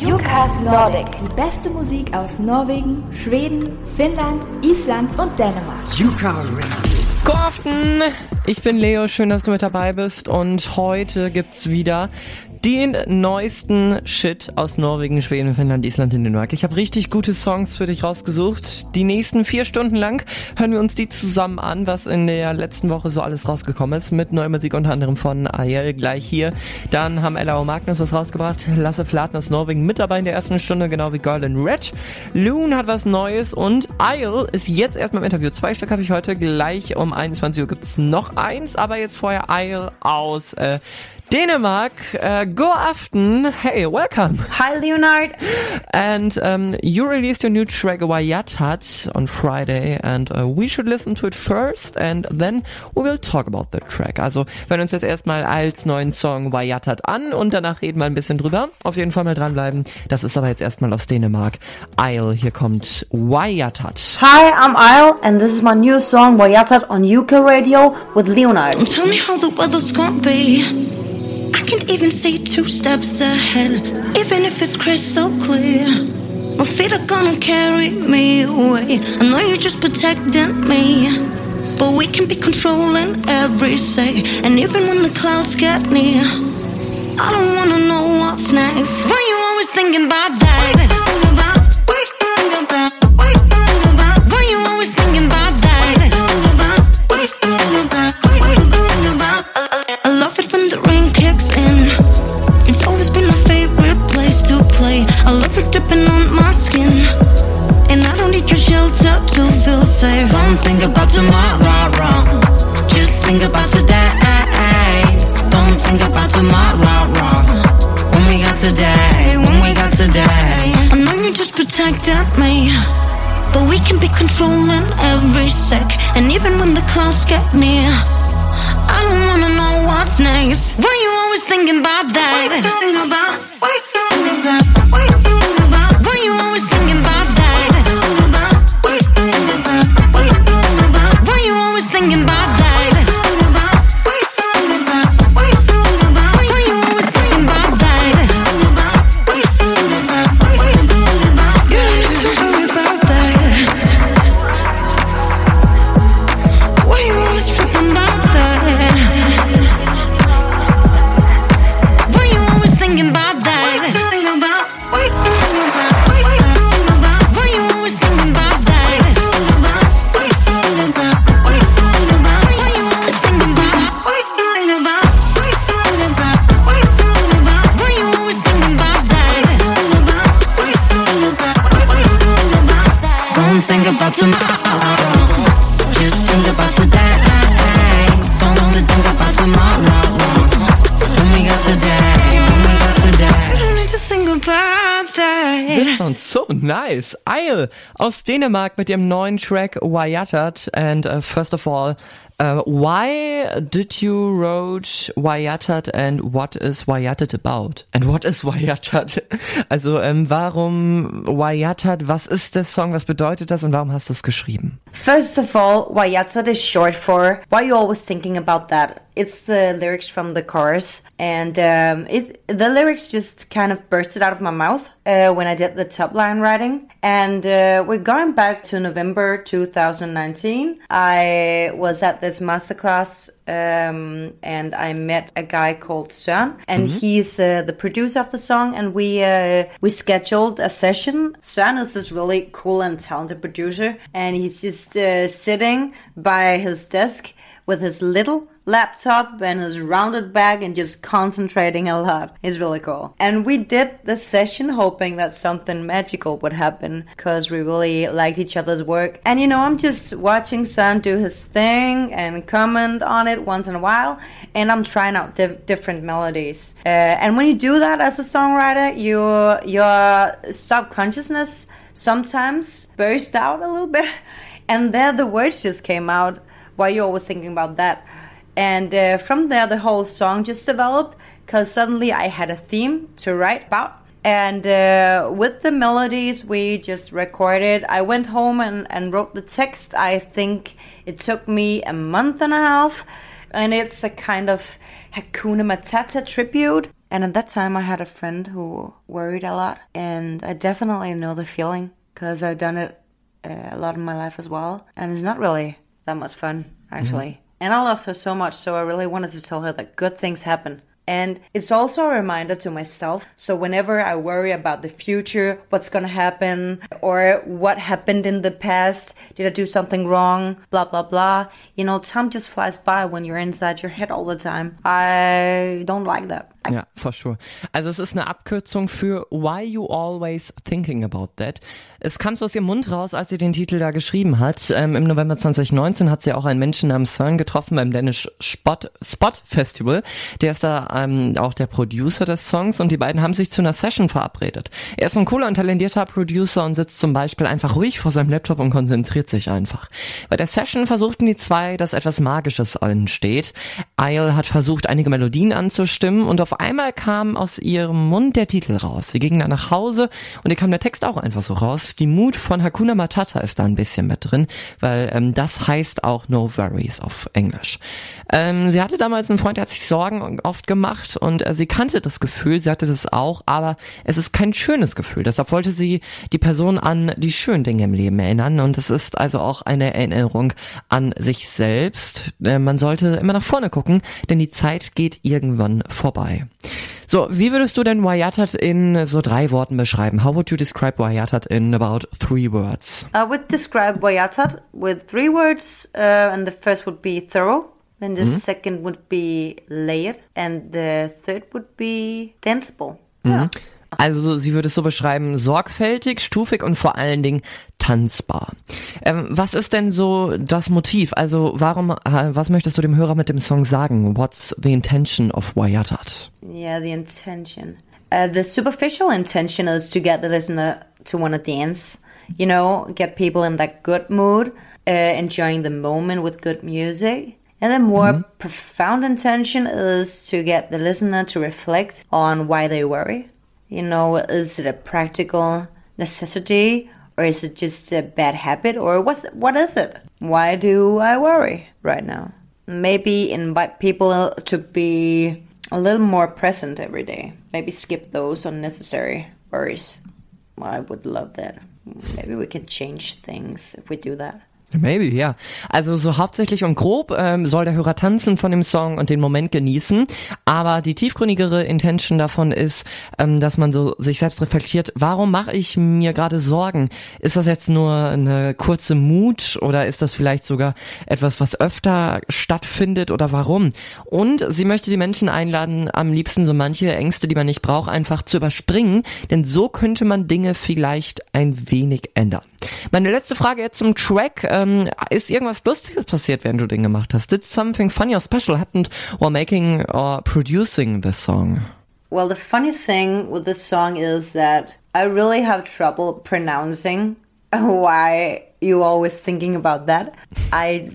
Jukas Nordic. Die beste Musik aus Norwegen, Schweden, Finnland, Island und Dänemark. Yuka Radio. Goften! Ich bin Leo, schön, dass du mit dabei bist und heute gibt's wieder den neuesten Shit aus Norwegen, Schweden, Finnland, Island Dänemark. Ich habe richtig gute Songs für dich rausgesucht. Die nächsten vier Stunden lang hören wir uns die zusammen an, was in der letzten Woche so alles rausgekommen ist. Mit neuer Musik unter anderem von Ayel gleich hier. Dann haben Ella Magnus was rausgebracht. Lasse Flaten aus Norwegen mit dabei in der ersten Stunde, genau wie Girl in Red. Loon hat was Neues und Ayel ist jetzt erstmal im Interview. Zwei Stück habe ich heute. Gleich um 21 Uhr gibt's noch eins, aber jetzt vorher Ayel aus äh, Dänemark, uh, go aften. Hey, welcome. Hi, Leonard. And um, you released your new track Wayatat on Friday, and uh, we should listen to it first, and then we will talk about the track. Also, wir hören uns jetzt erstmal als neuen Song Wayatat an und danach reden wir ein bisschen drüber. Auf jeden Fall mal dranbleiben. Das ist aber jetzt erstmal aus Dänemark. Isle, hier kommt Wayatat. Hi, I'm Isle, and this is my new song Wayatat on UK Radio with Leonard. Tell me how the weather's gonna be. I can't even see two steps ahead, even if it's crystal clear. My feet are gonna carry me away. I know you're just protecting me, but we can be controlling every say. And even when the clouds get near, I don't wanna know what's next. Why you always thinking about that? Why safe. Don't think about tomorrow. Just think about today. Don't think about tomorrow. When we got today, when we got today. I know you just protected me. But we can be controlling every sec. And even when the clouds get near. I don't wanna know what's next. Why you always thinking about that? Why you thinking about? Why you thinking about? Why you sounds so nice. Isle aus Dänemark mit ihrem neuen Track Wayatat. And uh, first of all, uh, why did you wrote Wayatat and what is Wayatat about? And what is Wayatat? Also ähm, warum Wayatat? Was ist der Song? Was bedeutet das? Und warum hast du es geschrieben? First of all, Wayatsat is short for Why You Always Thinking About That. It's the lyrics from the chorus, and um, it, the lyrics just kind of bursted out of my mouth uh, when I did the top line writing. And uh, we're going back to November 2019. I was at this masterclass um, and I met a guy called Søren, and he's uh, the producer of the song. And we uh, we scheduled a session. Søren is this really cool and talented producer, and he's just uh, sitting by his desk with his little laptop and his rounded bag and just concentrating a lot. It's really cool. And we did the session hoping that something magical would happen because we really liked each other's work. And you know, I'm just watching Søren do his thing and comment on it once in a while, and I'm trying out diff- different melodies. Uh, and when you do that as a songwriter, your your subconsciousness sometimes burst out a little bit, and there the words just came out while you're always thinking about that. And uh, from there, the whole song just developed because suddenly I had a theme to write about. And uh, with the melodies we just recorded, I went home and, and wrote the text. I think it took me a month and a half. And it's a kind of Hakuna Matata tribute. And at that time, I had a friend who worried a lot, and I definitely know the feeling because I've done it uh, a lot in my life as well, and it's not really that much fun actually. And I loved her so much, so I really wanted to tell her that good things happen. And it's also a reminder to myself. So whenever I worry about the future, what's going to happen, or what happened in the past, did I do something wrong, blah, blah, blah. You know, time just flies by when you're inside your head all the time. I don't like that. Ja, for sure. Also es ist eine Abkürzung für Why You Always Thinking About That. Es kam so aus ihrem Mund raus, als sie den Titel da geschrieben hat. Ähm, Im November 2019 hat sie auch einen Menschen namens CERN getroffen beim Danish Spot, Spot Festival. Der ist da ähm, auch der Producer des Songs und die beiden haben sich zu einer Session verabredet. Er ist ein cooler und talentierter Producer und sitzt zum Beispiel einfach ruhig vor seinem Laptop und konzentriert sich einfach. Bei der Session versuchten die zwei, dass etwas Magisches entsteht. Isle hat versucht, einige Melodien anzustimmen und auf einmal kam aus ihrem Mund der Titel raus. Sie gingen dann nach Hause und ihr kam der Text auch einfach so raus. Die Mut von Hakuna Matata ist da ein bisschen mit drin, weil ähm, das heißt auch No Worries auf Englisch. Ähm, sie hatte damals einen Freund, der hat sich Sorgen oft gemacht und äh, sie kannte das Gefühl, sie hatte das auch, aber es ist kein schönes Gefühl. Deshalb wollte sie die Person an die schönen Dinge im Leben erinnern und es ist also auch eine Erinnerung an sich selbst. Äh, man sollte immer nach vorne gucken, denn die Zeit geht irgendwann vorbei. So, wie würdest du denn Wayatat in so drei Worten beschreiben? How would you describe Wayatat in about three words? I would describe Wayatat with three words, uh, and the first would be thorough, and the second would be layered, and the third would be danceable. Yeah. Also sie würde es so beschreiben, sorgfältig, stufig und vor allen Dingen tanzbar. Ähm, was ist denn so das Motiv? Also warum, äh, was möchtest du dem Hörer mit dem Song sagen? What's the intention of Wayatat? Yeah, the intention. Uh, the superficial intention is to get the listener to want to dance, you know, get people in that good mood, uh, enjoying the moment with good music. And the more profound intention is to get the listener to reflect on why they worry. You know, is it a practical necessity or is it just a bad habit or what's, what is it? Why do I worry right now? Maybe invite people to be a little more present every day. Maybe skip those unnecessary worries. I would love that. Maybe we can change things if we do that. Maybe, ja. Also so hauptsächlich und grob ähm, soll der Hörer tanzen von dem Song und den Moment genießen. Aber die tiefgründigere Intention davon ist, ähm, dass man so sich selbst reflektiert, warum mache ich mir gerade Sorgen? Ist das jetzt nur eine kurze Mut oder ist das vielleicht sogar etwas, was öfter stattfindet oder warum? Und sie möchte die Menschen einladen, am liebsten so manche Ängste, die man nicht braucht, einfach zu überspringen, denn so könnte man Dinge vielleicht ein wenig ändern. Meine letzte Frage jetzt zum Track. Ähm, ist irgendwas Lustiges passiert, während du den gemacht hast? Did something funny or special happened while making or producing this song? Well, the funny thing with this song is that I really have trouble pronouncing why you always thinking about that. I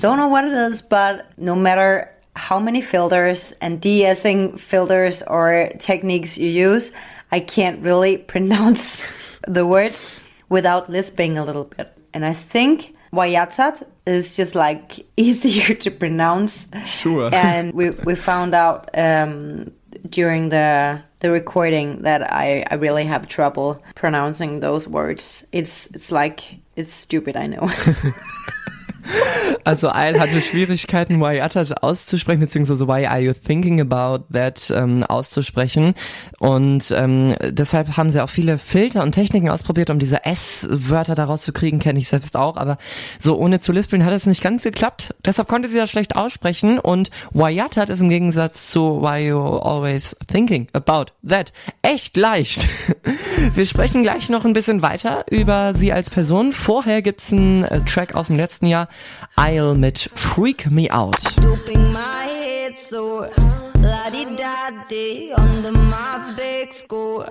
don't know what it is, but no matter how many filters and de-essing filters or techniques you use, I can't really pronounce the words without lisping a little bit. And I think Wayatat is just like easier to pronounce. Sure. And we we found out um, during the the recording that I, I really have trouble pronouncing those words. It's it's like it's stupid, I know. Also Al hatte Schwierigkeiten, Wayatat auszusprechen, beziehungsweise Why are you thinking about that ähm, auszusprechen. Und ähm, deshalb haben sie auch viele Filter und Techniken ausprobiert, um diese S-Wörter daraus zu kriegen, kenne ich selbst auch. Aber so ohne zu lispeln hat es nicht ganz geklappt. Deshalb konnte sie das schlecht aussprechen. Und Wayatat ist im Gegensatz zu Why you always thinking about that echt leicht. Wir sprechen gleich noch ein bisschen weiter über sie als Person. Vorher gibt's einen äh, Track aus dem letzten Jahr, Isle mit Freak Me Out. The map, big score.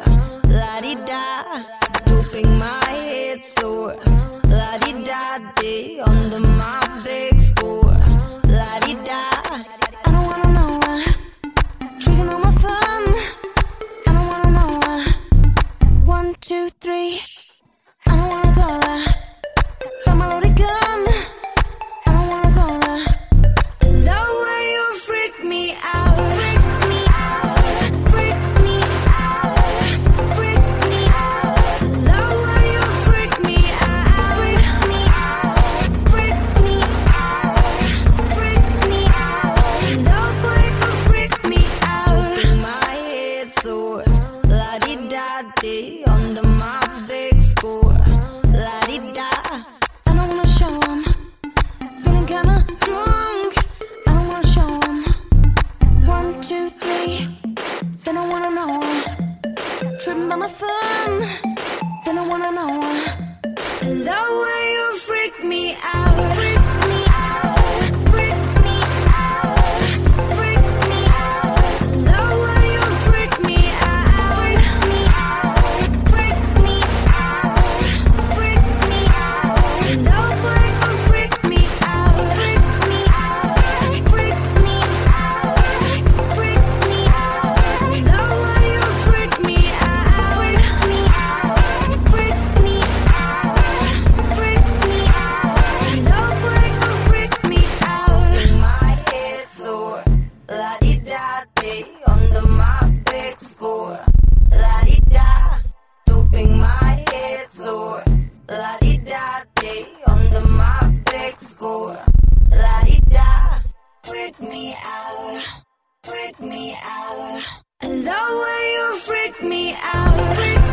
La di da. Dropping my under my two, three. They don't wanna know. Tripping by my phone. They don't wanna know. I love when you freak me out. Score, la di da, freak me out, freak me out. I love when you freak me out, freak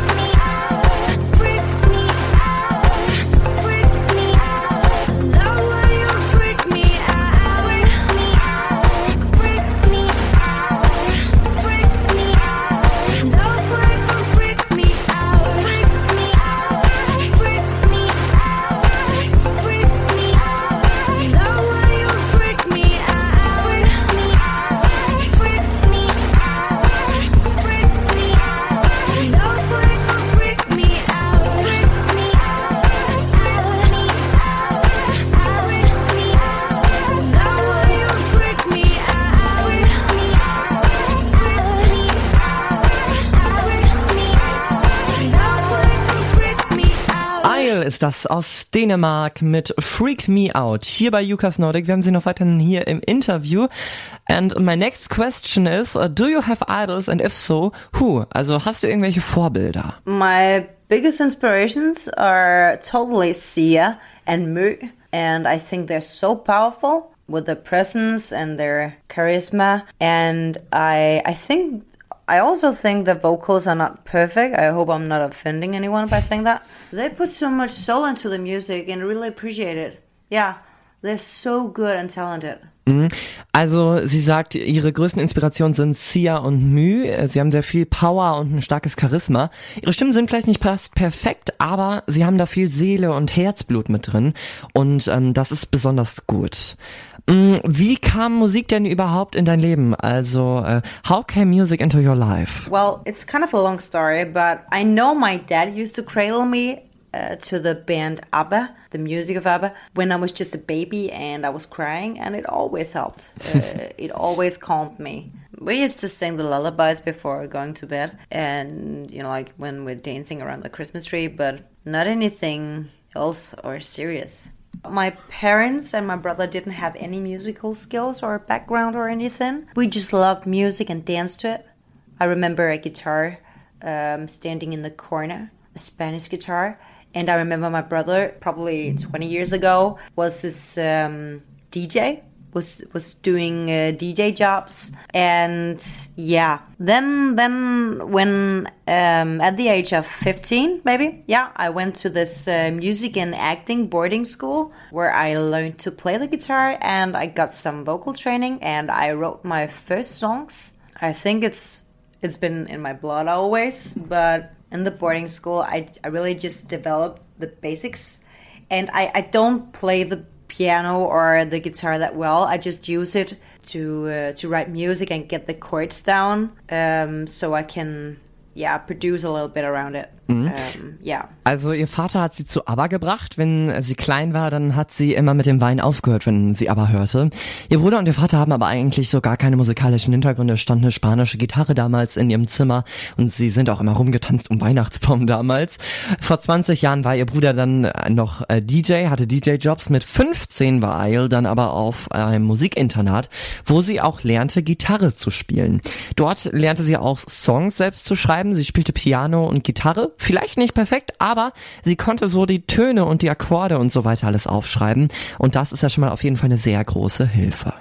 ist das aus Dänemark mit Freak Me Out hier bei Yukas Nordic. Wir haben sie noch weiterhin hier im Interview. And my next question is, uh, do you have idols and if so, who? Also hast du irgendwelche Vorbilder? My biggest inspirations are totally Sia and Mu, and I think they're so powerful with their presence and their charisma. And I, I think, I also think the vocals are not perfect. I hope I'm not offending anyone by saying that. They put so much soul into the music and really appreciate it. Yeah, they're so good and talented. Also sie sagt, ihre größten Inspirationen sind Sia und Mü. Sie haben sehr viel Power und ein starkes Charisma. Ihre Stimmen sind vielleicht nicht fast perfekt, aber sie haben da viel Seele und Herzblut mit drin. Und ähm, das ist besonders gut. Mm, Wie kam Musik denn überhaupt in dein Leben? Also, äh, how came music into your life? Well, it's kind of a long story, but I know my dad used to cradle me uh, to the band ABBA, the music of ABBA, when I was just a baby and I was crying, and it always helped. Uh, it always calmed me. We used to sing the lullabies before going to bed, and you know, like when we're dancing around the Christmas tree, but not anything else or serious. My parents and my brother didn't have any musical skills or background or anything. We just loved music and danced to it. I remember a guitar um, standing in the corner, a Spanish guitar. And I remember my brother, probably 20 years ago, was this um, DJ, was was doing uh, DJ jobs, and yeah. Then then when um, at the age of 15, maybe, yeah, I went to this uh, music and acting boarding school where I learned to play the guitar and I got some vocal training and I wrote my first songs. I think it's it's been in my blood always, but in the boarding school, I, I really just developed the basics. And I, I don't play the piano or the guitar that well. I just use it to uh, to write music and get the chords down, um, so I can yeah produce a little bit around it. Um, yeah. Also ihr Vater hat sie zu ABBA gebracht. Wenn sie klein war, dann hat sie immer mit dem Wein aufgehört, wenn sie ABBA hörte. Ihr Bruder und ihr Vater haben aber eigentlich so gar keine musikalischen Hintergründe. Es stand eine spanische Gitarre damals in ihrem Zimmer und sie sind auch immer rumgetanzt um Weihnachtsbaum damals. Vor 20 Jahren war ihr Bruder dann noch äh, DJ, hatte DJ-Jobs. Mit 15 war Isle dann aber auf einem Musikinternat, wo sie auch lernte, Gitarre zu spielen. Dort lernte sie auch Songs selbst zu schreiben. Sie spielte Piano und Gitarre. Vielleicht nicht perfekt, aber sie konnte so die Töne und die Akkorde und so weiter alles aufschreiben. Und das ist ja schon mal auf jeden Fall eine sehr große Hilfe.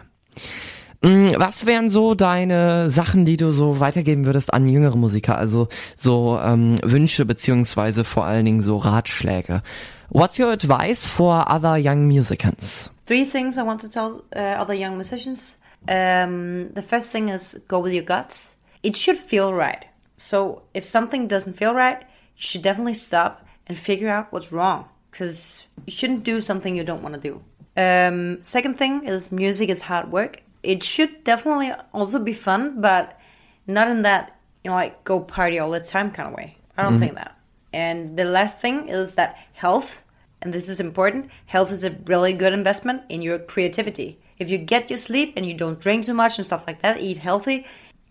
Mm, Was wären so deine Sachen, die du so weitergeben würdest an jüngere Musiker? Also so ähm, Wünsche beziehungsweise vor allen Dingen so Ratschläge. What's your advice for other young musicians? Three things I want to tell uh, other young musicians. Um, the first thing is go with your guts. It should feel right. So if something doesn't feel right, you should definitely stop and figure out what's wrong. Because you shouldn't do something you don't want to do. Um, second thing is music is hard work. It should definitely also be fun, but not in that you know like go party all the time kind of way. I don't think that. And the last thing is that health, and this is important, health is a really good investment in your creativity. If you get your sleep and you don't drink too much and stuff like that, eat healthy,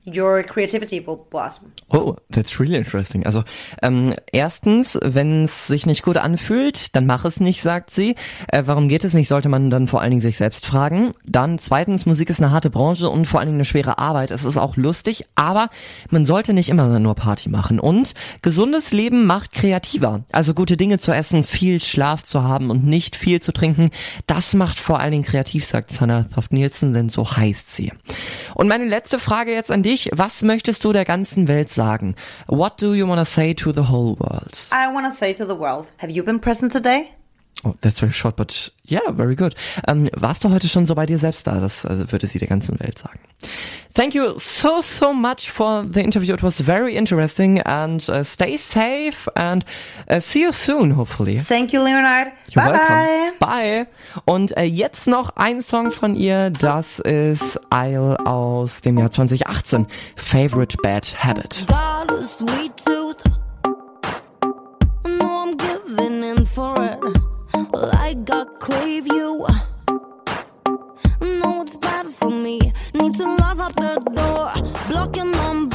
your creativity will blossom. Oh, that's really interesting. Also ähm, erstens, wenn es sich nicht gut anfühlt, dann mach es nicht, sagt sie. Äh, warum geht es nicht, sollte man dann vor allen Dingen sich selbst fragen. Dann zweitens, Musik ist eine harte Branche und vor allen Dingen eine schwere Arbeit. Es ist auch lustig, aber man sollte nicht immer nur Party machen. Und gesundes Leben macht kreativer. Also gute Dinge zu essen, viel Schlaf zu haben und nicht viel zu trinken, das macht vor allen Dingen kreativ, sagt Sanna Toft Nielsen, denn so heißt sie. Und meine letzte Frage jetzt an dich. Was möchtest du der ganzen Welt sagen? What do you want to say to the whole world? I want to say to the world, have you been present today? Oh, that's very short, but yeah, very good. Ähm, warst du heute schon so bei dir selbst da? Das äh, würde sie der ganzen Welt sagen. Thank you so, so much for the interview. It was very interesting and uh, stay safe and uh, see you soon, hopefully. Thank you, Leonard. You're bye welcome. bye. Bye. Und äh, jetzt noch ein Song von ihr, das ist Isle aus dem Jahr 2018. Favorite Bad Habit. I crave you. No, it's bad for me. Need to lock up the door. Blocking door.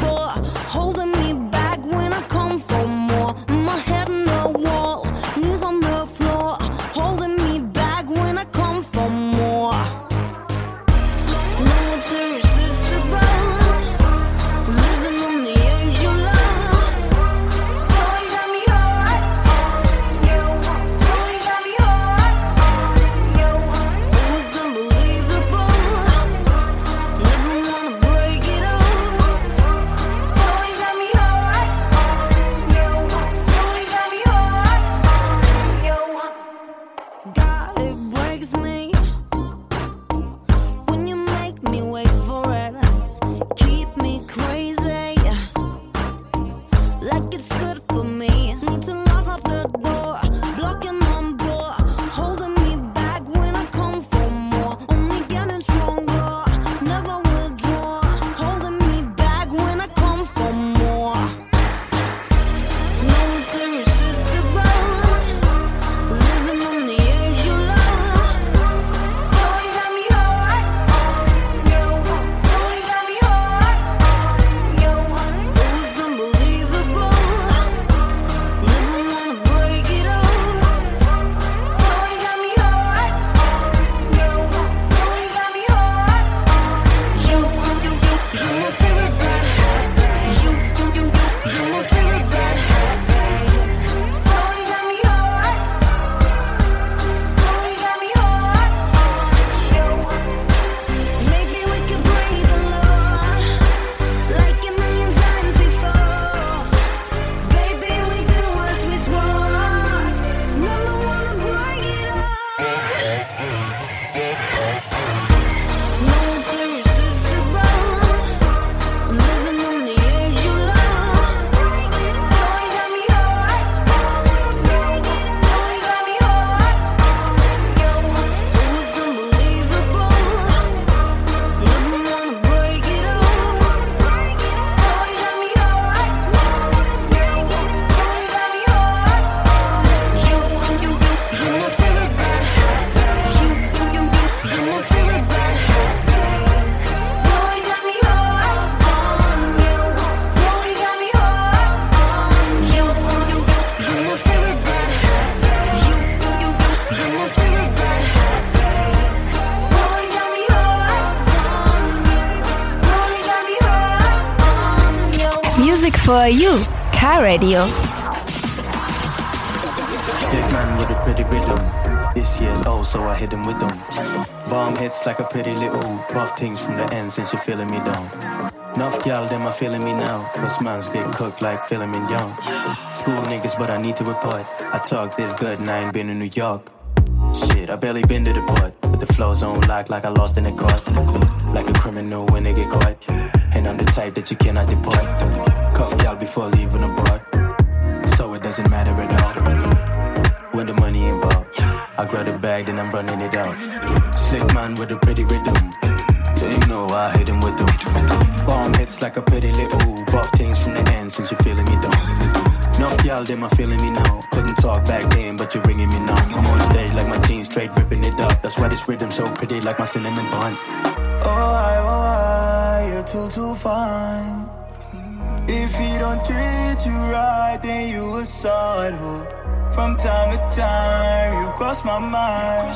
You. Car Radio. Steht man with a pretty rhythm. This year's old, so I hit him with them. Bomb hits like a pretty little buff things from the end since you're feeling me down. Enough gal, them are feeling me now. Cause mans get cooked like filet mignon. School niggas, but I need to report. I talk this good and I ain't been in New York. Shit, I barely been to the port. But the flow's on lock like I lost in the court. Like a criminal when they get caught. And I'm the type that you cannot deport. Cuff gal before leaving abroad. So it doesn't matter at all. When the money involved, I grab the bag, then I'm running it out. Slick man with a pretty rhythm. They know I hit him with them. Bomb hits like a pretty little buff things from the end since you're feeling me down. Enough y'all, them are feeling me now. Couldn't talk back then, but you're ringing me now. I'm on stage like my jeans straight ripping it up. That's why this rhythm so pretty like my cinnamon bun. Oh, I, oh, I, you're too, too fine. If he don't treat you right, then you a side hoe. From time to time, you cross my mind.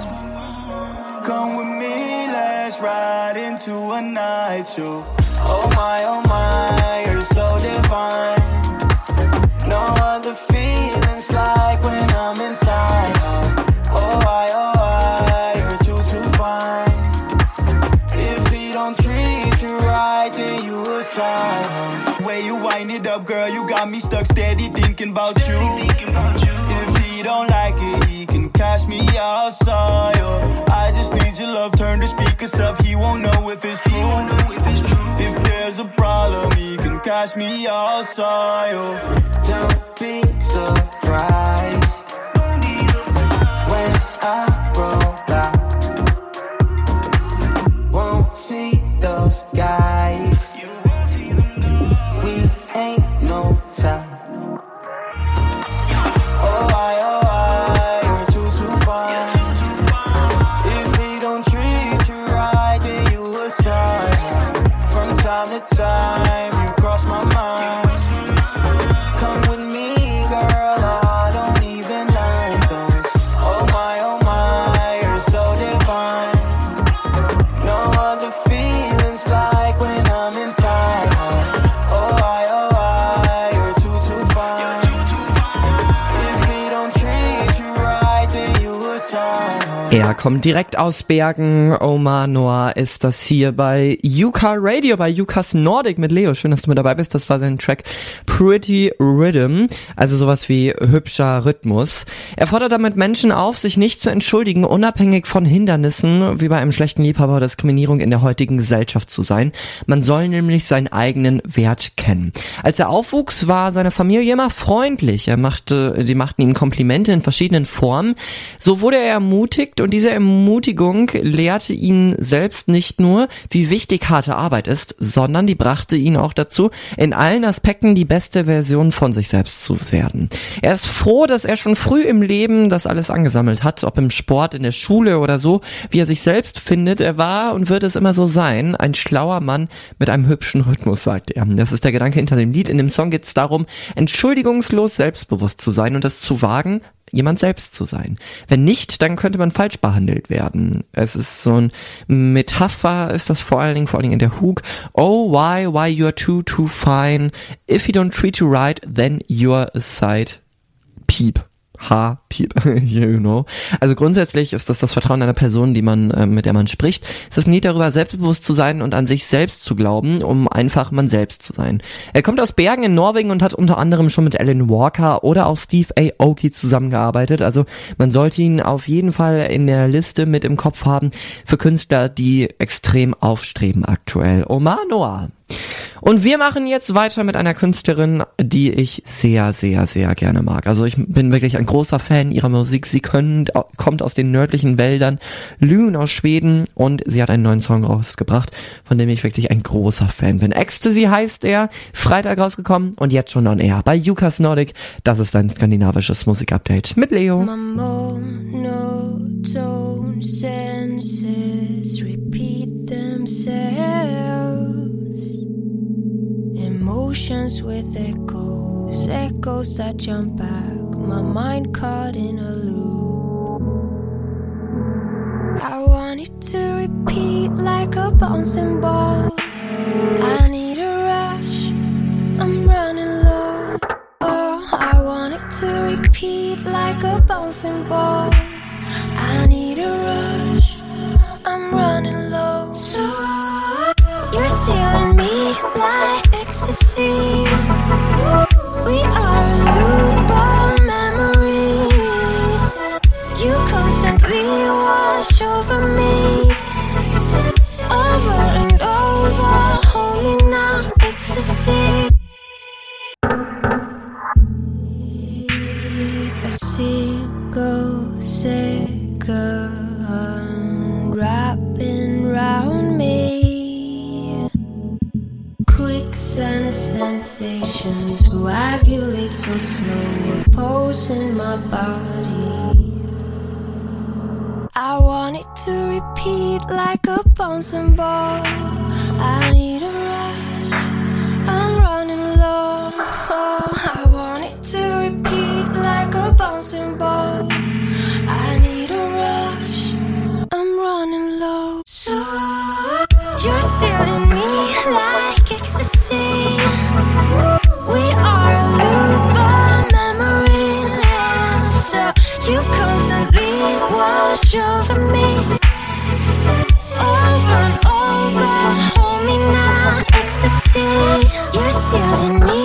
Come with me, let's ride into a night show. Oh my, oh my, you're so divine. It up, girl, you got me stuck steady thinking about you. If he don't like it, he can cash me outside. Oh, I just need your love, turn the speakers up, he won't know if it's true. If there's a problem, he can catch me outside. Oh, don't be surprised kommt direkt aus Bergen. Omar Noah ist das hier bei Yuka Radio, bei Yukas Nordic mit Leo. Schön, dass du mit dabei bist. Das war sein Track Pretty Rhythm, also sowas wie hübscher Rhythmus. Er fordert damit Menschen auf, sich nicht zu entschuldigen, unabhängig von Hindernissen, wie bei einem schlechten Liebhaber Diskriminierung in der heutigen Gesellschaft zu sein. Man soll nämlich seinen eigenen Wert kennen. Als er aufwuchs, war seine Familie immer freundlich. Er machte, die machten ihm Komplimente in verschiedenen Formen. So wurde er ermutigt und diese Ermutigung lehrte ihn selbst nicht nur, wie wichtig harte Arbeit ist, sondern die brachte ihn auch dazu, in allen Aspekten die beste Version von sich selbst zu werden. Er ist froh, dass er schon früh im Leben das alles angesammelt hat, ob im Sport, in der Schule oder so, wie er sich selbst findet. Er war und wird es immer so sein, ein schlauer Mann mit einem hübschen Rhythmus, sagt er. Das ist der Gedanke hinter dem Lied. In dem Song geht es darum, entschuldigungslos selbstbewusst zu sein und das zu wagen, jemand selbst zu sein. Wenn nicht, dann könnte man falsch behandelt werden. Es ist so ein Metapher, ist das vor allen Dingen, vor allen Dingen in der Hook. Oh, why, why you're too, too fine. If he don't treat you right, then you're a side peep. Ha, piep, you know. Also grundsätzlich ist das das Vertrauen einer Person, die man, äh, mit der man spricht. Es ist nicht darüber, selbstbewusst zu sein und an sich selbst zu glauben, um einfach man selbst zu sein. Er kommt aus Bergen in Norwegen und hat unter anderem schon mit Alan Walker oder auch Steve Aoki zusammengearbeitet. Also man sollte ihn auf jeden Fall in der Liste mit im Kopf haben für Künstler, die extrem aufstreben aktuell. Omar Noah. Und wir machen jetzt weiter mit einer Künstlerin, die ich sehr, sehr, sehr gerne mag. Also ich bin wirklich ein großer Fan ihrer Musik. Sie können, kommt aus den nördlichen Wäldern, Lünen aus Schweden und sie hat einen neuen Song rausgebracht, von dem ich wirklich ein großer Fan bin. Ecstasy heißt er, Freitag rausgekommen und jetzt schon on air bei Jukas Nordic. Das ist ein skandinavisches Musikupdate mit Leo. Senses repeat themselves. Emotions with echoes, echoes that jump back. My mind caught in a loop. I want it to repeat like a bouncing ball. I need a rush, I'm running low. Oh, I want it to repeat like a bouncing ball. I need a rush, I'm running low. over me. And sensations coagulate so slow, opposing my body. I want it to repeat like a bouncing ball. I need a rush. I'm running. say you're still in me.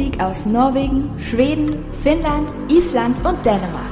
Musik aus Norwegen, Schweden, Finnland, Island und Dänemark.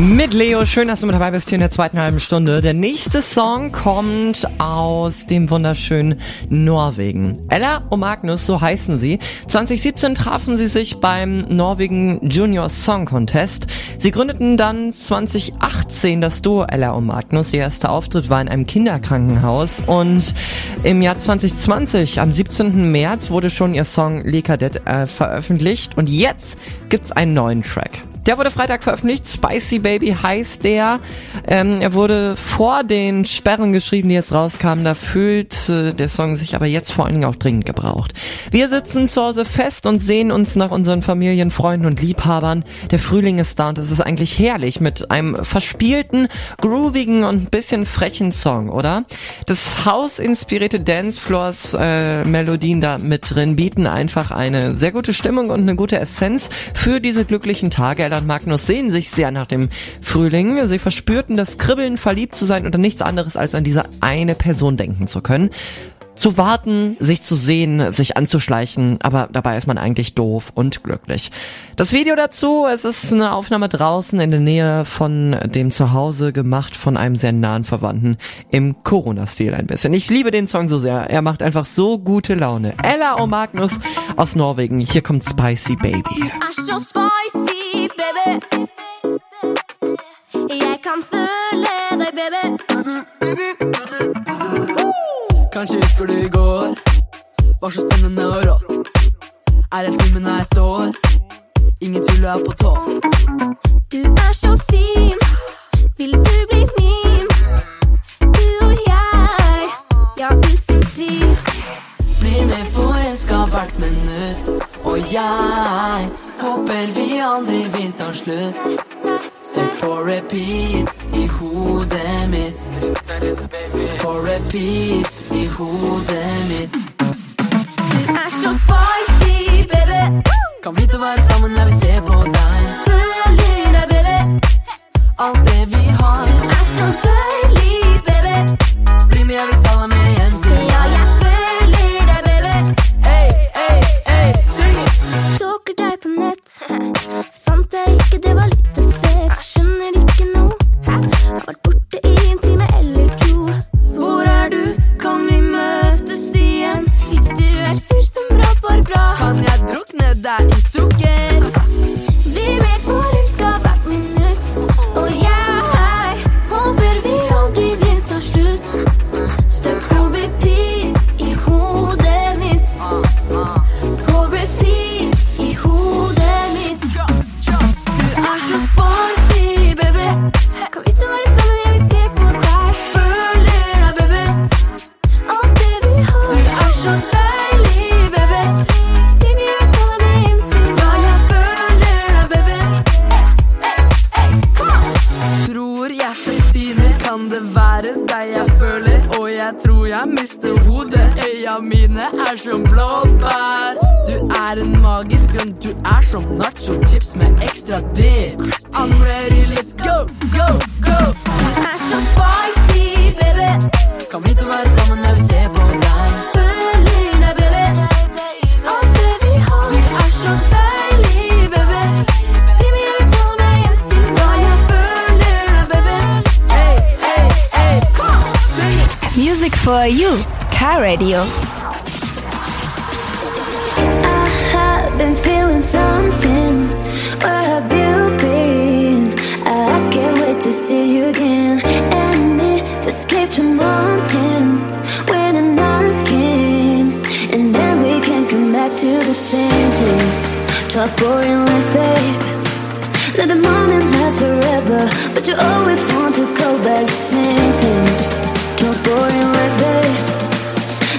Mit Leo, schön, dass du mit dabei bist hier in der zweiten halben Stunde. Der nächste Song kommt aus dem wunderschönen Norwegen. Ella und Magnus, so heißen sie. 2017 trafen sie sich beim Norwegen Junior Song Contest. Sie gründeten dann 2018 das Duo Ella und Magnus. Ihr erster Auftritt war in einem Kinderkrankenhaus und im Jahr 2020, am 17. März, wurde schon ihr Song Le Cadet äh, veröffentlicht und jetzt gibt's einen neuen Track. Der wurde Freitag veröffentlicht. Spicy Baby heißt der. Ähm, er wurde vor den Sperren geschrieben, die jetzt rauskamen. Da fühlt äh, der Song sich aber jetzt vor allen Dingen auch dringend gebraucht. Wir sitzen zu Hause fest und sehen uns nach unseren Familien, Freunden und Liebhabern. Der Frühling ist da und es ist eigentlich herrlich mit einem verspielten, groovigen und ein bisschen frechen Song, oder? Das House-inspirierte Dancefloors äh, Melodien da mit drin bieten einfach eine sehr gute Stimmung und eine gute Essenz für diese glücklichen Tage. Ella und Magnus sehen sich sehr nach dem Frühling. Sie verspürten das Kribbeln, verliebt zu sein und an nichts anderes als an diese eine Person denken zu können zu warten, sich zu sehen, sich anzuschleichen, aber dabei ist man eigentlich doof und glücklich. Das Video dazu, es ist eine Aufnahme draußen in der Nähe von dem Zuhause gemacht von einem sehr nahen Verwandten im Corona-Stil ein bisschen. Ich liebe den Song so sehr, er macht einfach so gute Laune. Ella und Magnus aus Norwegen, hier kommt Spicy Baby. Baby. Jeg kan føle deg, baby. Kanskje husker du i går Var så spennende og rått Er helt filmen her jeg står Ingen tvil du er på topp Du er så fin. Vil du bli min? Du og jeg, ja, uten tvil. Bli med forelska hvert minutt Og jeg håper vi aldri vil ta slutt Står på repeat i hodet mitt På repeat i hodet mitt Du er så spicy, baby. Kan vi to være sammen, jeg vil se på deg Føler deg, baby. Alt det vi har Du er så deilig, baby. Bli med, jeg vil ta på nett. Fant jeg ikke, det var litt fett. Skjønner ikke noe. Har vært borte i en time eller to. Hvor er du? Kan vi møtes igjen? Hvis du er sur som rapper bra, Kan jeg drukne deg i sukker? Mine er som blåbær Du er en magisk grønn Du er som nacho chips med ekstra dip I'm ready, let's go, go, go er så spicy, baby. Kom hit og være sammen, jeg vil se på deg deg, baby. Alt det vi har. Du er så deilig, baby Baby, jeg vil ta meg med hjem til jeg føler deg, baby Hey, hey, hey Come! Music for you. Car Radio. I have been feeling something. Where have you been? I can't wait to see you again. And if escape from wanting when an our skin, and then we can come back to the same thing. Boring babe. Let the last forever, but you always want to go back to same thing. Talk boring less, babe.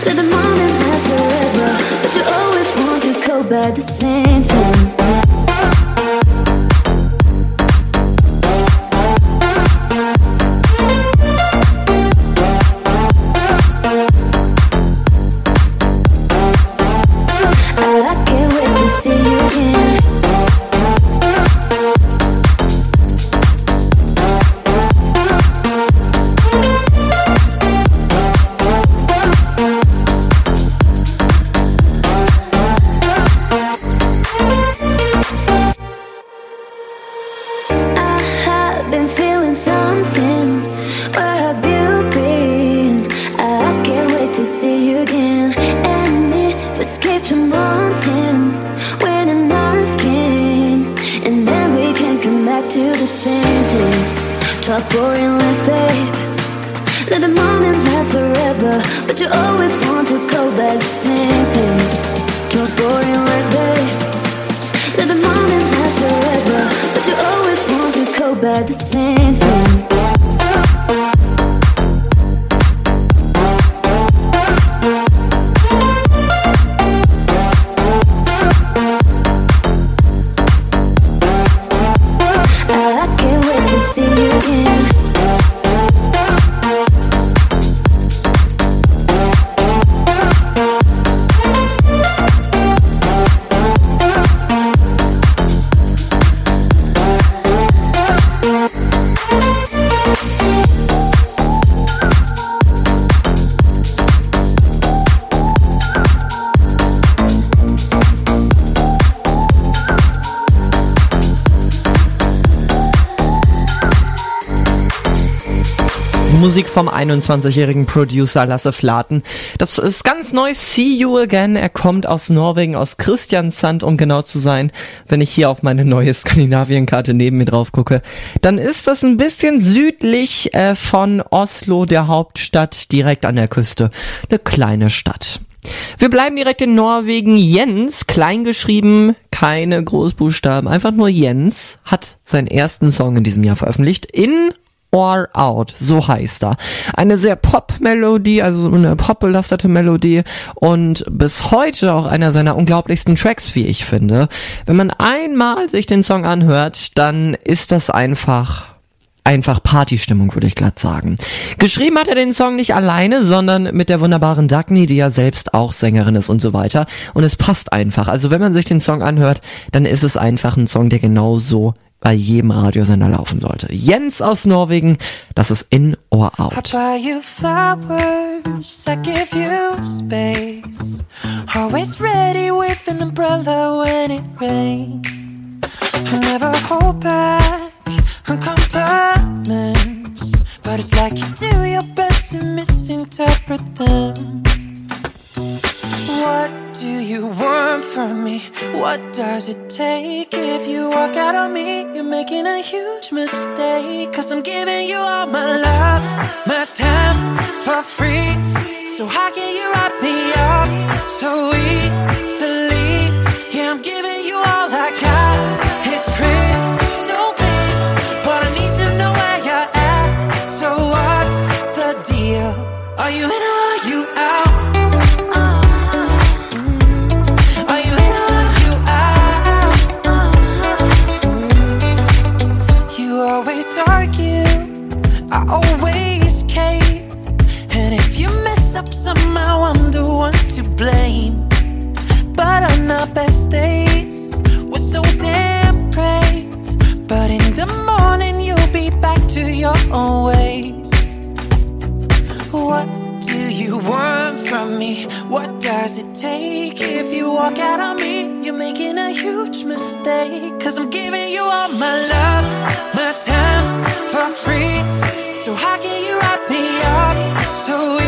Let the moment last forever, but you always want to go back the same thing. Vom 21-jährigen Producer Lasse Flaten. Das ist ganz neu, See You Again. Er kommt aus Norwegen, aus Christiansand, um genau zu sein. Wenn ich hier auf meine neue Skandinavienkarte neben mir drauf gucke, dann ist das ein bisschen südlich äh, von Oslo, der Hauptstadt, direkt an der Küste. Eine kleine Stadt. Wir bleiben direkt in Norwegen. Jens, klein geschrieben, keine Großbuchstaben, einfach nur Jens, hat seinen ersten Song in diesem Jahr veröffentlicht in or Out, so heißt er. Eine sehr Pop-Melodie, also eine pop-belastete Melodie und bis heute auch einer seiner unglaublichsten Tracks, wie ich finde. Wenn man einmal sich den Song anhört, dann ist das einfach einfach Partystimmung, würde ich glatt sagen. Geschrieben hat er den Song nicht alleine, sondern mit der wunderbaren Dagny, die ja selbst auch Sängerin ist und so weiter. Und es passt einfach. Also wenn man sich den Song anhört, dann ist es einfach ein Song, der genauso bei jedem Radiosender laufen sollte. Jens aus Norwegen, das ist In or Out. flowers. Always ready with an umbrella when it rains. I never hold back on compliments, but it's like you do your best to misinterpret them. What do you want from me? What does it take if you walk out on me? You're making a huge mistake. Cause I'm giving you all my love, my time for free. So how can you wrap me up so easily? Yeah, I'm giving blame. But on our best days, we're so damn great. But in the morning, you'll be back to your own ways. What do you want from me? What does it take if you walk out on me? You're making a huge mistake. Cause I'm giving you all my love, my time for free. So how can you wrap me up so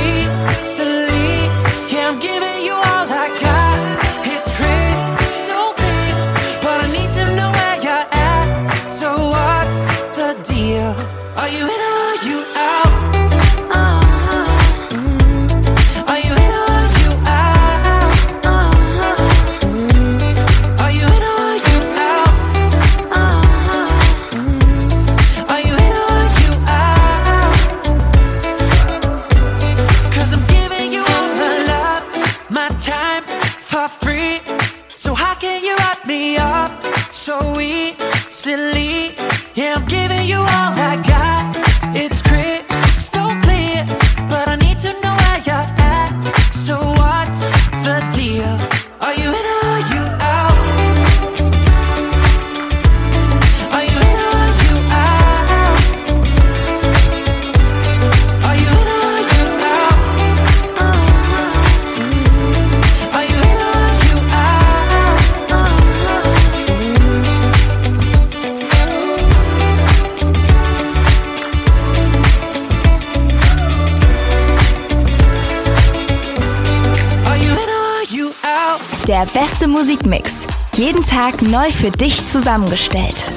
Der beste Musikmix. Jeden Tag neu für dich zusammengestellt.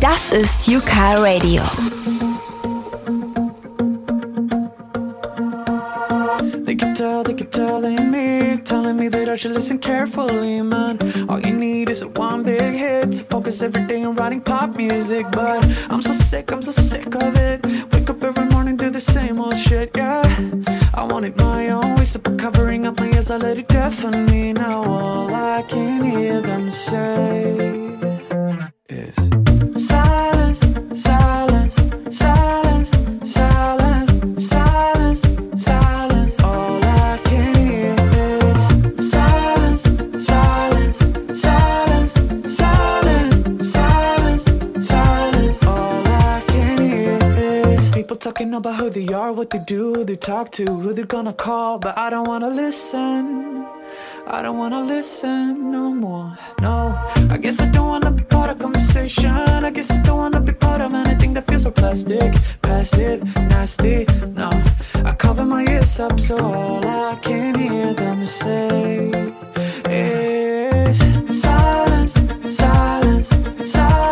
Das ist Yuka Radio. They keep tell, they keep telling me, telling me that I should listen carefully, man. All you need is one big hit to focus every day on writing pop music. But I'm so sick, I'm so sick of it. Wake up every morning, do the same old shit, yeah. I wanted my own. Way, so covering up my ears, I let it deafen me. Now all I can hear them say is silence, talking about who they are, what they do, who they talk to, who they're gonna call, but I don't wanna listen. I don't wanna listen no more. No, I guess I don't wanna be part of conversation. I guess I don't wanna be part of anything that feels so plastic, passive, nasty. No, I cover my ears up so all I can hear them say is silence, silence, silence,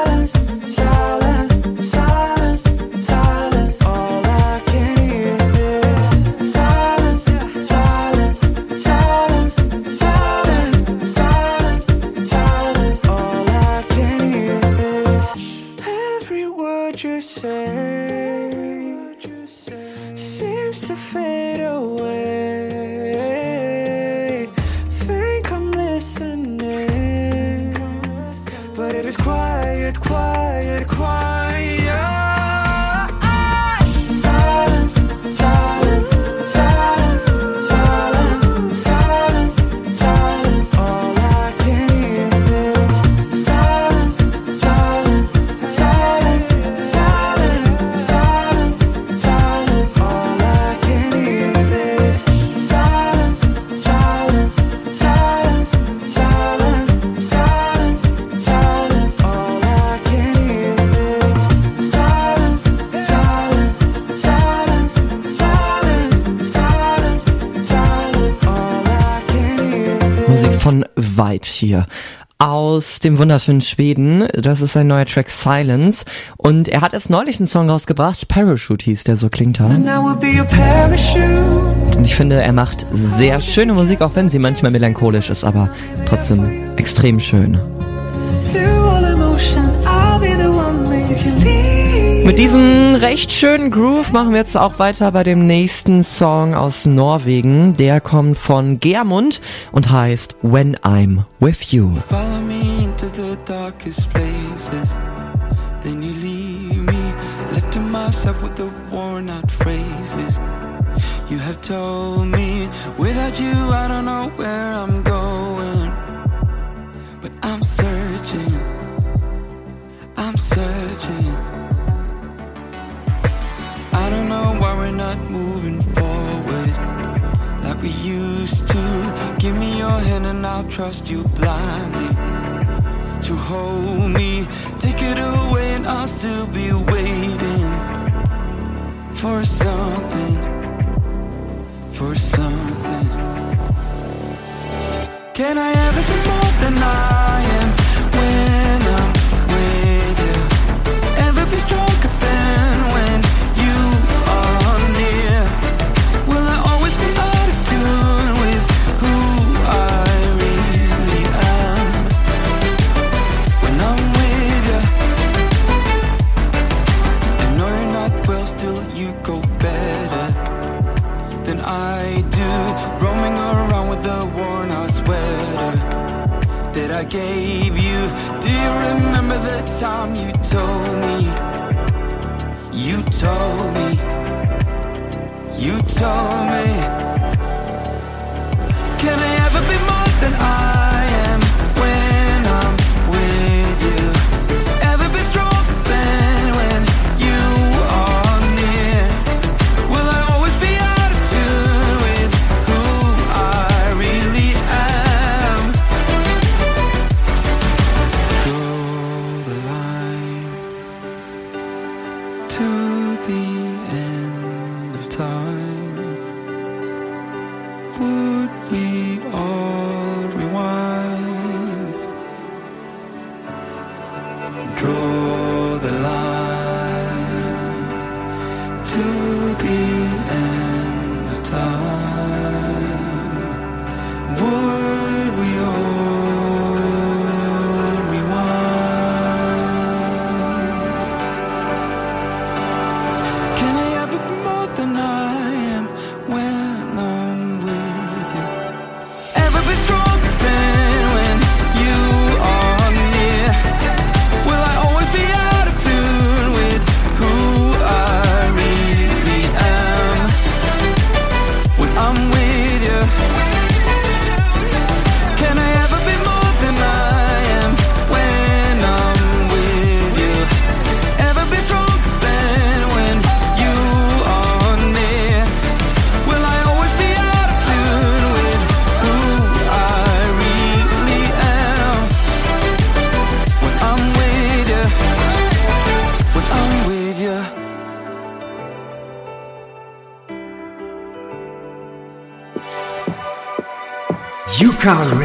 Weit hier. Aus dem wunderschönen Schweden. Das ist sein neuer Track Silence. Und er hat erst neulich einen Song rausgebracht. Parachute hieß der, so klingt er. Und ich finde, er macht sehr schöne Musik, auch wenn sie manchmal melancholisch ist, aber trotzdem extrem schön. Mit diesem recht schönen Groove machen wir jetzt auch weiter bei dem nächsten Song aus Norwegen. Der kommt von Germund und heißt When I'm With You. Follow me into the darkest places. Then you leave me left to myself with the worn out phrases. You have told me without you, I don't know where I'm going. But I'm searching, we're not moving forward like we used to. Give me your hand and I'll trust you blindly. To hold me, take it away and I'll still be waiting for something, for something. Can I ever be more than I am remember the time you told me? You told me. You told me. Can I ever be more than I UCAN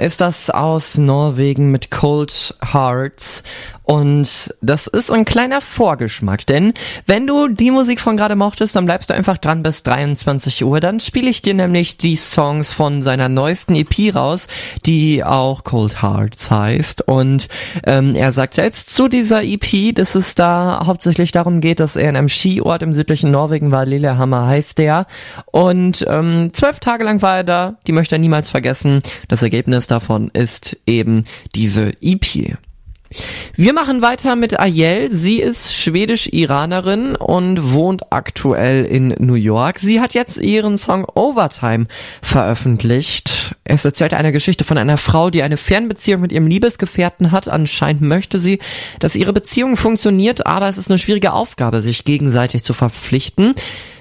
ist das aus Norwegen mit Cold Hearts. Und das ist ein kleiner Vorgeschmack, denn wenn du die Musik von gerade mochtest, dann bleibst du einfach dran bis 23 Uhr. Dann spiele ich dir nämlich die Songs von seiner neuesten EP raus, die auch Cold Hearts heißt. Und ähm, er sagt selbst zu dieser EP, dass es da hauptsächlich darum geht, dass er in einem Skiort im südlichen Norwegen war, Lillehammer heißt der. Und ähm, zwölf Tage lang war er da, die möchte er niemals vergessen. Das Ergebnis davon ist eben diese EP. Wir machen weiter mit Ayel. Sie ist schwedisch-Iranerin und wohnt aktuell in New York. Sie hat jetzt ihren Song Overtime veröffentlicht. Es erzählt eine Geschichte von einer Frau, die eine Fernbeziehung mit ihrem Liebesgefährten hat. Anscheinend möchte sie, dass ihre Beziehung funktioniert, aber es ist eine schwierige Aufgabe, sich gegenseitig zu verpflichten.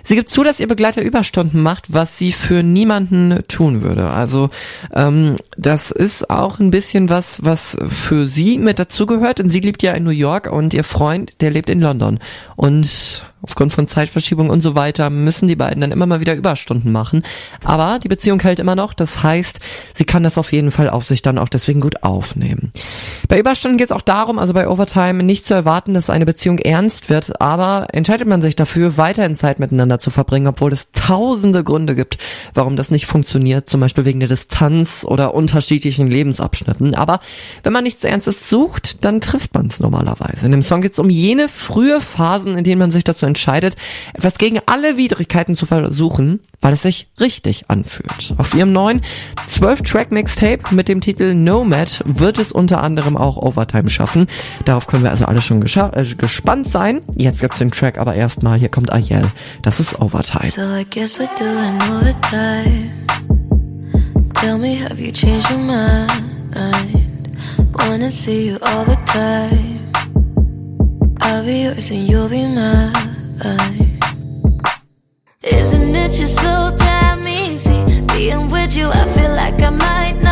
Sie gibt zu, dass ihr Begleiter Überstunden macht, was sie für niemanden tun würde. Also ähm, das ist auch ein bisschen was, was für sie mit dazugehört. Denn sie lebt ja in New York und ihr Freund, der lebt in London. Und aufgrund von Zeitverschiebung und so weiter müssen die beiden dann immer mal wieder Überstunden machen. Aber die Beziehung hält immer noch. Das heißt, sie kann das auf jeden Fall auf sich dann auch deswegen gut aufnehmen. Bei Überstunden geht es auch darum, also bei Overtime nicht zu erwarten, dass eine Beziehung ernst wird, aber entscheidet man sich dafür, weiterhin Zeit miteinander zu verbringen, obwohl es tausende Gründe gibt, warum das nicht funktioniert, zum Beispiel wegen der Distanz oder unterschiedlichen Lebensabschnitten. Aber wenn man nichts Ernstes sucht, dann trifft man es normalerweise. In dem Song geht es um jene frühe Phasen, in denen man sich dazu entscheidet, etwas gegen alle Widrigkeiten zu versuchen, weil es sich richtig anfühlt. Auf ihrem neuen 12-Track-Mixtape mit dem Titel Nomad wird es unter anderem auch Overtime schaffen. Darauf können wir also alle schon äh, gespannt sein. Jetzt gibt's den Track aber erstmal. Hier kommt Ayel. Das ist Overtime. So I guess we're doing overtime. Tell me, have you changed your mind? Wanna see you all the time. I'll be yours and you'll be mine. Isn't it just so damn easy being with you? I feel like I might.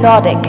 nodding.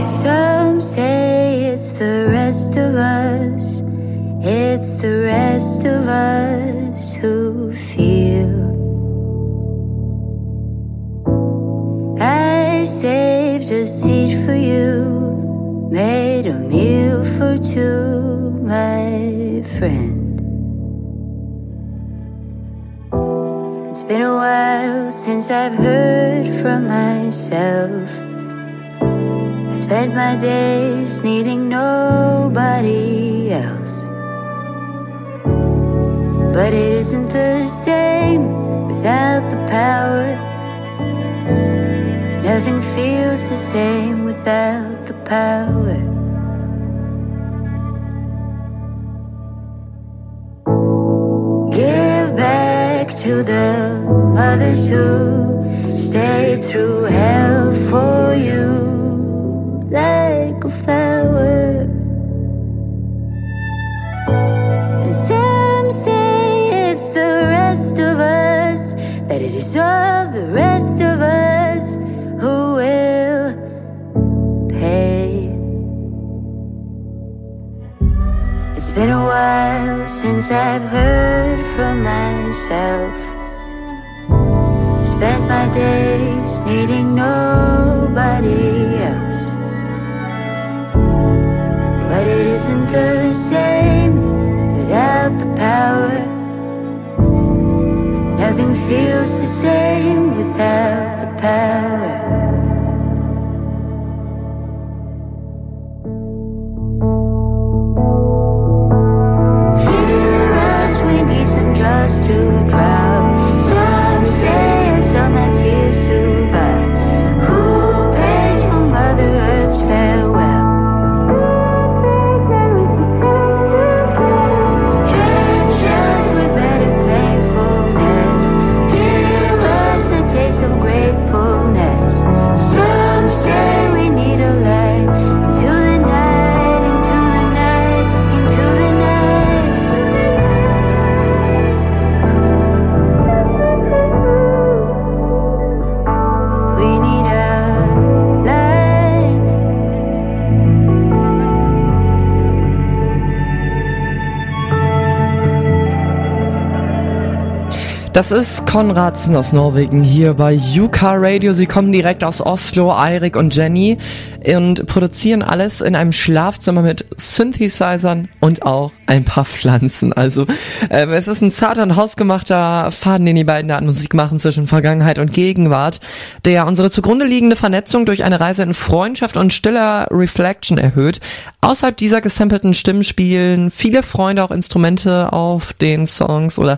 Das ist Konradsen aus Norwegen hier bei UK Radio. Sie kommen direkt aus Oslo, Eirik und Jenny und produzieren alles in einem Schlafzimmer mit Synthesizern und auch ein paar Pflanzen. Also ähm, es ist ein zarter und hausgemachter Faden, den die beiden da an Musik machen zwischen Vergangenheit und Gegenwart, der unsere zugrunde liegende Vernetzung durch eine Reise in Freundschaft und stiller Reflection erhöht. Außerhalb dieser gesampelten Stimmen spielen viele Freunde auch Instrumente auf den Songs oder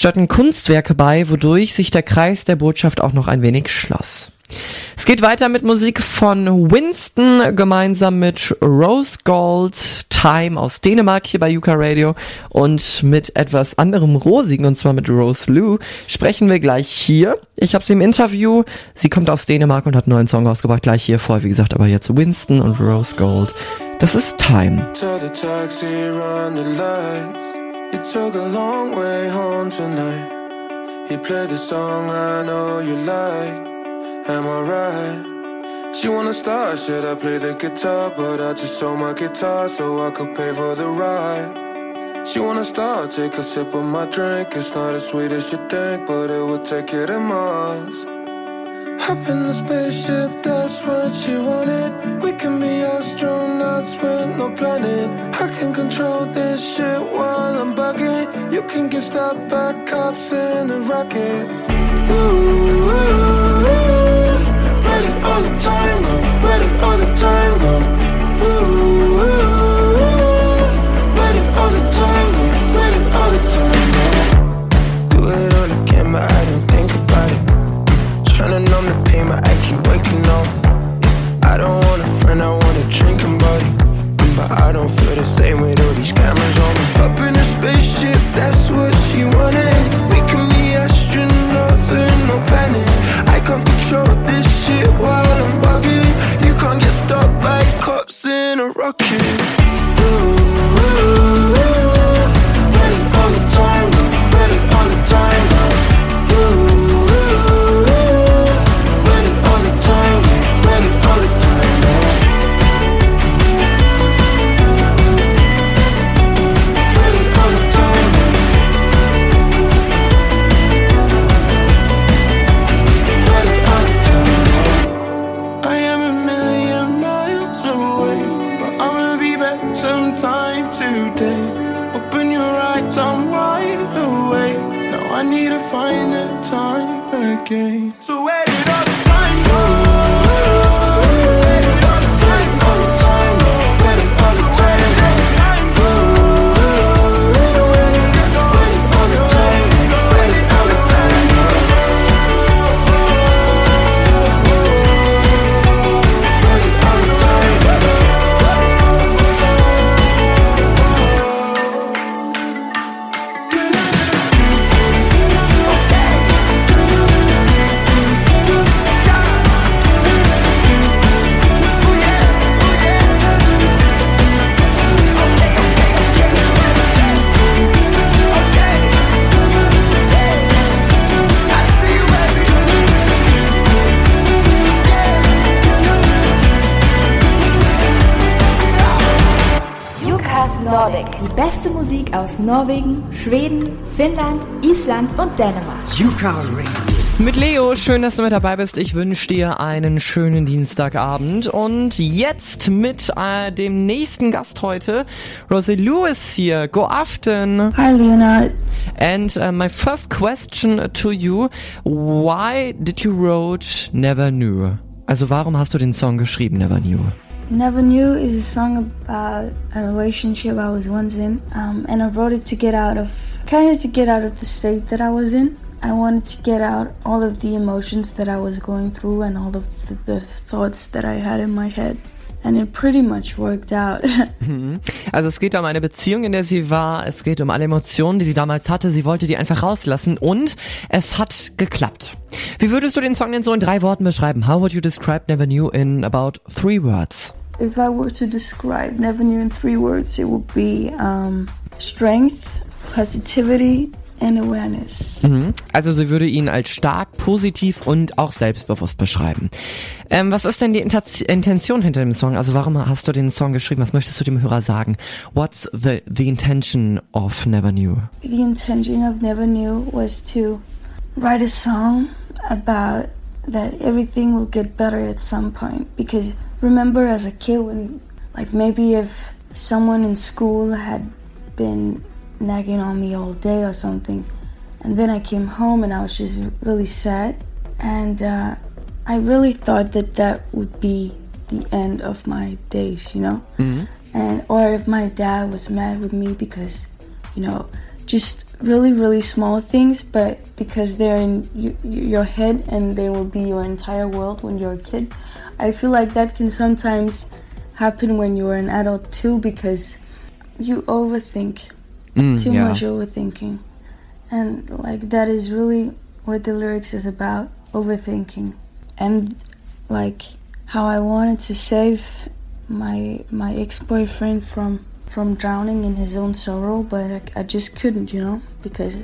störten Kunstwerke bei, wodurch sich der Kreis der Botschaft auch noch ein wenig schloss. Es geht weiter mit Musik von Winston gemeinsam mit Rose Gold Time aus Dänemark hier bei Yuka Radio und mit etwas anderem Rosigen und zwar mit Rose Lou sprechen wir gleich hier. Ich habe sie im Interview. Sie kommt aus Dänemark und hat einen neuen Song rausgebracht, gleich hier vor, wie gesagt, aber jetzt Winston und Rose Gold. Das ist Time. You took a long way home tonight. You played the song I know you like. Am I right? She wanna start, should I play the guitar? But I just sold my guitar so I could pay for the ride. She wanna start, take a sip of my drink. It's not as sweet as you think, but it will take you to Mars. Hop in the spaceship, that's what you wanted. We can be astronauts with no planet. I can control this shit while I'm bugging. You can get stopped by cops in a rocket. Ooh, ooh, ooh. Ready all the time, go. Ready all the time, go. Ooh, ooh, ooh. Ready all the time, go. Ready all the time, I don't feel the same with all these cameras on me. Up in a spaceship, that's what she wanted. We can be astronauts with no planet. I can't control this shit while I'm bugging. You can't get stopped by cops in a rocket. Norwegen, Schweden, Finnland, Island und Dänemark. Yuka Radio. Mit Leo, schön, dass du mit dabei bist. Ich wünsche dir einen schönen Dienstagabend. Und jetzt mit äh, dem nächsten Gast heute, Rosie Lewis hier. Go aften. Hi, Leonard. And uh, my first question to you, why did you wrote Never Knew? Also warum hast du den Song geschrieben, Never Knew? Never Knew is a song about a relationship I was once in, um, and I wrote it to get out of, kind of to get out of the state that I was in. I wanted to get out all of the emotions that I was going through and all of the, the thoughts that I had in my head. And it pretty much worked out. Mhm. Also es geht um eine Beziehung, in der sie war. Es geht um alle Emotionen, die sie damals hatte. Sie wollte die einfach rauslassen und es hat geklappt. Wie würdest du den Song denn so in drei Worten beschreiben? How would you describe Never Knew in about three words? If I were to describe Never Knew in three words, it would be um, strength, positivity, and awareness. Mhm. Also sie würde ihn als stark, positiv und auch selbstbewusst beschreiben. Ähm, was ist denn die Inta- Intention hinter dem Song? Also warum hast du den Song geschrieben? Was möchtest du dem Hörer sagen? What's the, the intention of Never Knew? The intention of Never Knew was to write a song about that everything will get better at some point. Because remember, as a kid, when, like, maybe if someone in school had been nagging on me all day or something, and then I came home and I was just really sad, and uh, I really thought that that would be the end of my days, you know? and or if my dad was mad with me because you know just really really small things but because they're in y- your head and they will be your entire world when you're a kid i feel like that can sometimes happen when you're an adult too because you overthink Mm, too yeah. much overthinking. And like that is really what the lyrics is about overthinking. And like how i wanted to save my my ex-boyfriend from from drowning in his own sorrow but I, I just couldn't you know because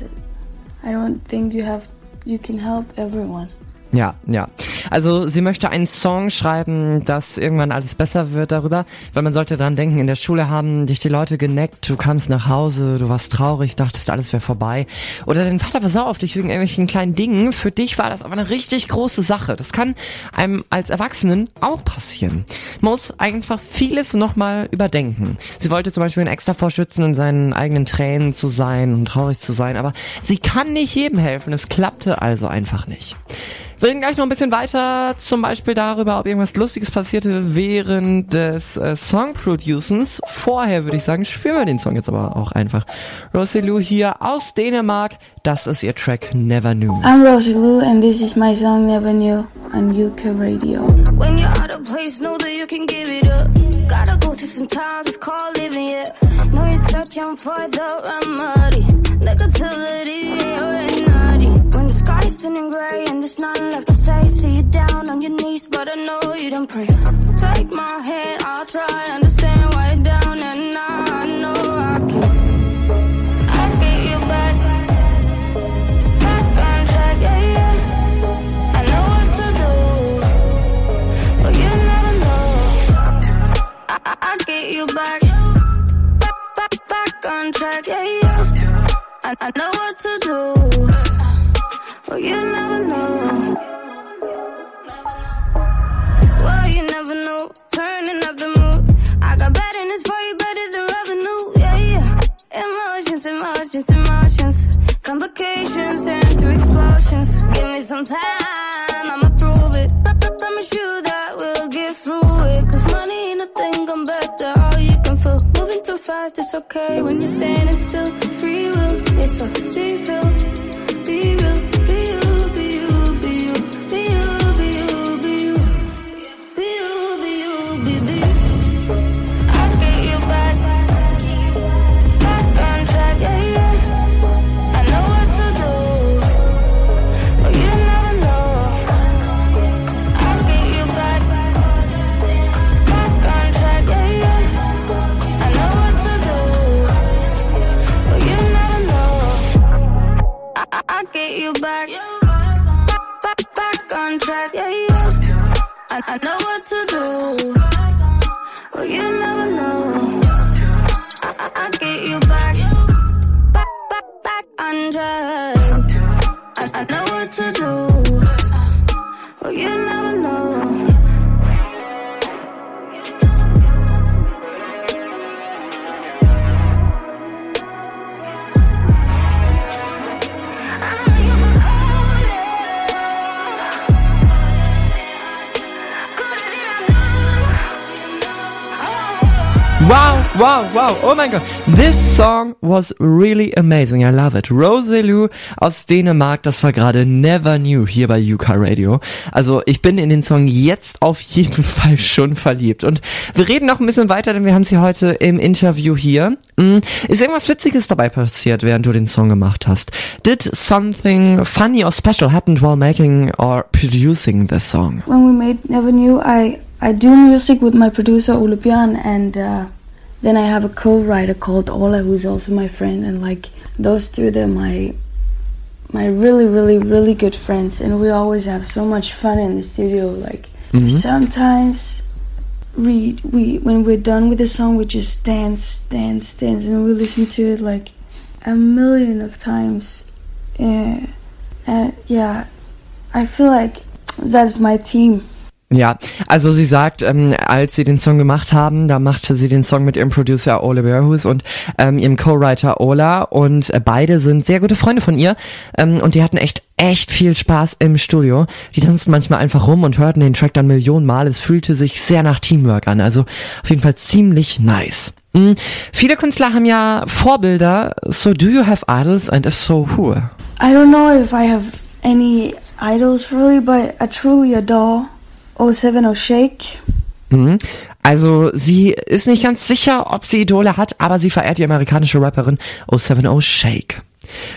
i don't think you have you can help everyone Ja, ja. Also sie möchte einen Song schreiben, dass irgendwann alles besser wird darüber, weil man sollte dran denken, in der Schule haben dich die Leute geneckt, du kamst nach Hause, du warst traurig, dachtest alles wäre vorbei. Oder dein Vater war sauer auf dich wegen irgendwelchen kleinen Dingen. Für dich war das aber eine richtig große Sache. Das kann einem als Erwachsenen auch passieren. Man muss einfach vieles nochmal überdenken. Sie wollte zum Beispiel einen extra vorschützen, in seinen eigenen Tränen zu sein und traurig zu sein, aber sie kann nicht jedem helfen. Es klappte also einfach nicht. Wir reden gleich noch ein bisschen weiter, zum Beispiel darüber, ob irgendwas Lustiges passierte während des äh, Song-Producens. Vorher würde ich sagen, spielen wir den Song jetzt aber auch einfach. Rosie Lou hier aus Dänemark, das ist ihr Track Never Knew. i'm rosie lou and this is my song never knew on uk radio When you're out of place, know that you can give it up. Gotta go through some times, it's called living, yeah. No, you're searching for the remedy. Negativity in turning gray and there's nothing left to say, see you down on your knees, but I know you don't pray. Take my hand, I'll try, understand why you're down, and I know I can. I'll get you back. Back on track, yeah, yeah. I know what to do. But you never know. I, I, I get you back. Back, back, back on track, yeah, yeah. I, I know what to do. But you never know. Well, you never know. Turning up the mood. I got for you, better than revenue. Yeah, yeah. Emotions, emotions, emotions. Complications turn to explosions. Give me some time, I'ma prove it. Promise you that we'll get through it. Cause money ain't a thing, I'm better. All you can feel. Moving too fast, it's okay when you're standing still. Free will, it's a steep. Be real, get you back. Back, back, on track, yeah, yeah. I, I know what to do. But you never know. I, I, get you back. Back, back, back on track. I, I know what to do. But you never Wow, wow, wow, oh mein Gott. This song was really amazing. I love it. Roselou aus Dänemark, das war gerade Never Knew hier bei UK Radio. Also ich bin in den Song jetzt auf jeden Fall schon verliebt. Und wir reden noch ein bisschen weiter, denn wir haben sie heute im Interview hier. Mm, Ist irgendwas Witziges dabei passiert, während du den Song gemacht hast? Did something funny or special happen while making or producing this song? when we made Never Knew, I I do music with my producer Björn, and uh, then I have a co-writer called Ola, who's also my friend, and like those two, they're my my really, really, really good friends, and we always have so much fun in the studio. Like Mhm. sometimes we we when we're done with the song, we just dance, dance, dance, and we listen to it like a million of times. Yeah, and yeah, I feel like that's my team. Ja, also sie sagt, ähm, als sie den Song gemacht haben, da machte sie den Song mit ihrem Producer Ole Berhus und ähm, ihrem Co-Writer Ola und äh, beide sind sehr gute Freunde von ihr ähm, und die hatten echt echt viel Spaß im Studio. Die tanzten manchmal einfach rum und hörten den Track dann Millionen Mal. Es fühlte sich sehr nach Teamwork an, also auf jeden Fall ziemlich nice. Mm, viele Künstler haben ja Vorbilder. So do you have idols and if so who? I don't know if I have any idols really, but I truly adore 070 Shake. Mhm. Also sie ist nicht ganz sicher, ob sie Idole hat, aber sie verehrt die amerikanische Rapperin 070 Shake.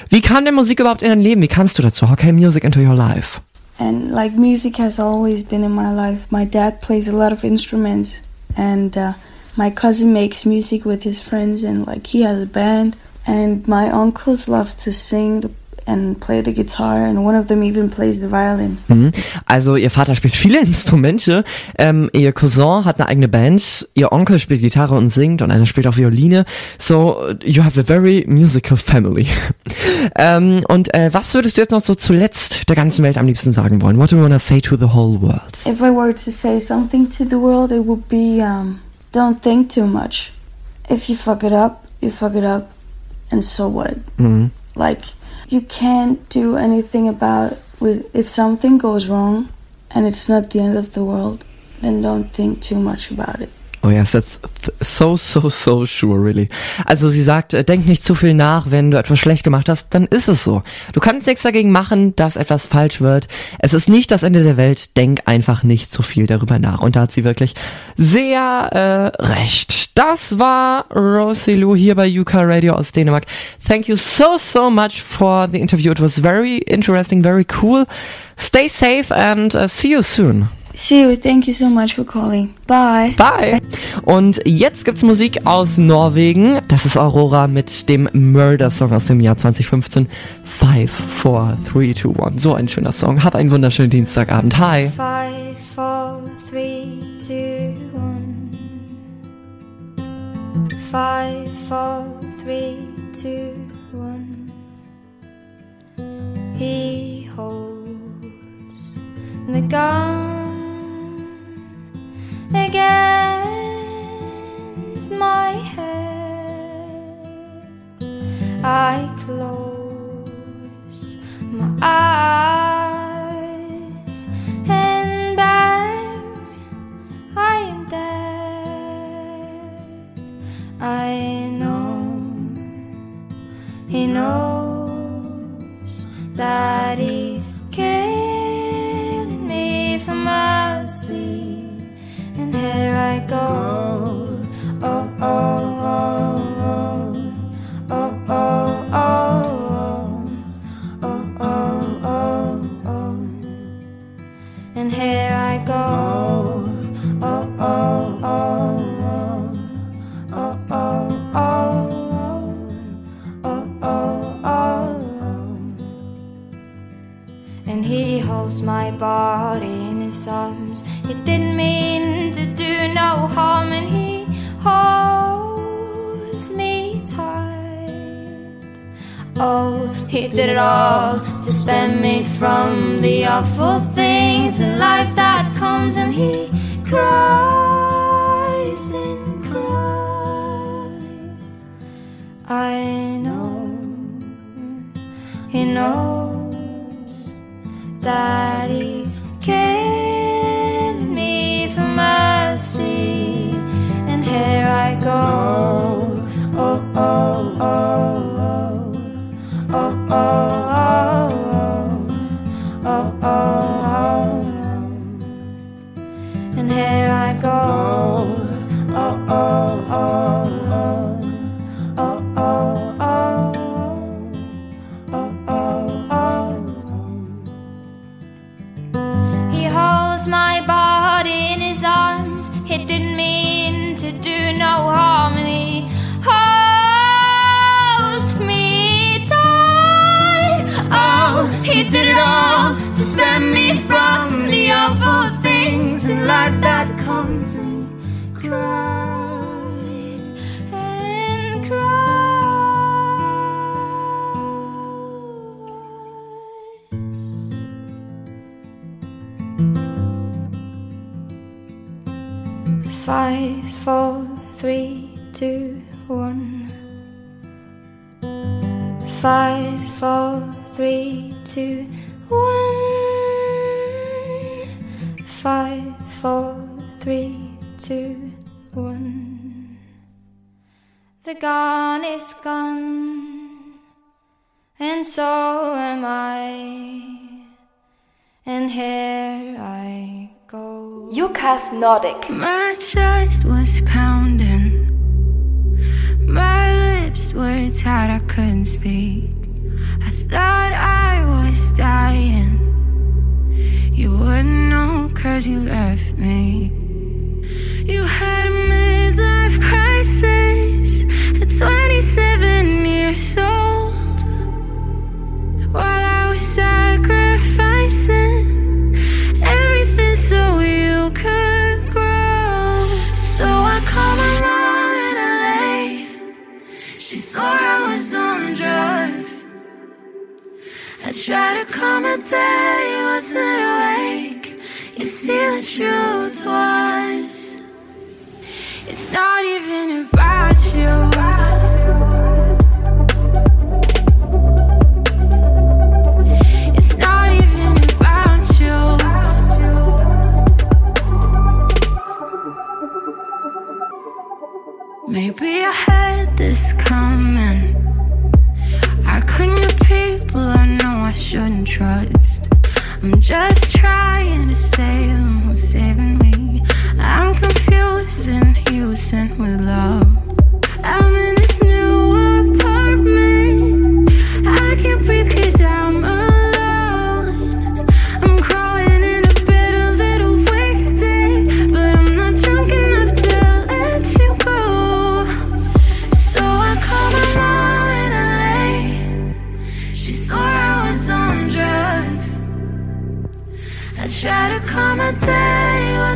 Wie kam denn Musik überhaupt in dein Leben? Wie kamst du dazu? How came music into your life? And like music has always been in my life. My dad plays a lot of instruments, and uh, my cousin makes music with his friends, and like he has a band. And my uncles love to sing the, and play the guitar, and one of them even plays the violin. Mhm. Also ihr Vater spielt viele Instrumente, ähm, ihr Cousin hat eine eigene Band, ihr Onkel spielt Gitarre und singt und einer spielt auch Violine. So you have a very musical family. ähm, und äh, was würdest du jetzt noch so zuletzt der ganzen Welt am liebsten sagen wollen? What do you wanna say to the whole world? If I were to say something to the world, it would be um, don't think too much. If you fuck it up, you fuck it up, and so what? Mhm. Like you can't do anything about with if something goes wrong and it's not the end of the world, then don't think too much about it. Oh yes, that's th- so, so, so sure, really. Also sie sagt, äh, denk nicht zu viel nach, wenn du etwas schlecht gemacht hast, dann ist es so. Du kannst nichts dagegen machen, dass etwas falsch wird. Es ist nicht das Ende der Welt, denk einfach nicht zu viel darüber nach. Und da hat sie wirklich sehr äh, recht. Das war Rosie Lou hier bei UK Radio aus Dänemark. Thank you so, so much for the interview. It was very interesting, very cool. Stay safe and uh, see you soon. See you. Thank you so much for calling. Bye. Bye. Und jetzt gibt's Musik aus Norwegen. Das ist Aurora mit dem Murder-Song aus dem Jahr 2015. 5, 4, 3, 2, 1. So ein schöner Song. Hab einen wunderschönen Dienstagabend. Hi. Five, four, three, two, one. Five, four, three, two, one. He holds the gun against my head. I close my eyes and bang, I am dead. I know he knows that he's killing and here I go. Oh oh oh oh oh oh oh oh oh oh oh, and here I go. Oh oh oh oh oh oh oh and he holds my body in his arms. He didn't mean no harm, and he holds me tight. Oh, he did it all to spare me from the awful things in life that comes, and he cries and cries. I know he knows that he's killing and here I go. Oh oh oh oh oh oh awful things in life that comes and cries and cries. Five, four, three, two, one. Five, four, three, two, one. Five, four, three, two, one. The gun is gone, and so am I. And here I go. Jukas Nordic. My chest was pounding. My lips were tight, I couldn't speak. I thought I was dying. You wouldn't know cause you left me. You had a midlife crisis at 27 years old. While I was sacrificing everything so you could grow. So I called my mom in LA. She swore I was on drugs. I tried to calm her down, he wasn't awake. You see, the truth was, it's not even about you. It's not even about you. Maybe I had this coming. I cling to people I know I shouldn't trust. I'm just trying to save them who's saving me. I'm confused and using with love. I'm in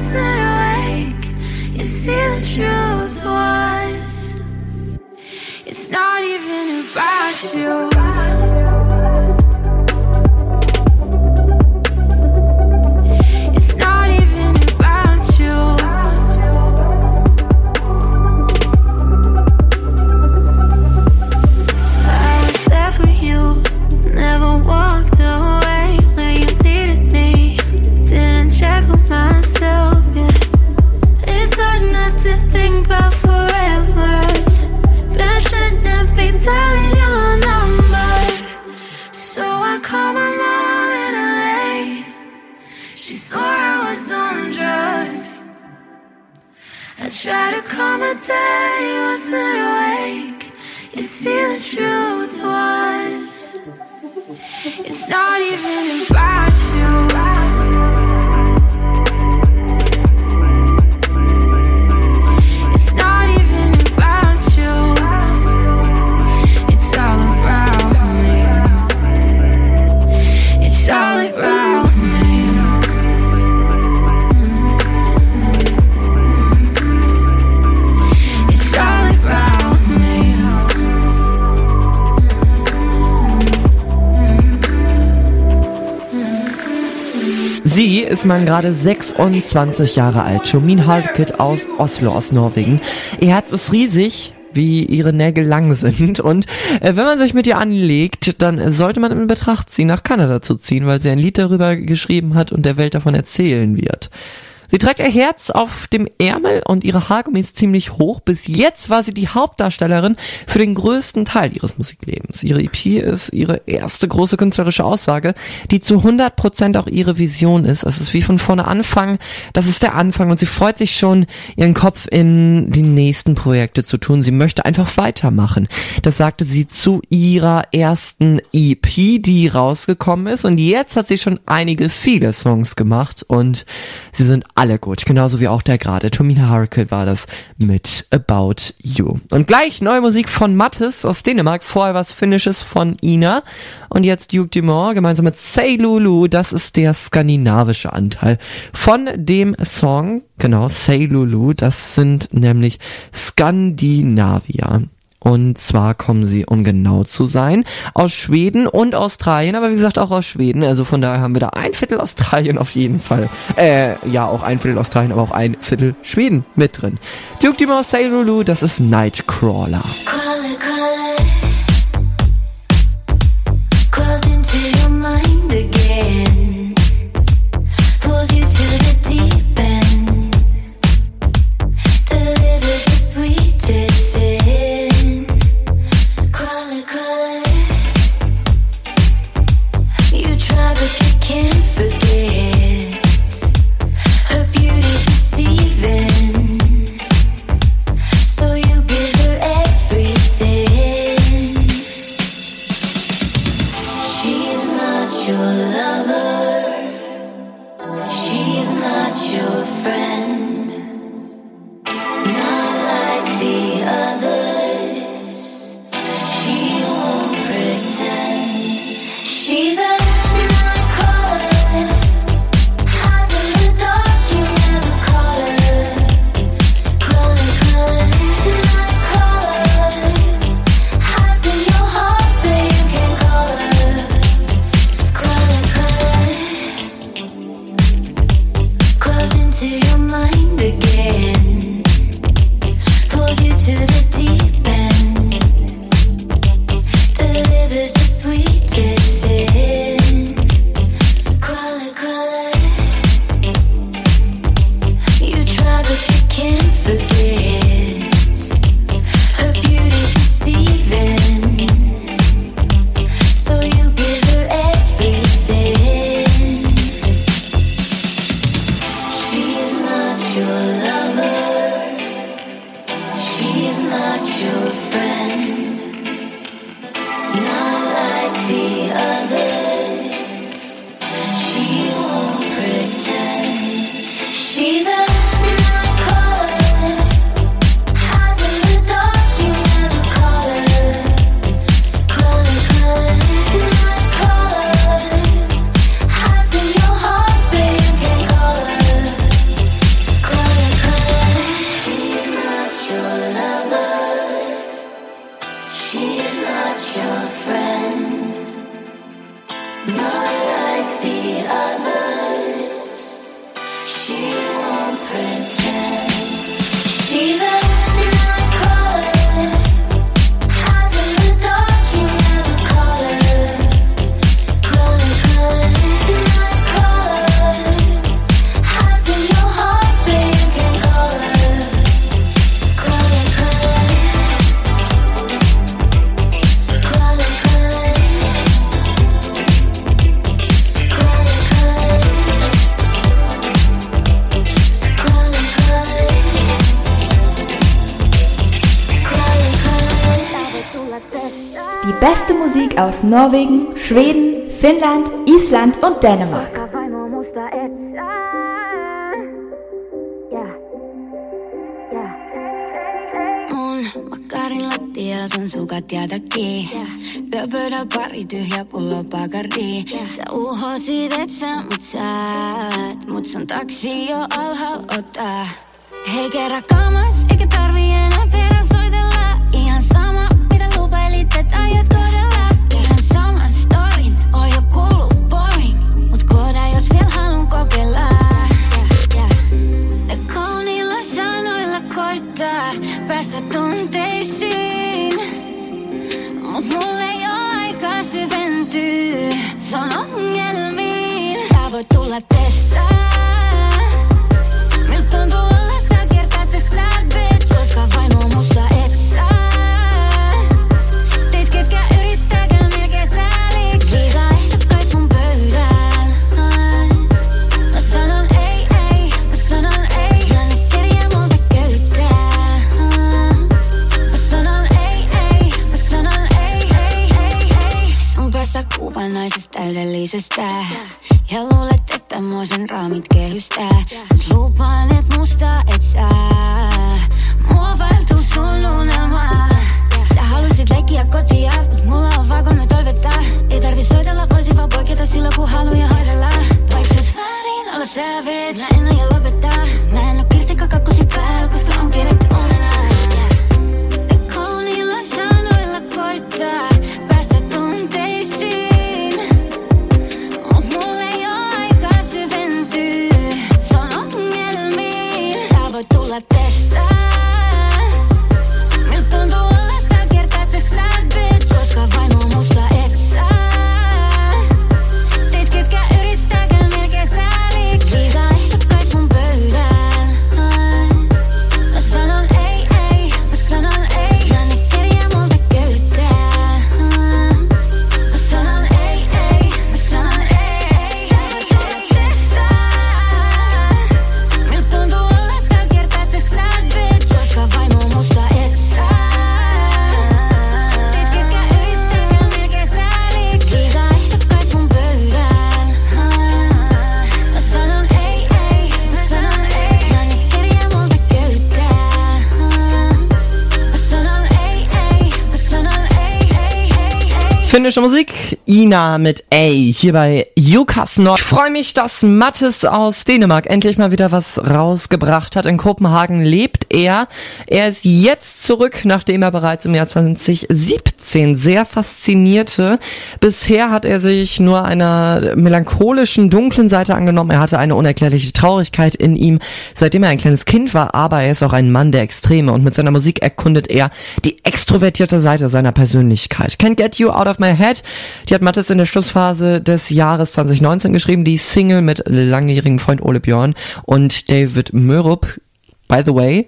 wasn't awake. You see, the truth was, it's not even about you. Tried to calm my down, he wasn't awake. You see, the truth was, it's not even about you. Ist man gerade 26 Jahre alt, Chomin Harkit aus Oslo, aus Norwegen. Ihr Herz ist riesig, wie ihre Nägel lang sind. Und äh, wenn man sich mit ihr anlegt, dann sollte man in Betracht ziehen, nach Kanada zu ziehen, weil sie ein Lied darüber geschrieben hat und der Welt davon erzählen wird. Sie trägt ihr Herz auf dem Ärmel und ihre Haargummi ist ziemlich hoch. Bis jetzt war sie die Hauptdarstellerin für den größten Teil ihres Musiklebens. Ihre EP ist ihre erste große künstlerische Aussage, die zu 100% auch ihre Vision ist. Es ist wie von vorne Anfang. Das ist der Anfang und sie freut sich schon, ihren Kopf in die nächsten Projekte zu tun. Sie möchte einfach weitermachen. Das sagte sie zu ihrer ersten EP, die rausgekommen ist. Und jetzt hat sie schon einige, viele Songs gemacht und sie sind alle gut. Genauso wie auch der gerade. Tomina Hurricane war das mit About You. Und gleich neue Musik von Mattes aus Dänemark. Vorher was Finnisches von Ina. Und jetzt Duke Dumont gemeinsam mit Say Lulu. Das ist der skandinavische Anteil von dem Song. Genau, Say Lulu. Das sind nämlich Skandinavier. Und zwar kommen sie, um genau zu sein, aus Schweden und Australien, aber wie gesagt auch aus Schweden. Also von daher haben wir da ein Viertel Australien auf jeden Fall. Äh, ja, auch ein Viertel Australien, aber auch ein Viertel Schweden mit drin. Duke Dimo Say Lulu, das ist Nightcrawler. Crawler, crawler. Schweden, Finnland, Island und Dänemark. Makkarin lattia, sun sukat jätä kiinni. Yeah. Yöpöydällä pari tyhjä pullo pakari. Yeah. Sä uhosit et sä mut sä, mut sun taksi jo alhaal ottaa. Ei. Finnische Musik, Ina mit A, hier bei Jukas Nord. Ich freue mich, dass Mattes aus Dänemark endlich mal wieder was rausgebracht hat. In Kopenhagen lebt er. Er ist jetzt zurück, nachdem er bereits im Jahr 2017 sehr faszinierte. Bisher hat er sich nur einer melancholischen, dunklen Seite angenommen. Er hatte eine unerklärliche Traurigkeit in ihm, seitdem er ein kleines Kind war, aber er ist auch ein Mann der Extreme und mit seiner Musik erkundet er die extrovertierte Seite seiner Persönlichkeit. Can't Get You Out of My Head, die hat Mattes in der Schlussphase des Jahres 2019 geschrieben, die Single mit langjährigen Freund Ole Björn und David Mörup. By the way,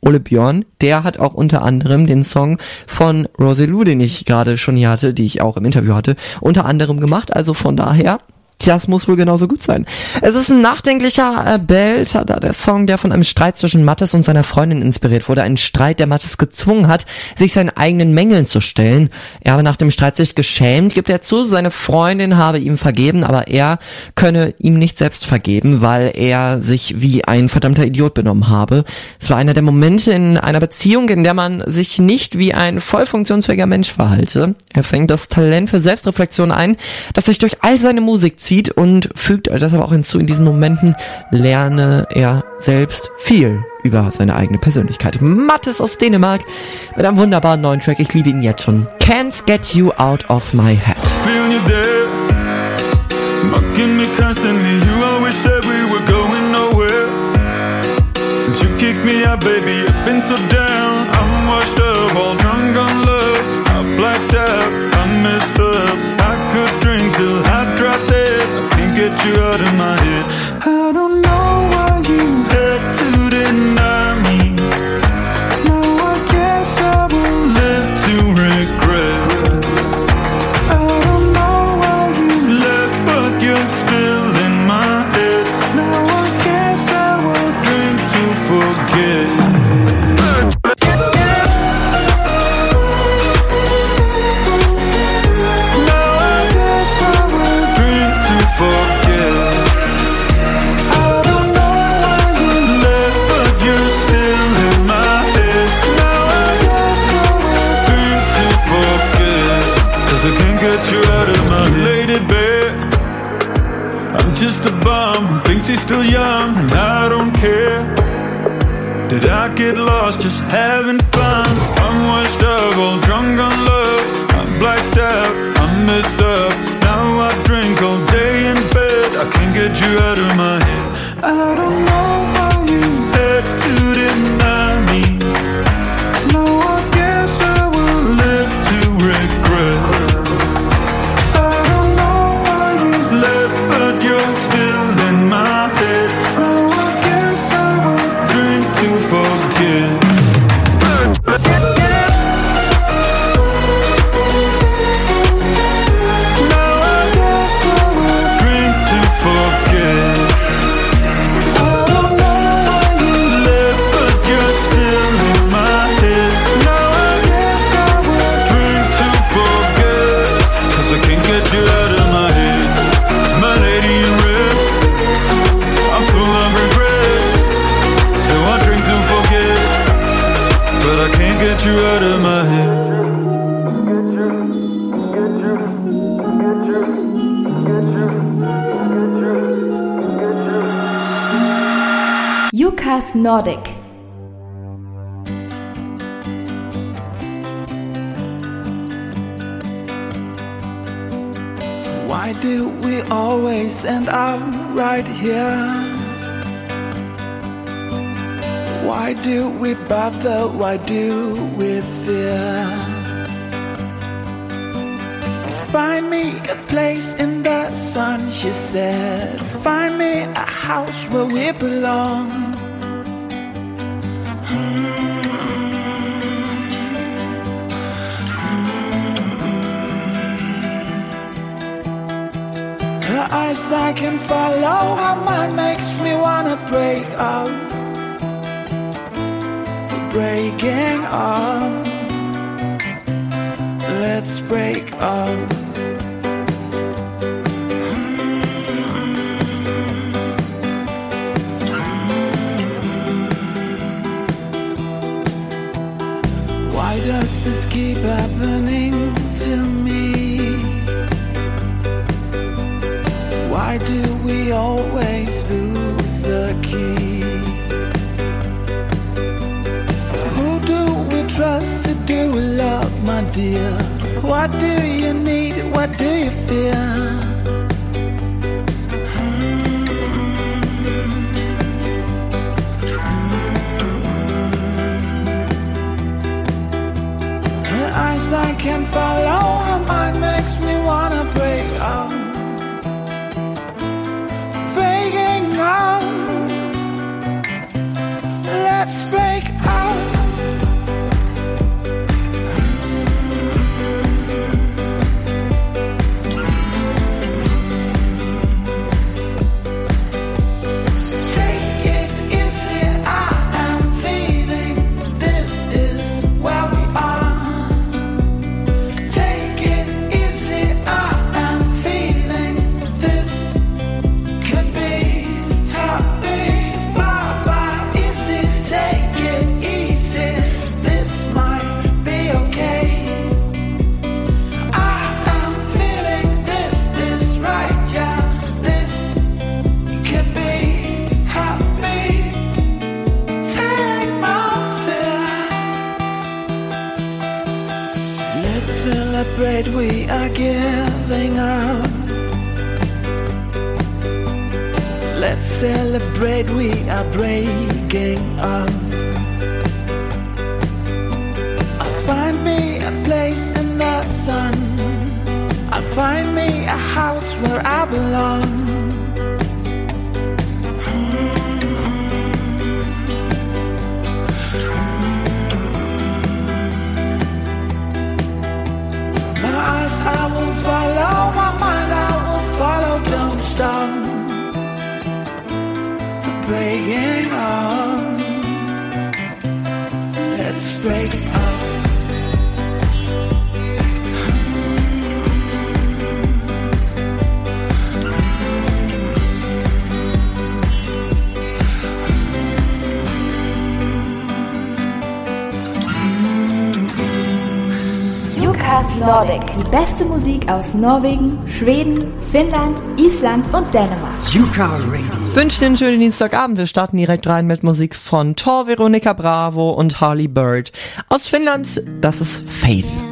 Ole Björn, der hat auch unter anderem den Song von Rosalou, den ich gerade schon hier hatte, die ich auch im Interview hatte, unter anderem gemacht. Also von daher, das muss wohl genauso gut sein. Es ist ein nachdenklicher äh, Belter, da der Song, der von einem Streit zwischen Mattes und seiner Freundin inspiriert wurde. Ein Streit, der Mattes gezwungen hat, sich seinen eigenen Mängeln zu stellen. Er habe nach dem Streit sich geschämt, gibt er zu, seine Freundin habe ihm vergeben, aber er könne ihm nicht selbst vergeben, weil er sich wie ein verdammter Idiot benommen habe. Es war einer der Momente in einer Beziehung, in der man sich nicht wie ein voll funktionsfähiger Mensch verhalte. Er fängt das Talent für Selbstreflexion ein, das sich durch all seine Musik zieht und fügt das aber auch hinzu. In diesen Momenten lerne er selbst viel über seine eigene Persönlichkeit. Mattes aus Dänemark mit einem wunderbaren neuen Track. Ich liebe ihn jetzt schon. Can't Get You Out of My Head. Since you kicked me out, baby, I've been so down. I'm washed up, all You out of my get lost just having fun? I'm washed up, all drunk on love. I'm blacked out, I'm messed up. Now I drink all day in bed. I can't get you out of my head. I don't Why do we always end up right here? Why do we bother? Why do we fear? Find me a place in the sun, she said. Find me a house where we belong. Her eyes I can follow, her mind makes me wanna break out. Breaking up. Let's break up. Keep happening to me? Why do we always lose the key? Who do we trust to do love, my dear? What do you need? What do you fear? I can't follow, her mind makes me wanna break out. Breaking out. Let's break are giving up. Let's celebrate, we are breaking up. I'll find me a place in the sun. I'll find me a house where I belong. Breaking on, let's break up. Nordic. Die beste Musik aus Norwegen, Schweden, Finnland, Island und Dänemark. Yuka Radio. Wünsche dir einen schönen Dienstagabend. Wir starten direkt rein mit Musik von Tor, Veronica Bravo und Harley Bird. Aus Finnland, das ist Faith.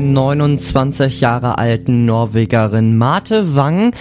29 Jahre alten Norwegerin Marte Wang.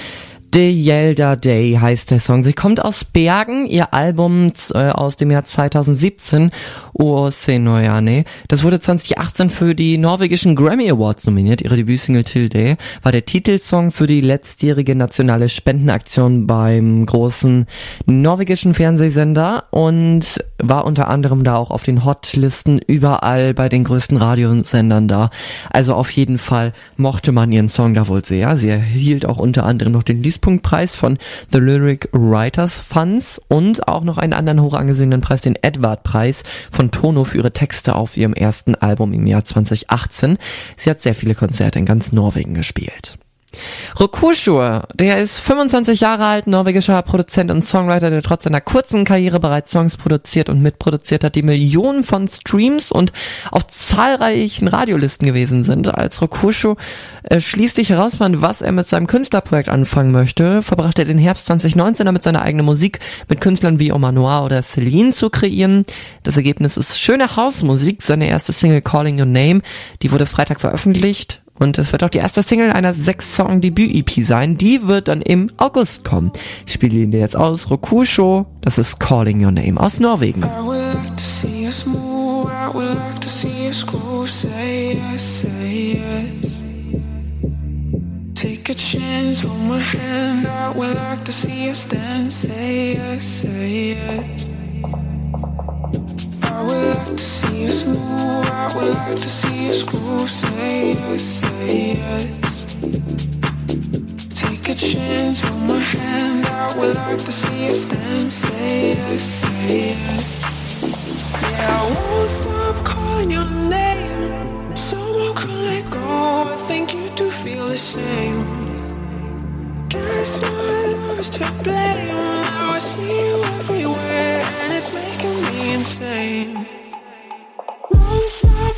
De Yelda Day heißt der Song. Sie kommt aus Bergen. Ihr Album äh, aus dem Jahr 2017, O das wurde 2018 für die norwegischen Grammy Awards nominiert. Ihre Debütsingle Till Day war der Titelsong für die letztjährige nationale Spendenaktion beim großen norwegischen Fernsehsender. Und war unter anderem da auch auf den Hotlisten überall bei den größten Radiosendern da. Also auf jeden Fall mochte man ihren Song da wohl sehr. Sie erhielt auch unter anderem noch den Lispunktpreis von The Lyric Writers Funds und auch noch einen anderen hoch angesehenen Preis, den Edward-Preis von Tono für ihre Texte auf ihrem ersten Album im Jahr 2018. Sie hat sehr viele Konzerte in ganz Norwegen gespielt. Rokusho, der ist 25 Jahre alt, norwegischer Produzent und Songwriter, der trotz seiner kurzen Karriere bereits Songs produziert und mitproduziert hat, die Millionen von Streams und auf zahlreichen Radiolisten gewesen sind. Als Rokusho äh, schließlich herausfand, was er mit seinem Künstlerprojekt anfangen möchte, verbrachte er den Herbst 2019 damit seine eigene Musik mit Künstlern wie Omar Noir oder Celine zu kreieren. Das Ergebnis ist schöne Hausmusik, seine erste Single Calling Your Name, die wurde Freitag veröffentlicht und es wird auch die erste Single einer sechs Song Debüt EP sein. Die wird dann im August kommen. Ich spiele ihn dir jetzt aus. Rokusho, das ist Calling Your Name aus Norwegen. Take a chance, hold my hand. I would like to see us dance. Say yes, say yes. I would like to see us groove. Say yes, say yes. Take a chance, hold my hand. I would like to see us dance. Say yes, say yes. Yeah, I won't stop calling your name. Someone can let go. I think you do feel the same. Guess my love is to blame. Now I see you everywhere, and it's making me insane.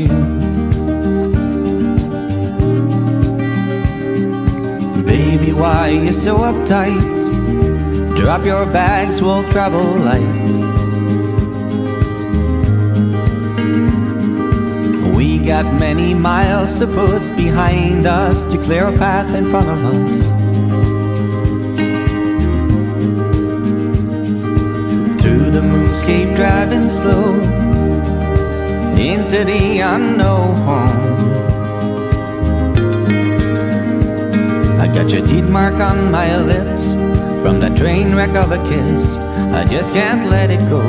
you? Baby, why you so uptight? Drop your bags, we'll travel light. We got many miles to put behind us to clear a path in front of us. Through the moonscape, driving slow into the unknown. I got your teeth mark on my lips from that train wreck of a kiss. I just can't let it go.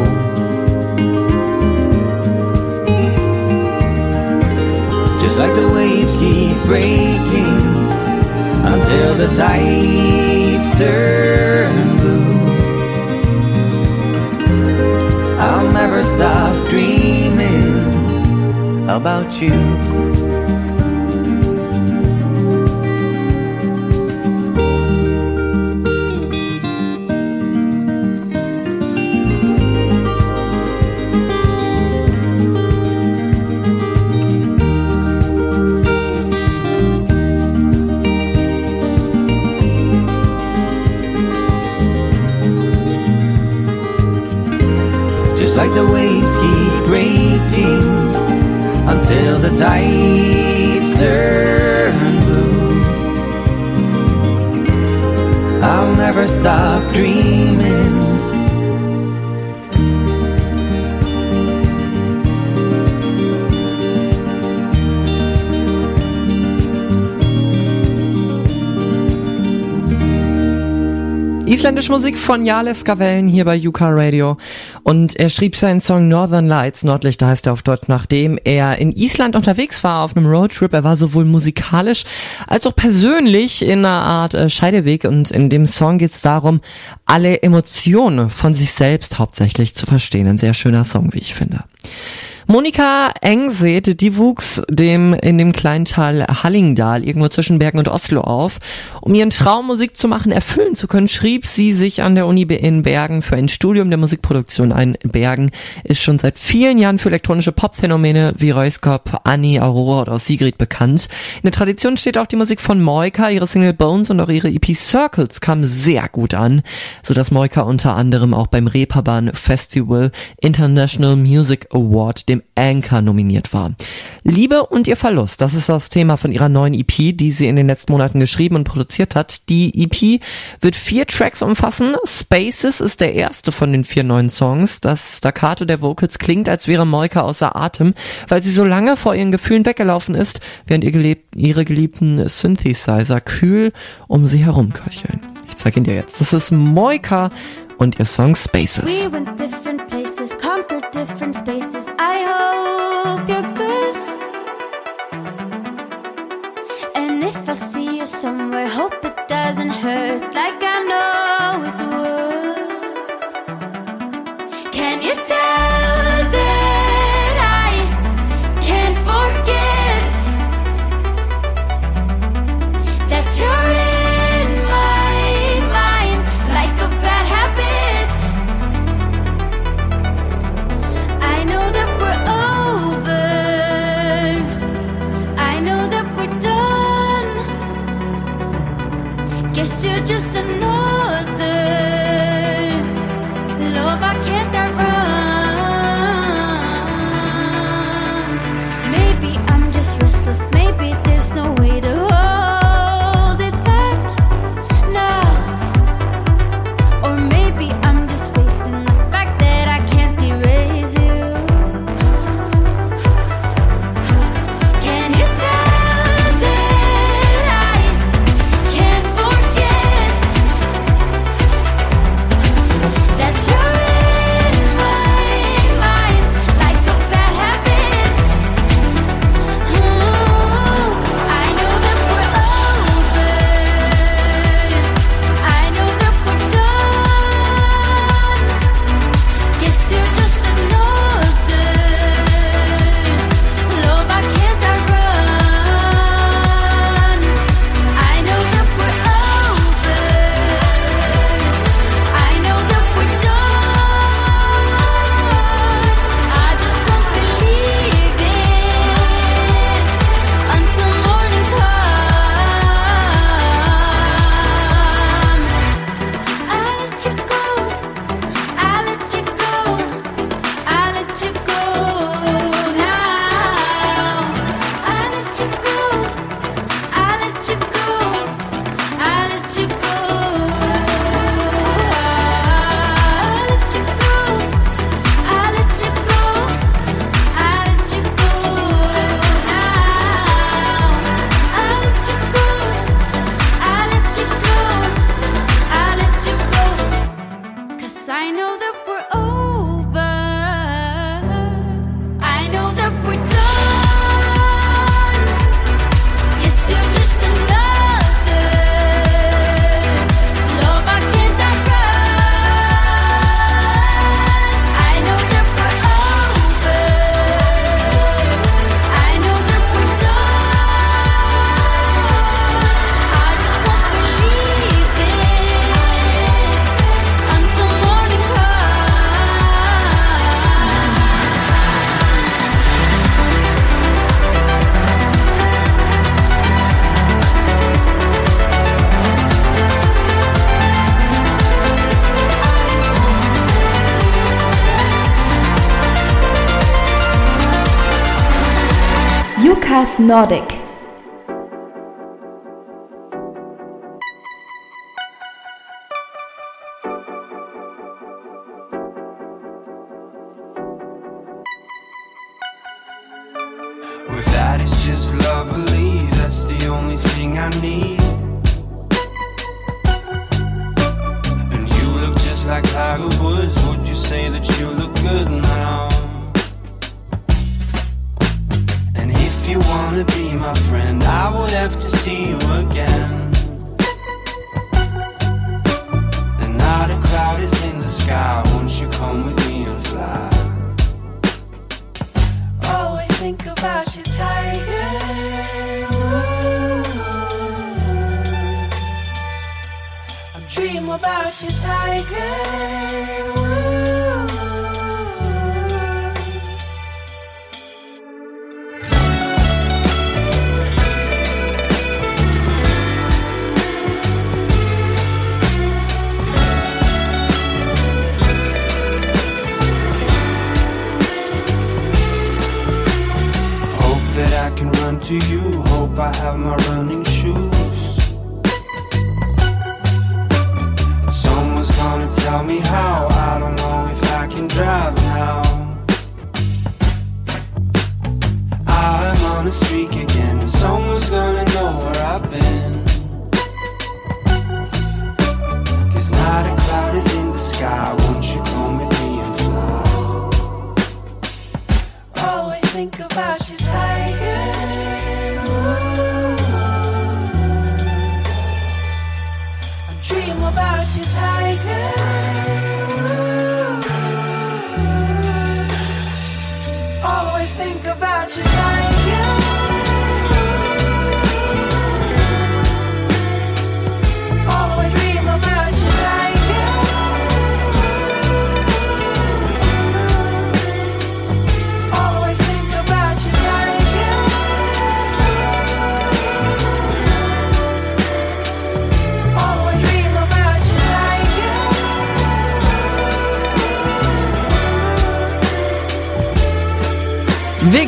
Just like the waves keep breaking until the tides turn blue. I'll never stop dreaming about you. Tides turn blue. I'll never stop dreaming. Isländische Musik von Jales Gavellen hier bei UK Radio. Und er schrieb seinen Song Northern Lights, Nordlichter heißt er auf Deutsch, nachdem er in Island unterwegs war auf einem Roadtrip. Er war sowohl musikalisch als auch persönlich in einer Art äh, Scheideweg. Und in dem Song geht es darum, alle Emotionen von sich selbst hauptsächlich zu verstehen. Ein sehr schöner Song, wie ich finde. Monika Engseet, die wuchs dem, in dem kleinen Tal Hallingdal, irgendwo zwischen Bergen und Oslo auf. Um ihren Traum Musik zu machen, erfüllen zu können, schrieb sie sich an der Uni in Bergen für ein Studium der Musikproduktion ein. Bergen ist schon seit vielen Jahren für elektronische Popphänomene wie Reuskop, Annie, Aurora oder Sigrid bekannt. In der Tradition steht auch die Musik von Moika, ihre Single Bones und auch ihre EP Circles kam sehr gut an, sodass Moika unter anderem auch beim Reeperbahn Festival International Music Award, dem Anchor nominiert war. Liebe und ihr Verlust, das ist das Thema von ihrer neuen EP, die sie in den letzten Monaten geschrieben und produziert hat. Die EP wird vier Tracks umfassen. Spaces ist der erste von den vier neuen Songs. Das Staccato der Vocals klingt, als wäre Moika außer Atem, weil sie so lange vor ihren Gefühlen weggelaufen ist, während ihr gelebt, ihre geliebten Synthesizer kühl um sie herumköcheln. Ich zeige ihn dir jetzt. Das ist Moika und ihr Song Spaces. We went different places, conquered different spaces. I hope you're good. I see you somewhere, hope it doesn't hurt. Like I know Nordic.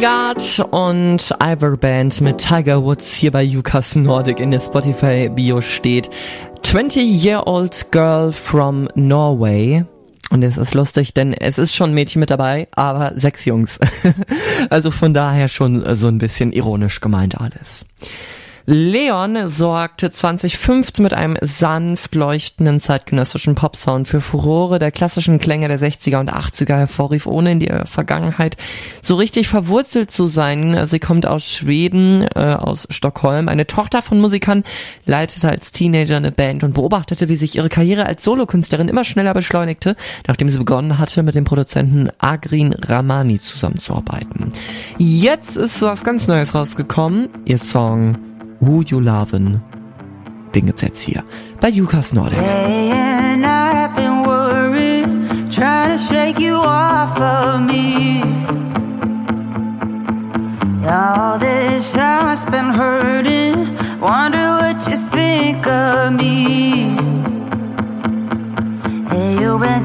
Vegard und Ivor Band mit Tiger Woods hier bei Yukas Nordic in der Spotify Bio steht 20-year-old girl from Norway. Und es ist lustig, denn es ist schon ein Mädchen mit dabei, aber sechs Jungs. also von daher schon so ein bisschen ironisch gemeint alles. Leon sorgte 2015 mit einem sanft leuchtenden zeitgenössischen Popsound für Furore der klassischen Klänge der 60er und 80er hervorrief, ohne in die Vergangenheit so richtig verwurzelt zu sein. Sie kommt aus Schweden, äh, aus Stockholm. Eine Tochter von Musikern leitete als Teenager eine Band und beobachtete, wie sich ihre Karriere als Solokünstlerin immer schneller beschleunigte, nachdem sie begonnen hatte, mit dem Produzenten Agrin Ramani zusammenzuarbeiten. Jetzt ist was ganz Neues rausgekommen. Ihr Song Who You Lovin'. Den gibt's jetzt hier bei Yukas Nordic. And I've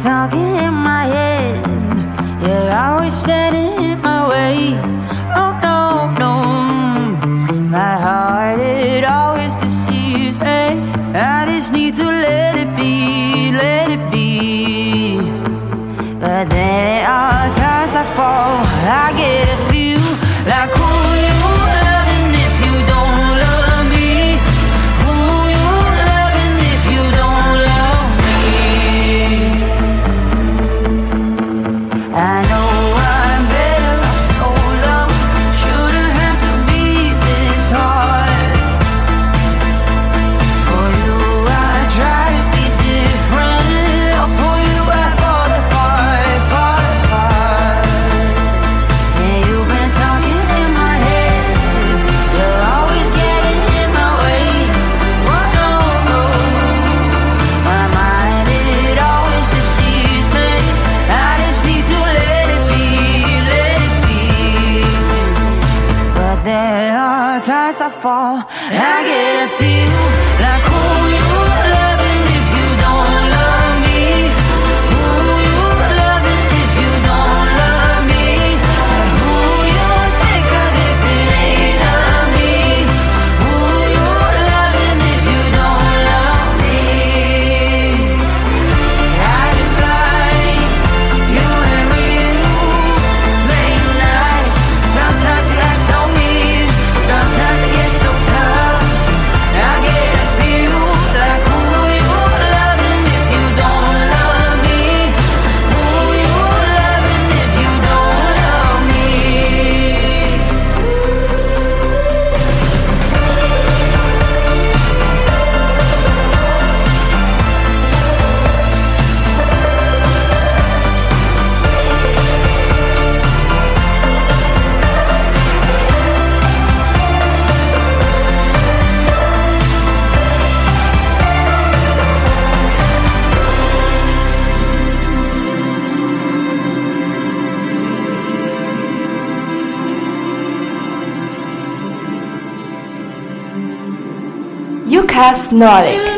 talking in my head, you're always standing in my way. Oh no, no, my heart it always deceives me. I just need to let it be, let it be. But there are times I fall, fall. I get a feel Jukas Nordic.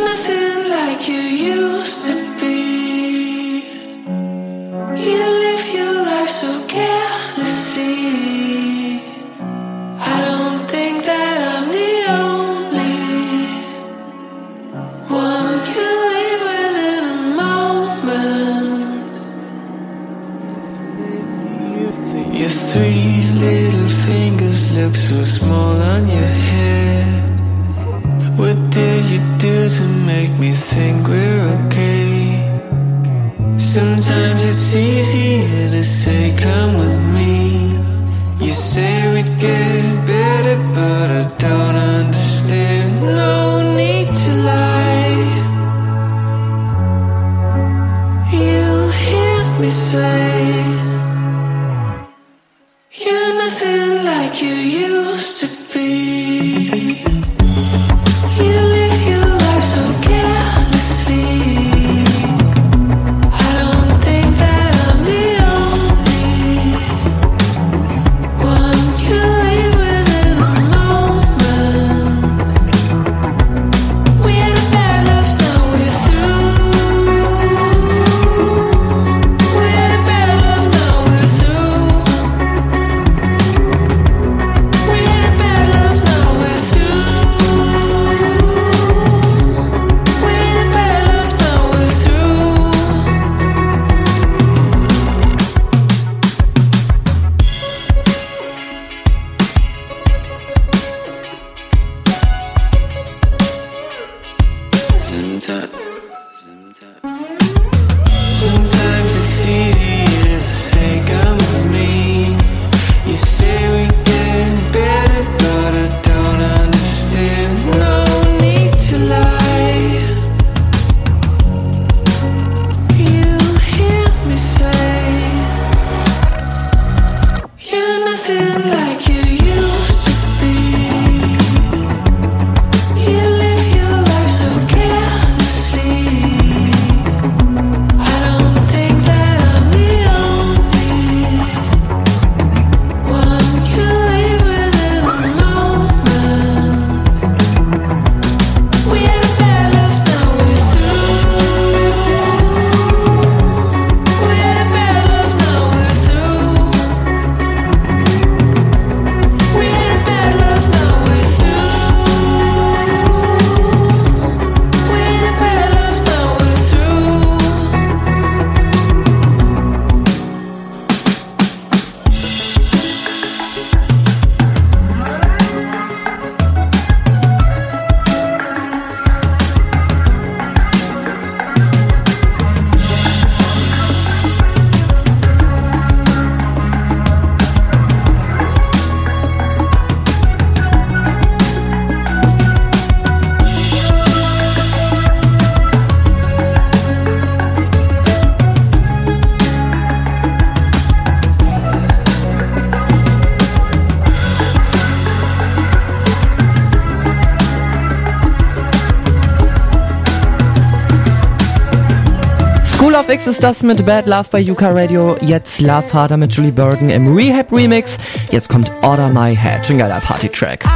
Ist das mit Bad Love bei Yuka Radio. Jetzt Love Harder mit Julie Bergen im Rehab Remix. Jetzt kommt Order My Head, ein geiler Party-Track.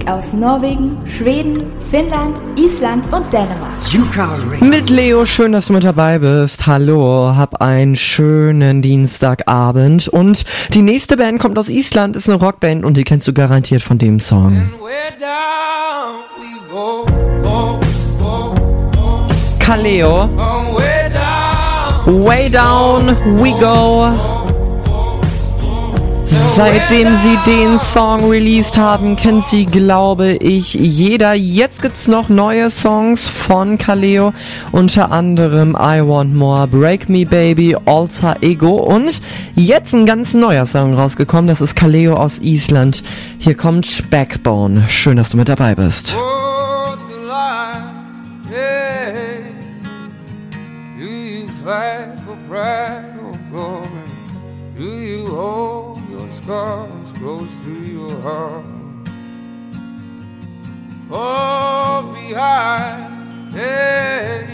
Musik aus Norwegen, Schweden, Finnland, Island und Dänemark. Mit Leo, schön, dass du mit dabei bist. Hallo, hab einen schönen Dienstagabend. Und die nächste Band kommt aus Island, ist eine Rockband und die kennst du garantiert von dem Song. Kaleo. Way down we go. Seitdem sie den Song released haben, kennt sie, glaube ich, jeder. Jetzt gibt's noch neue Songs von Kaleo, unter anderem I Want More, Break Me Baby, Alter Ego und jetzt ein ganz neuer Song rausgekommen, das ist Kaleo aus Island. Hier kommt Backbone. Schön, dass du mit dabei bist. Hey, Behind, hey,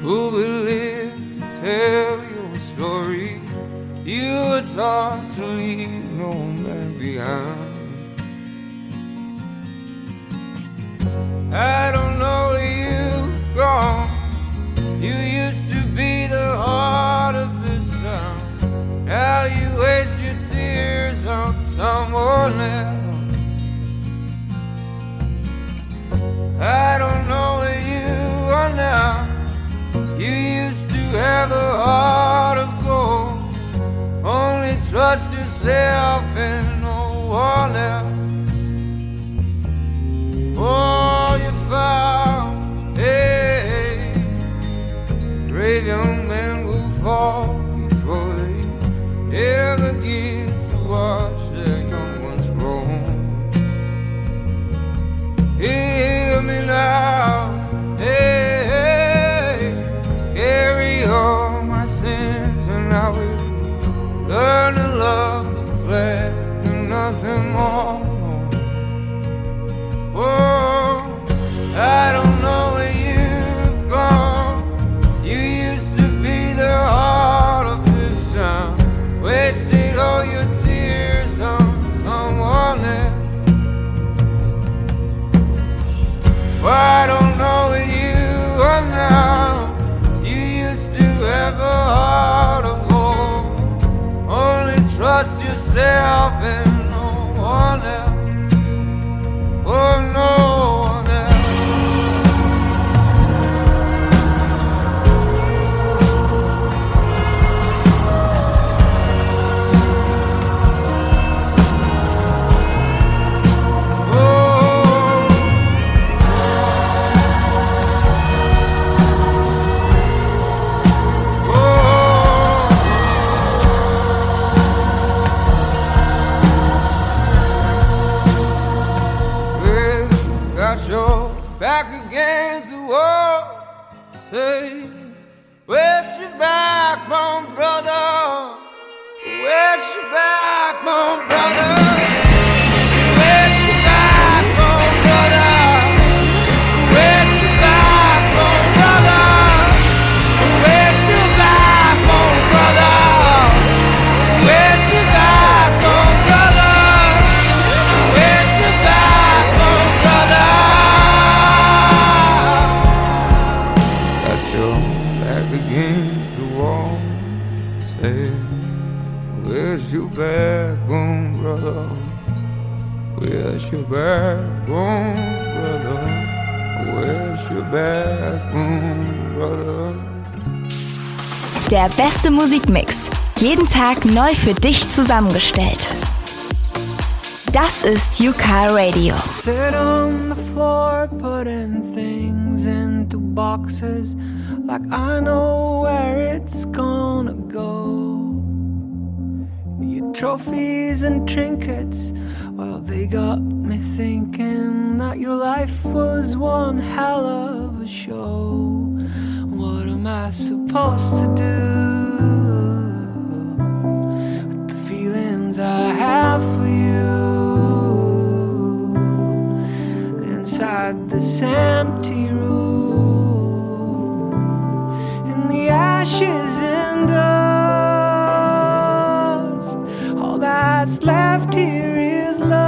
who will live to tell your story? You were taught to leave no man behind. I don't know where you've gone. You used to be the heart of the sun. Now you waste your tears on someone else. I don't know where you are now. You used to have a heart of gold. Only trust yourself and no one else. Oh, you found, hey, brave young will fall before they ever get to watch their Hear me now, hey, carry all my sins and I will learn to love the flesh and nothing more. Oh, I don't know where you've gone. You used to be the heart of this town. Wasted I don't know where you are now. You used to have a heart of gold. Only trust yourself and no one else. Oh, got Say, where's your backbone, brother? Where's your backbone, brother? Backbone, brother? Der beste Musikmix. Jeden Tag neu für dich zusammengestellt. Das ist Yuka Radio. Sit on the floor, putting things into boxes like I know where it's gonna go. Your trophies and trinkets, well, they got me thinking that your life was one hell of a show. What am I supposed to do with the feelings I have for you? inside this empty room in the ashes and dust that's left here is love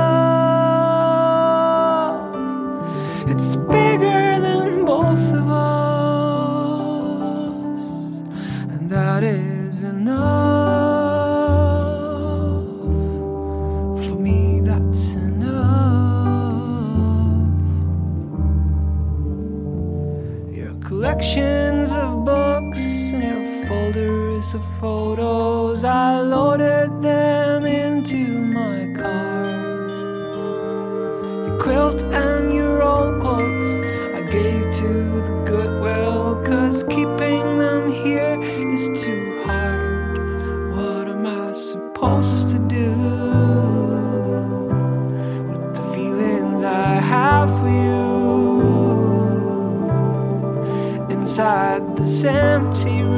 it's bigger than both of us and that is enough for me that's enough your collections of books and your folders of photos. Quilt and your old clothes I gave to the Goodwill, cause keeping them here is too hard. What am I supposed to do with the feelings I have for you? inside this empty room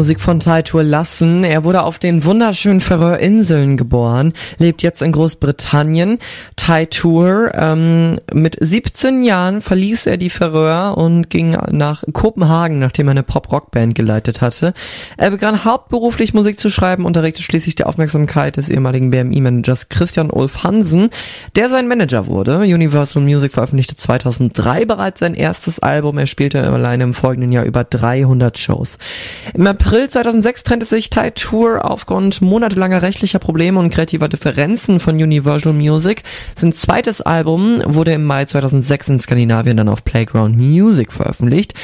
Musik von Taitur Lassen. Er wurde auf den wunderschönen Färöerinseln geboren, lebt jetzt in Großbritannien. Taitur, ähm, mit 17 Jahren verließ er die Färöer und ging nach Kopenhagen, nachdem er eine Pop-Rock-Band geleitet hatte. Er begann hauptberuflich Musik zu schreiben und erregte schließlich die Aufmerksamkeit des ehemaligen BMI-Managers Christian Ulf Hansen, der sein Manager wurde. Universal Music veröffentlichte 2003 bereits sein erstes Album. Er spielte alleine im folgenden Jahr über 300 Shows. Im April 2006 trennte sich Thai Tour aufgrund monatelanger rechtlicher Probleme und kreativer Differenzen von Universal Music. Sein zweites Album wurde im Mai 2006 in Skandinavien dann auf Playground Music veröffentlicht.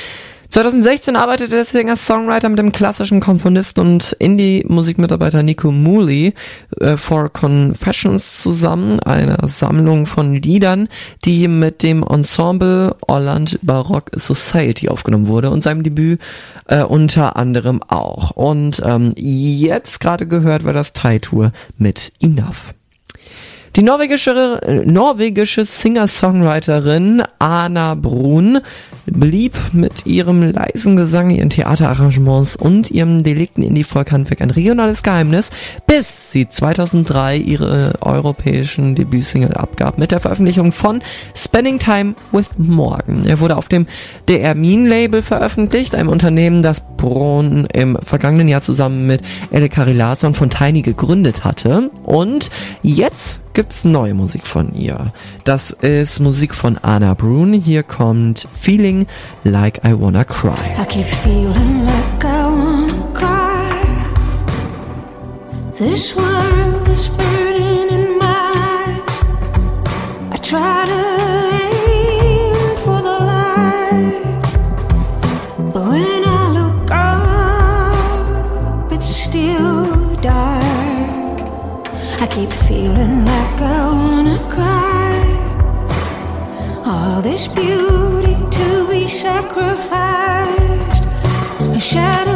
2016 arbeitete der Singer-Songwriter mit dem klassischen Komponisten und Indie-Musikmitarbeiter Nico Mooley äh, for Confessions zusammen, einer Sammlung von Liedern, die mit dem Ensemble Orland Baroque Society aufgenommen wurde und seinem Debüt äh, unter anderem auch. Und ähm, jetzt gerade gehört war das Thai-Tour mit Enough. Die norwegische, äh, norwegische Singer-Songwriterin Anna Brun blieb mit ihrem leisen Gesang, ihren Theaterarrangements und ihrem delikten Indie-Folk-Handwerk ein regionales Geheimnis, bis sie 2003 ihre europäischen Debütsingle abgab mit der Veröffentlichung von Spending Time with Morgan. Er wurde auf dem DR Mean Label veröffentlicht, einem Unternehmen, das Brun im vergangenen Jahr zusammen mit Elle Carilason von Tiny gegründet hatte. Und jetzt gibt's neue Musik von ihr. Das ist Musik von Anna Brun. Hier kommt Feeling Like I Wanna Cry. I keep feeling like I wanna cry. This world is burning in my eyes. I try to aim for the light, but when I look up, it's still dark. I keep feeling like I wanna cry. All this beauty sacrificed. a shadows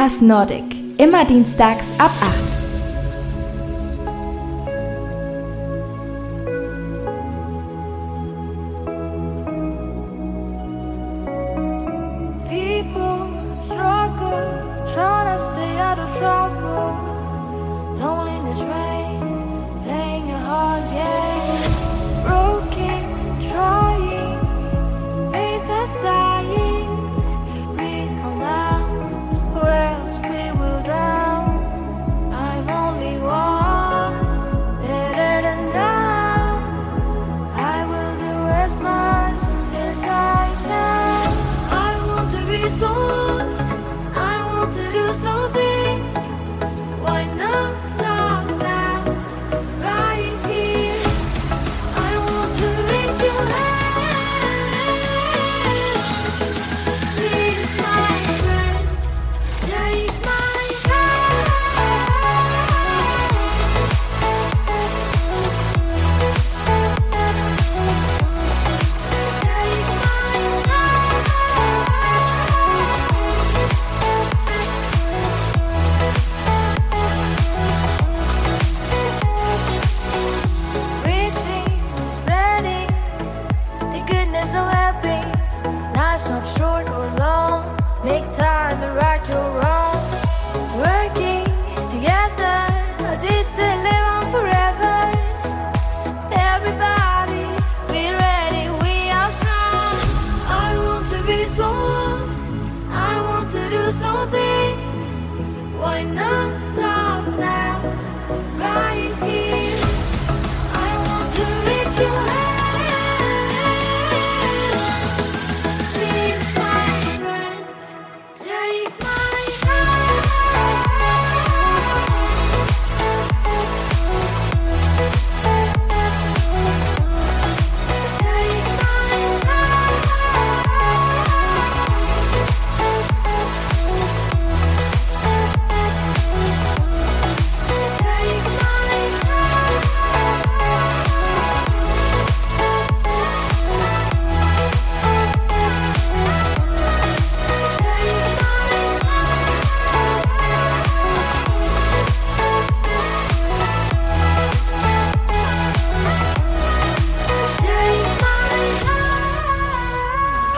Jukas Nordic. Immer dienstags ab 8.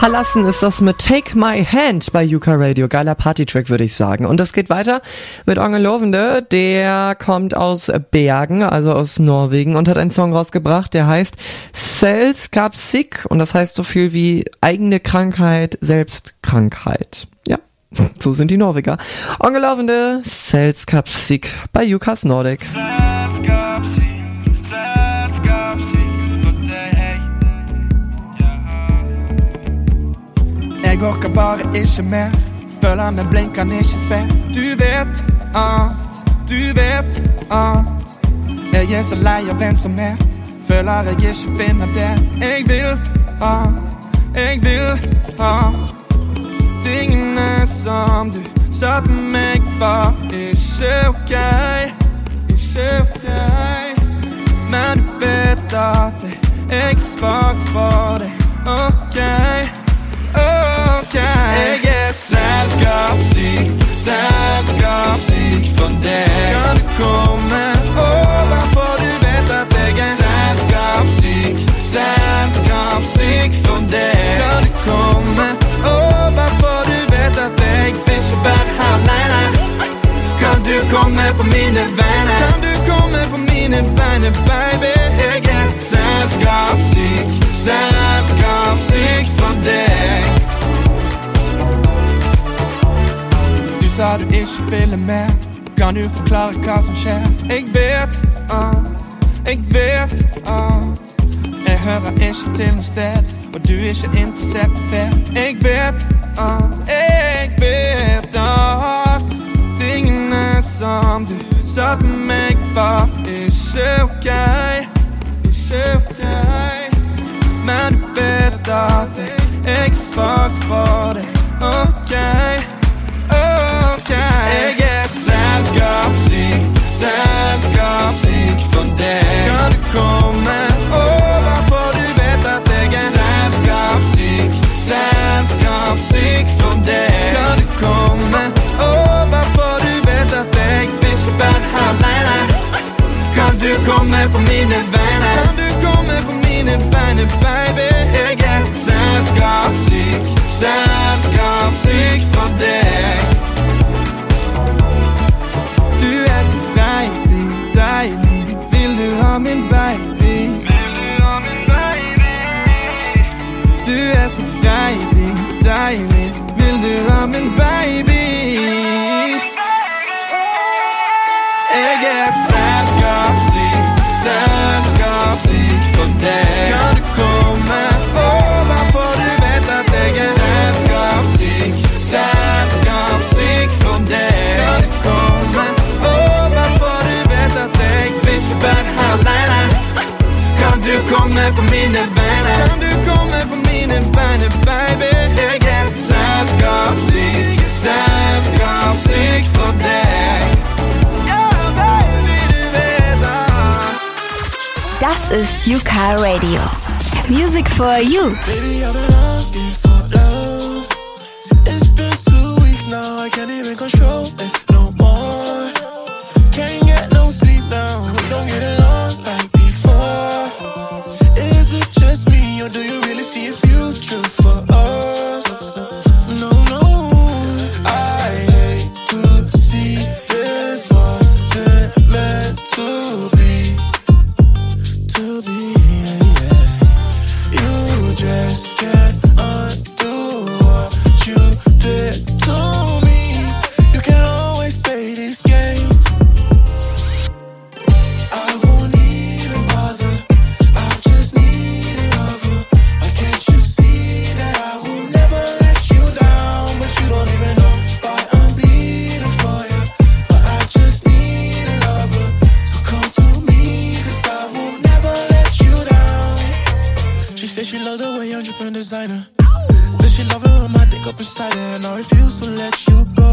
Verlassen ist das mit Take My Hand bei Yuka Radio. Geiler Partytrack, würde ich sagen. Und es geht weiter mit Onge Lovende. Der kommt aus Bergen, also aus Norwegen und hat einen Song rausgebracht, der heißt Selskapsik. Und das heißt so viel wie eigene Krankheit, Selbstkrankheit. Ja. So sind die Norweger. Onge Lovende, Selskapsik bei Yukas Nordic. Jeg orker bare ikke mer. Føler meg blind, kan ikke se. Du vet at, du vet at. Jeg er så lei av en som er. Føler jeg ikke finner det jeg vil ha. Jeg vil ha. Tingene som du sa til meg, var ikke ok. Ikke ok. Men du vet at jeg er svak for deg. Ok. Ok, jeg er selskapssyk, selskapssyk for deg. Kan du komme over, for du vet at jeg er selskapssyk, selskapssyk for deg. Kan du komme over, for du vet at jeg vil ikke være her alene. Kan du komme på mine vegne? Kan du komme på mine vegne, baby? Jeg er selskapssyk, selskapssyk for deg. Sa du ikke ville mer. Kan du forklare hva som skjer? Jeg vet at, jeg vet at Jeg hører ikke til noe sted, og du er ikke interessert i fred. Jeg vet at, jeg vet at Tingene som du sa til meg, var ikke ok. Ikke ok. Men du vet at jeg er svak for. Ok. Ok selskapssyk, selskapssyk for deg. Kan du komme over, du vet at jeg er for deg. Kan du komme over, du vet at jeg vil ikke være aleine. Kan du komme på mine vegne? Kan du komme på mine vegne, baby? Jeg for deg. Min baby? Jeg er selskapssyk, selskapssyk for deg. Kan du komme over, for du vet at jeg er selskapssyk, selskapssyk for deg. Kan du komme over, for du vet at jeg vil ikke være her alene. Kan du komme på mine beiner? Kan du komme på mine er selskapssyk, selskapssyk for deg. Ja, baby, du vet det. Das ist Juka Radio. Music for you. Baby, I've been looking for love. It's been two weeks now, I can't even control it no more. Can't get designer. Said she love it when my dick up inside her, and I refuse to let you go.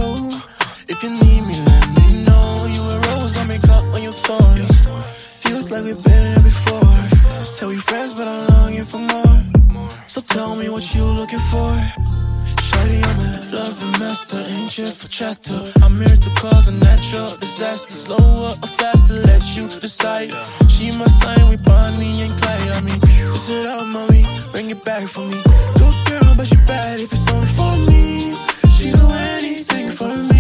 If you need me, let me know. You a rose, got me caught on your thorns. Feels like we've been here before. Tell we friends, but I'm longing for more. So tell me what you looking for. Shawty, I'm a loving master, ain't here for chatter. I'm here to cause a natural disaster. Slower or faster, let you decide. She must line with Bonnie and Clyde. I mean, piss it up, mommy, bring it back for me. Good girl, but she bad if it's only for me. She do anything for me,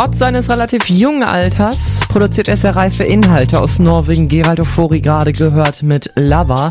Trotz seines relativ jungen Alters produziert er sehr reife Inhalte aus Norwegen. Gerald Ofori gerade gehört mit Lover.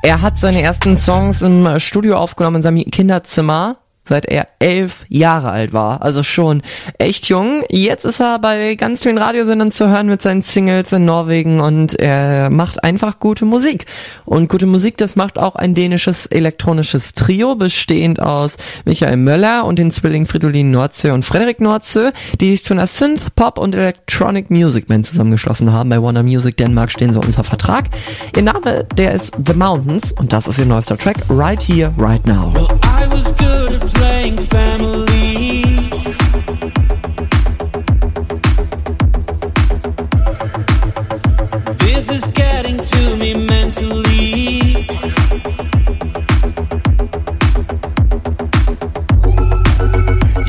Er hat seine ersten Songs im Studio aufgenommen in seinem Kinderzimmer seit er elf Jahre alt war. Also schon echt jung. Jetzt ist er bei ganz vielen Radiosendern zu hören mit seinen Singles in Norwegen und er macht einfach gute Musik. Und gute Musik, das macht auch ein dänisches elektronisches Trio, bestehend aus Michael Möller und den Zwillingen Fridolin Nordsee und Frederik Nordsee, die sich zu einer Synth, Pop und Electronic Music Band zusammengeschlossen haben. Bei Warner Music Denmark stehen sie unter Vertrag. Ihr Name, der ist The Mountains und das ist ihr neuester Track Right Here, Right Now. Well, Playing family. This is getting to me mentally.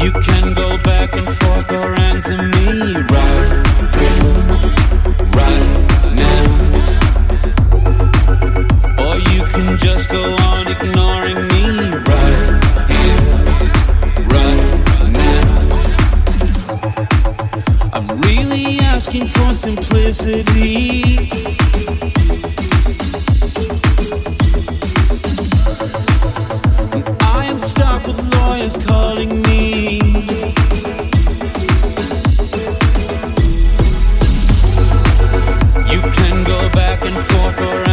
You can go back and forth or answer me right right now. Or you can just go on ignoring asking for simplicity. I am stuck with lawyers calling me. You can go back and forth or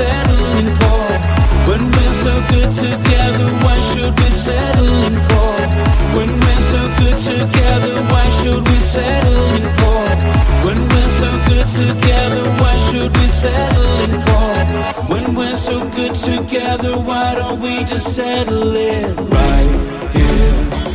in court? When we're so good together, why should we settle in court? When we're so good together, why should we settle court? When we're so good together, why should we settle court? When we're so good together, why don't we just settle it right here,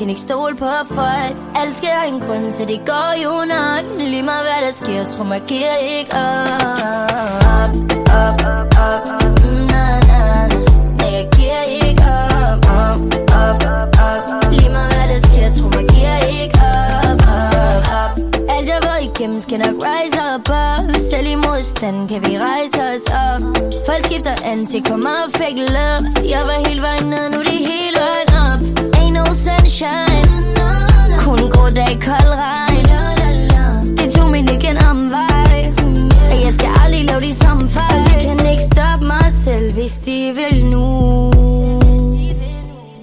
kan ikke stole på folk. Elsker deg en grunn, så det går jo nok. Lige meg hva der sker, tror meg gir ikke opp. Opp, opp, opp, na, na, na. Nei, jeg gir ikke opp. Opp, opp, opp. Lige meg hva der sker, tror meg gir ikke opp. Opp, opp. Alt jeg var igennem, skal nok rise opp. Selv i motstand kan vi reise oss opp. Folk skifter ansikt, kommer og fikler. Jeg var hele veien ned, nå no sunshine Kun grå dag, kold regn. Det tog min ikke en Og jeg skal aldrig lave de samme fejl. Jeg kan ikke stoppe mig selv, hvis de vil nu.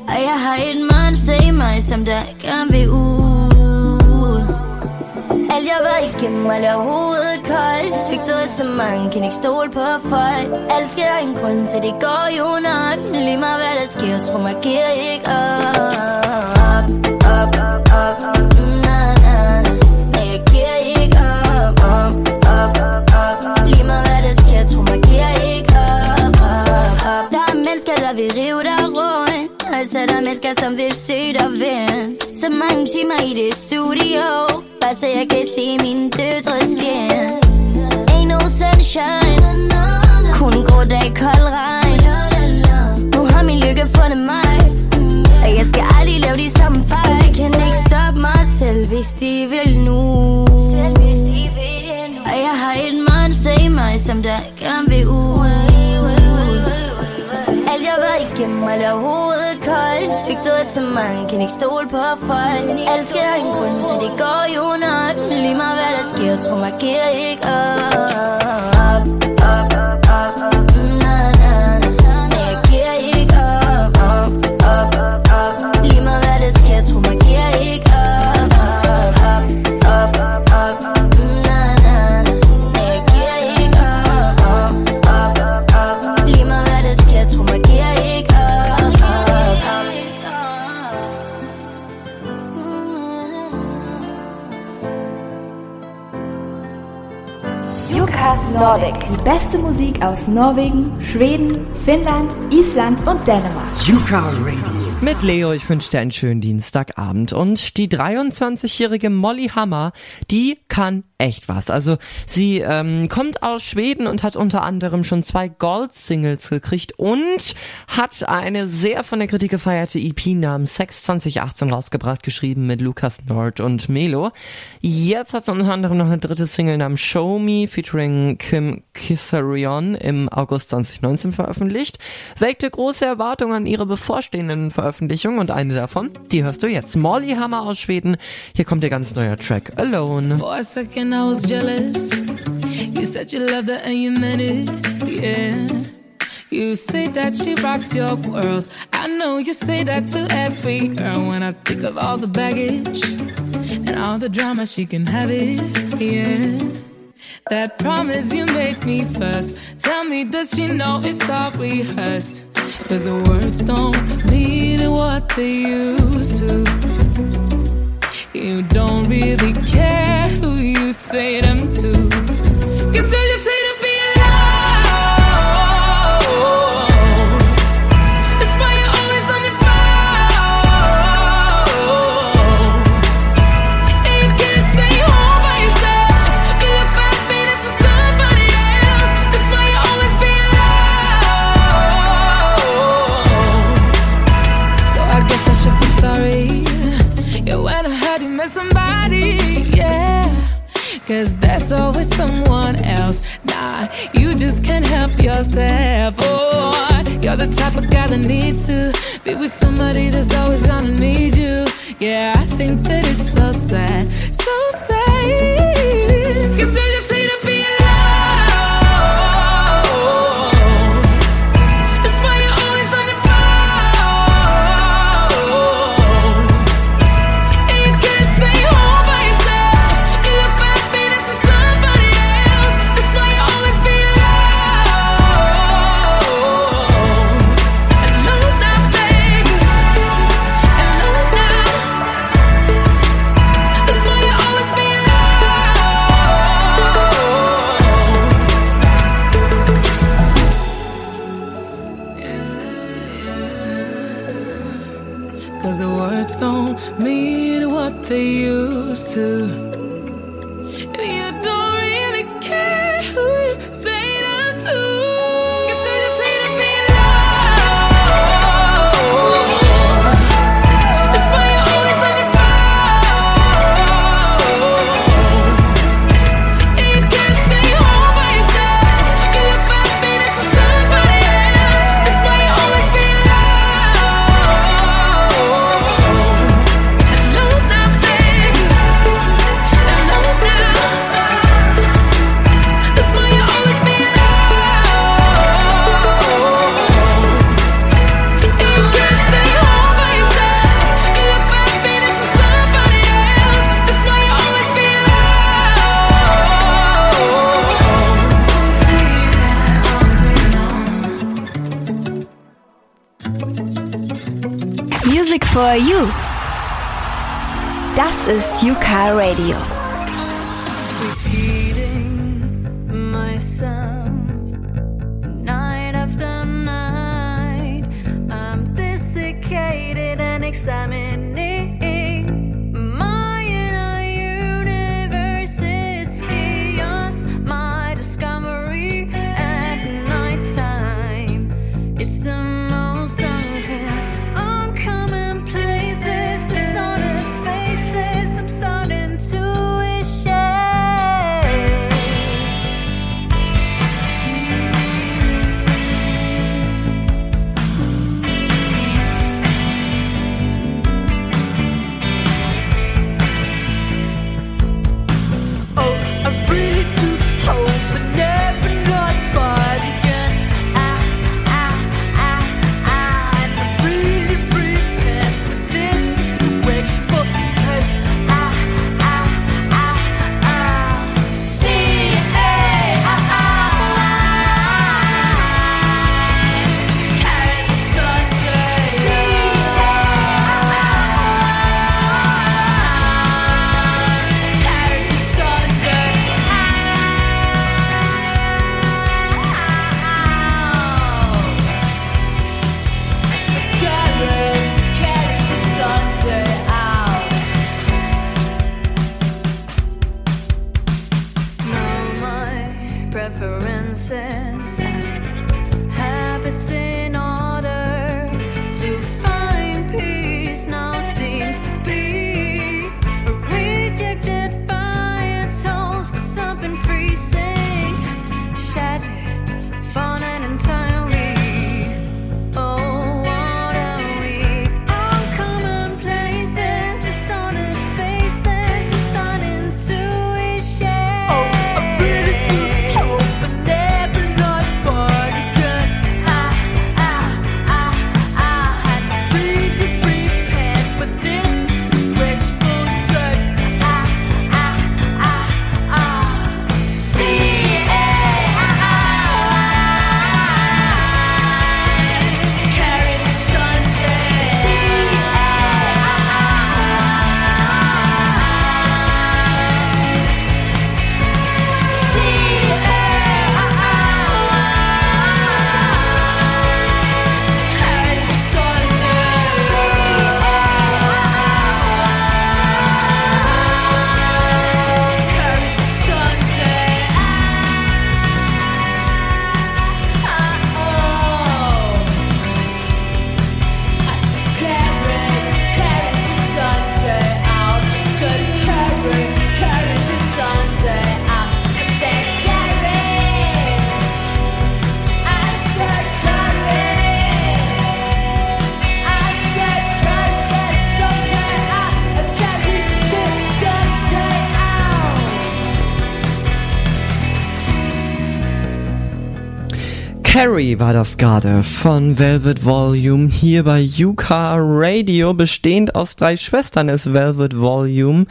Og jeg har et monster i mig, som der gerne vil ud. Alt jeg var igennem, og lader hovedet koldt. Svigtede så mange, kan ikke stole på folk. Alt skal en grund til, det går jo nok. Lige meget hvad der sker, tror mig giver ikke Op, Altså er mennesker, som dig vinde Så mange timer i det studio Bare så jeg kan se min døtre skin Ain't no sunshine Kun grå dag, kold regn Nu har min lykke fundet mig Og jeg skal aldrig lave de samme fejl De kan ikke stoppe mig selv, hvis de vil nu Og jeg har et monster i mig, som der gerne vil ud alt jeg var igennem, og lader hovedet koldt Svigtede så mange, kan ikke stole på folk. Elsker skal en grunn, til, det går jo nok. Lige meget hvad der sker, tror mig giver ikke op Op, op, op Die beste Musik aus Norwegen, Schweden, Finnland, Island und Dänemark. Yuka Radio. Mit Leo, ich wünsche dir einen schönen Dienstagabend. Und die 23-jährige Molly Hammer, die kann echt was. Also sie ähm, kommt aus Schweden und hat unter anderem schon zwei Gold-Singles gekriegt und hat eine sehr von der Kritik gefeierte EP namens Sex 2018 rausgebracht, geschrieben mit Lukas Nord und Melo. Jetzt hat sie unter anderem noch eine dritte Single namens Show Me featuring Kim Kissarion im August 2019 veröffentlicht, weckte große Erwartungen an ihre bevorstehenden Veröffentlichungen und eine davon, die hörst du jetzt. Molly Hammer aus Schweden. Hier kommt ihr ganz neuer Track Alone. A second I was jealous. You said you loved her and you meant it, yeah. You say that she rocks your world. I know you say that to every girl when I think of all the baggage and all the drama she can have it, yeah. That promise you made me first. Tell me, does she know it's all rehearsed? Cause the words don't mean what they used to. You don't really care who you say them to. Cause you just just can't help yourself. Oh, you're the type of guy that needs to be with somebody that's always gonna need you. Yeah, I think that it's so sad, so sad. For you. Das ist UCAR Radio. Carrie war das gerade von Velvet Volume hier bei Yuka Radio. Bestehend aus drei Schwestern ist Velvet Volume.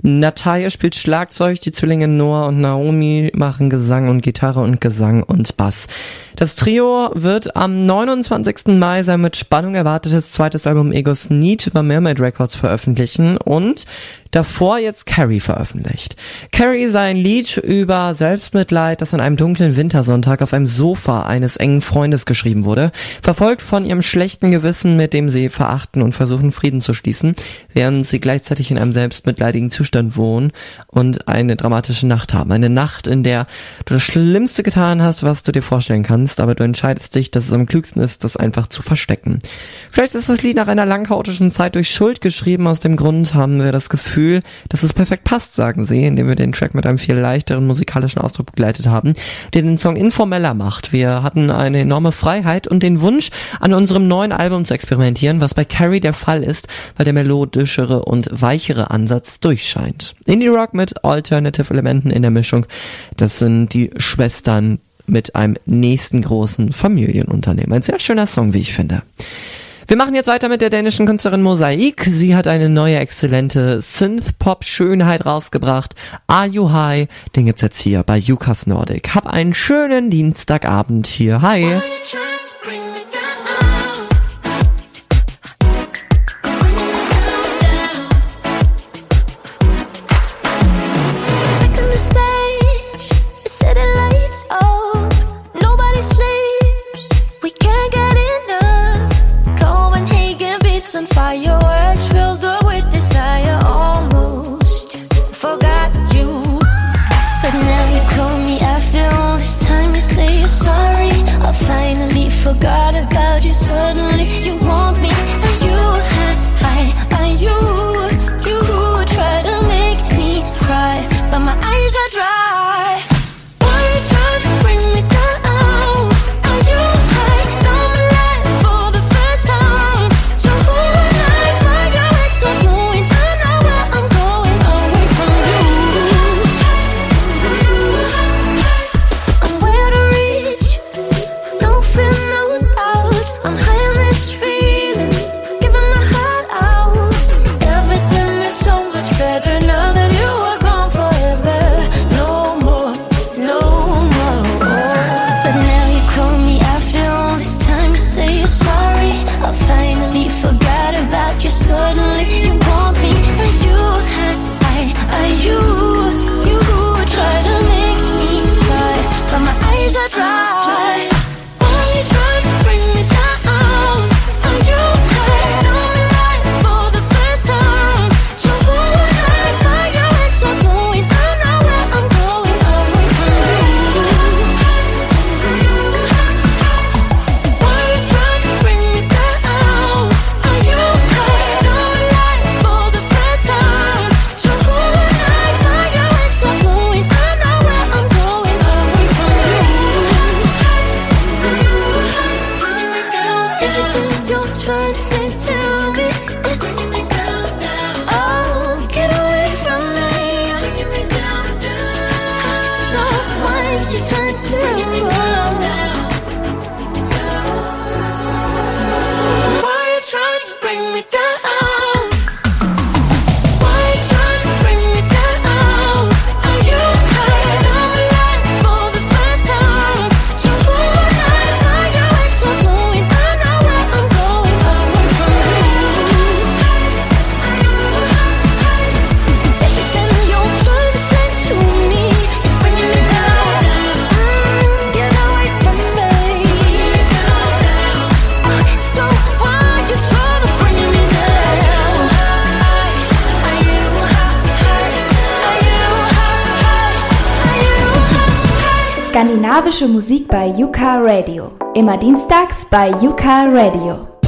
Natalia spielt Schlagzeug, die Zwillinge Noah und Naomi machen Gesang und Gitarre und Gesang und Bass. Das Trio wird am 29. Mai sein mit Spannung erwartetes zweites Album Egos Need über Mermaid Records veröffentlichen und davor jetzt Carrie veröffentlicht. Carrie sei ein Lied über Selbstmitleid, das an einem dunklen Wintersonntag auf einem Sofa eines engen Freundes geschrieben wurde, verfolgt von ihrem schlechten Gewissen, mit dem sie verachten und versuchen Frieden zu schließen, während sie gleichzeitig in einem selbstmitleidigen Zustand wohnen und eine dramatische Nacht haben. Eine Nacht, in der du das Schlimmste getan hast, was du dir vorstellen kannst, aber du entscheidest dich, dass es am klügsten ist, das einfach zu verstecken. Vielleicht ist das Lied nach einer lang chaotischen Zeit durch Schuld geschrieben, aus dem Grund haben wir das Gefühl, dass es perfekt passt, sagen sie, indem wir den Track mit einem viel leichteren musikalischen Ausdruck begleitet haben, der den Song informeller macht. Wir hatten eine enorme Freiheit und den Wunsch, an unserem neuen Album zu experimentieren, was bei Carrie der Fall ist, weil der melodischere und weichere Ansatz durchscheint. Indie Rock mit Alternative Elementen in der Mischung, das sind die Schwestern mit einem nächsten großen Familienunternehmen. Ein sehr schöner Song, wie ich finde. Wir machen jetzt weiter mit der dänischen Künstlerin Mosaik. Sie hat eine neue exzellente Synth-Pop-Schönheit rausgebracht. Are You High? Den gibt's jetzt hier bei Jukas Nordic. Hab einen schönen Dienstagabend hier. Hi. and fireworks filled up with desire. Almost forgot you, but now you call me after all this time. You say you're sorry. I finally forgot about you. Suddenly you want me, and you and you. Arabische Musik bei Yuka Radio. Immer dienstags bei Yuka Radio.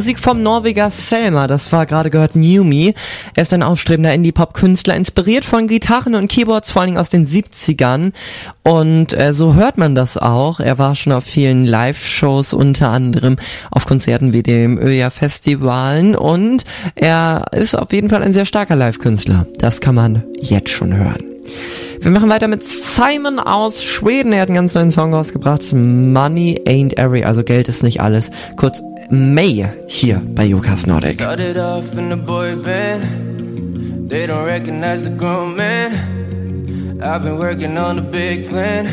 Musik vom Norweger Selma, das war gerade gehört New Me. Er ist ein aufstrebender Indie-Pop-Künstler, inspiriert von Gitarren und Keyboards, vor allem aus den 70ern. Und äh, so hört man das auch. Er war schon auf vielen Live-Shows, unter anderem auf Konzerten wie dem Öja-Festivalen. Und er ist auf jeden Fall ein sehr starker Live-Künstler. Das kann man jetzt schon hören. Wir machen weiter mit Simon aus Schweden. Er hat einen ganz neuen Song rausgebracht. Money ain't every, also Geld ist nicht alles. Kurz May hier bei Jukas Nordic. They don't recognize the grown man. I've been working on a big plan.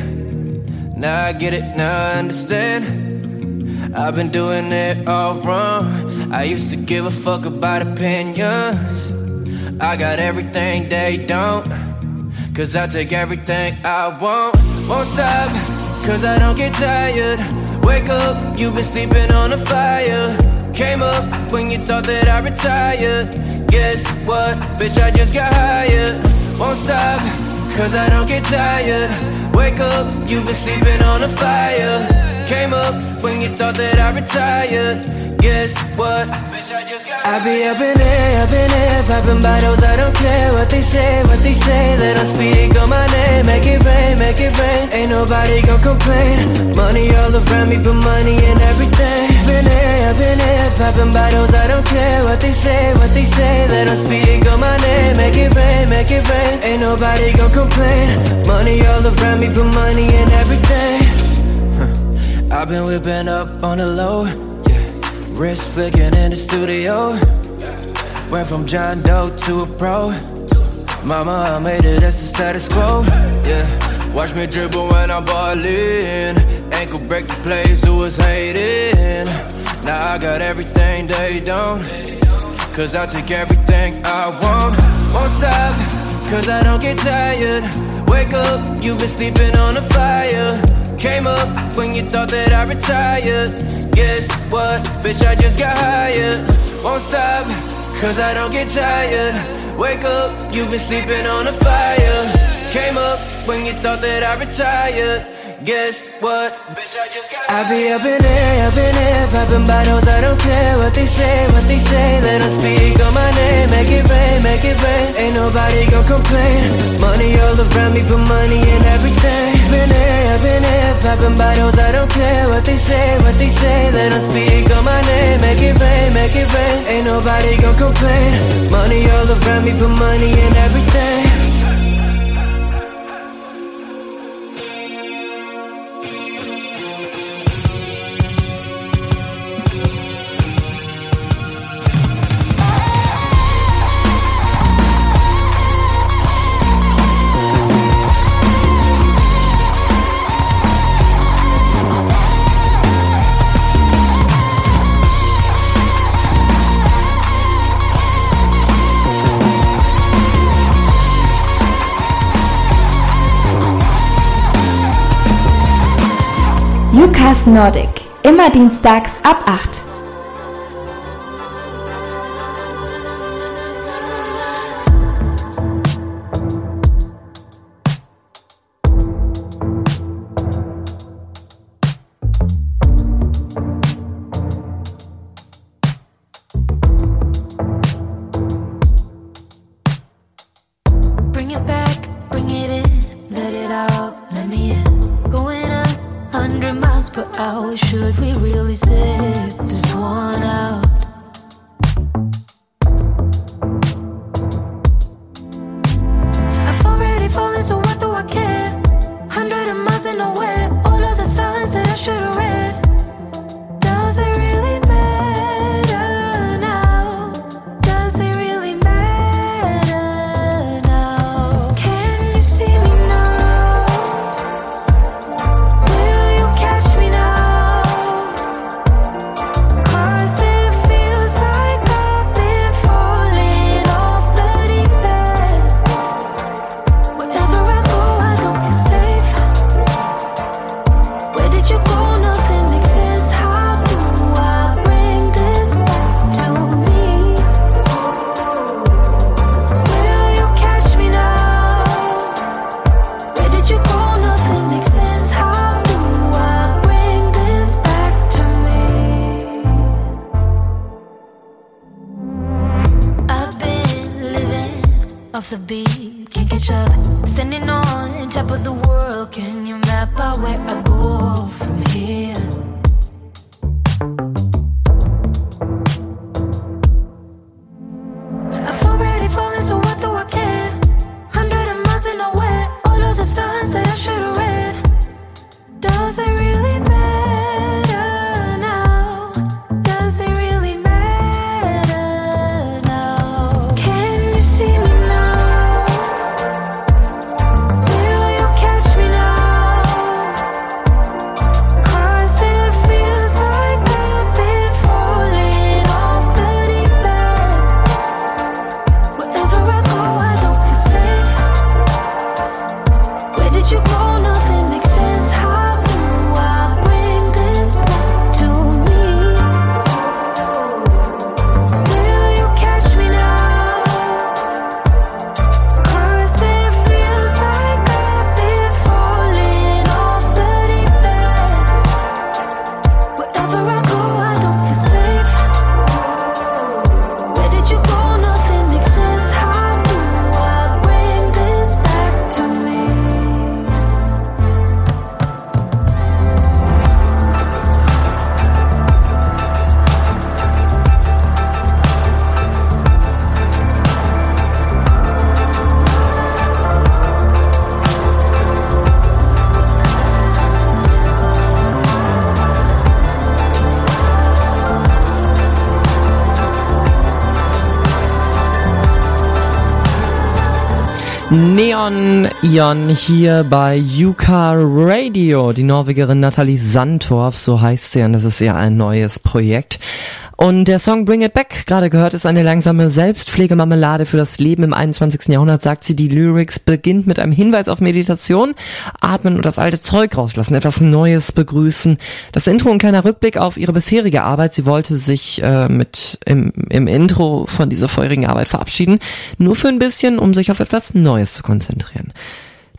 Now I get it, now I understand. I've been doing it all wrong. I used to give a fuck about opinions. I got everything they don't. Cause I take everything I want. Won't stop, cause I don't get tired. Wake up, you've been sleeping on a fire. Came up when you thought that I retired. Guess what, bitch, I just got hired. Won't stop, cause I don't get tired. Wake up, you've been sleeping on a fire. Came up when you thought that I retired. Guess what? I be up in there, up in there, popping bottles. I don't care what they say, what they say. They don't speak on my name. Make it rain, make it rain. Ain't nobody gon' complain. Money all around me, but money in everything. Been there, in there, popping bottles. I don't care what they say, what they say. They don't speak on my name. Make it rain, make it rain. Ain't nobody gon' complain. Money all around me, but money in everything. I've been whipping up on the low. Wrist flicking in the studio. Went from John Doe to a pro. Mama, I made it, that's the status quo. Yeah, watch me dribble when I'm ballin'. Ankle break the plays who was hating. Now I got everything they don't. Cause I take everything I want. Won't stop, cause I don't get tired. Wake up, you've been sleeping on a fire. Came up when you thought that I retired. Guess what, bitch, I just got hired. Won't stop, cause I don't get tired. Wake up, you've been sleeping on a fire. Came up when you thought that I retired. Guess what? Bitch, I just got I be up in there, up in there, popping bottles. I don't care what they say, what they say. Let them speak on my name. Make it rain, make it rain. Ain't nobody gon' complain. Money all around me, put money in everything. Been there, been there, popping bottles. I don't care what they say, what they say. Let them speak on my name. Make it rain, make it rain. Ain't nobody gon' complain. Money all around me, put money in everything. Nordic. Immer dienstags ab 8. Neon Ion hier bei Yuka Radio. Die Norwegerin Nathalie Sandtorf, so heißt sie, und das ist ja ein neues Projekt. Und der Song Bring It Back, gerade gehört, ist eine langsame Selbstpflegemarmelade für das Leben im 21. Jahrhundert, sagt sie. Die Lyrics beginnt mit einem Hinweis auf Meditation, atmen und das alte Zeug rauslassen, etwas Neues begrüßen. Das Intro ein kleiner Rückblick auf ihre bisherige Arbeit. Sie wollte sich äh, mit im, im Intro von dieser vorherigen Arbeit verabschieden, nur für ein bisschen, um sich auf etwas Neues zu konzentrieren.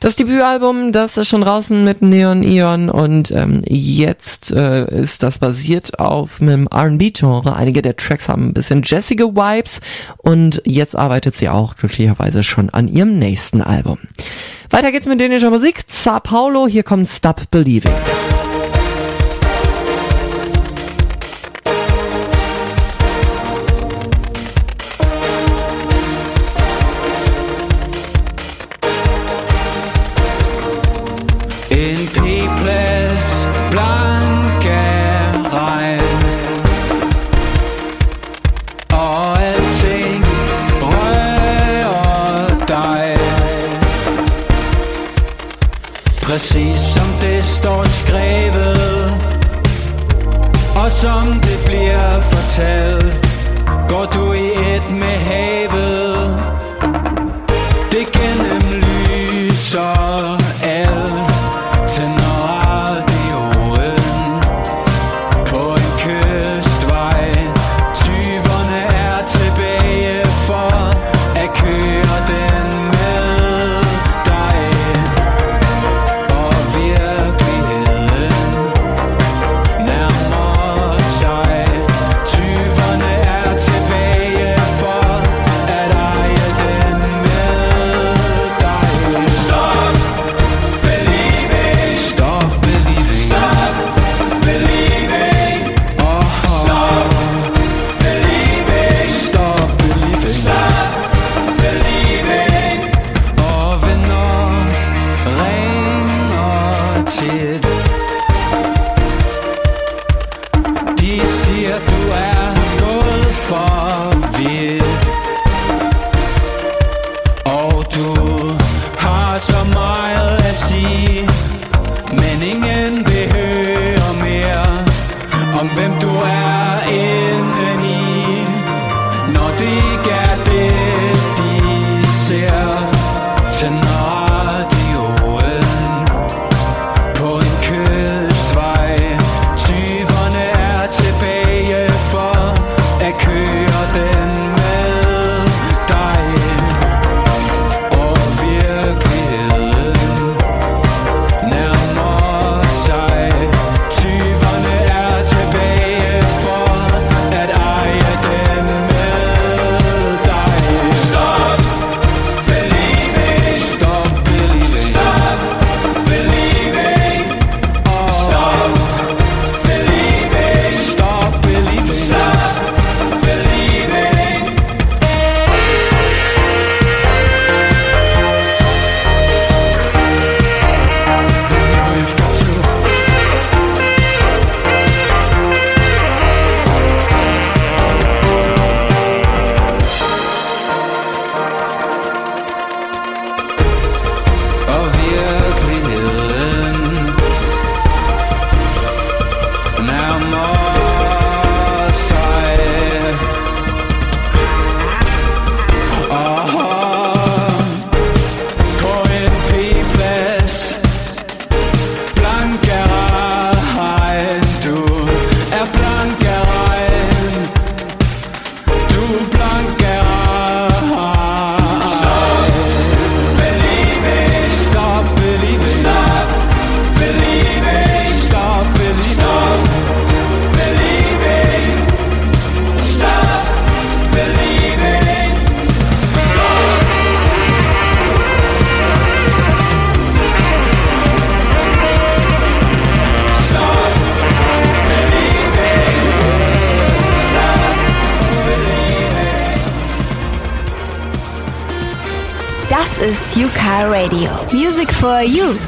Das Debütalbum, das ist schon draußen mit Neon Ion und ähm, jetzt äh, ist das basiert auf einem R&B-Genre. Einige der Tracks haben ein bisschen jessige Vibes und jetzt arbeitet sie auch glücklicherweise schon an ihrem nächsten Album. Weiter geht's mit dänischer Musik. Sao Paulo, hier kommt Stop Believing. you.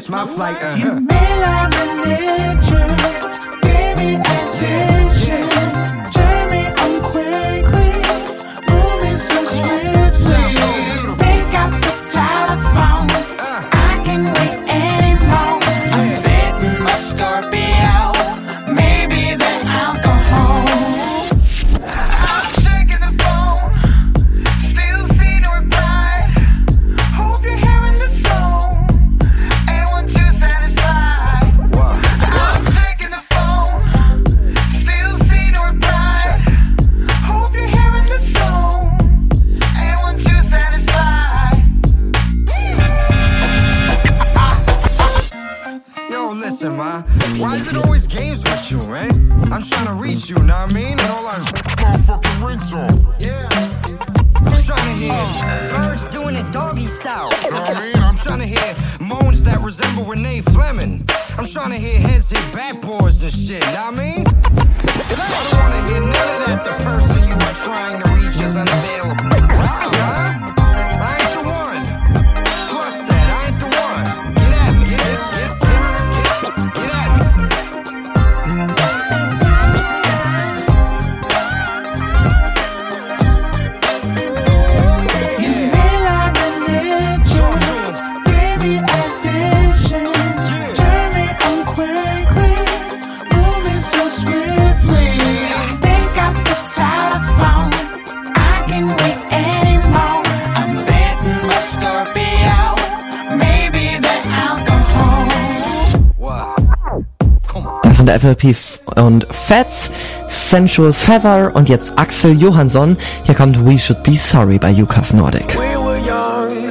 missed my flight. Uh. und Fats, Sensual Feather und jetzt Axel Johansson. Hier kommt We Should Be Sorry bei Jukas Nordic. We were young,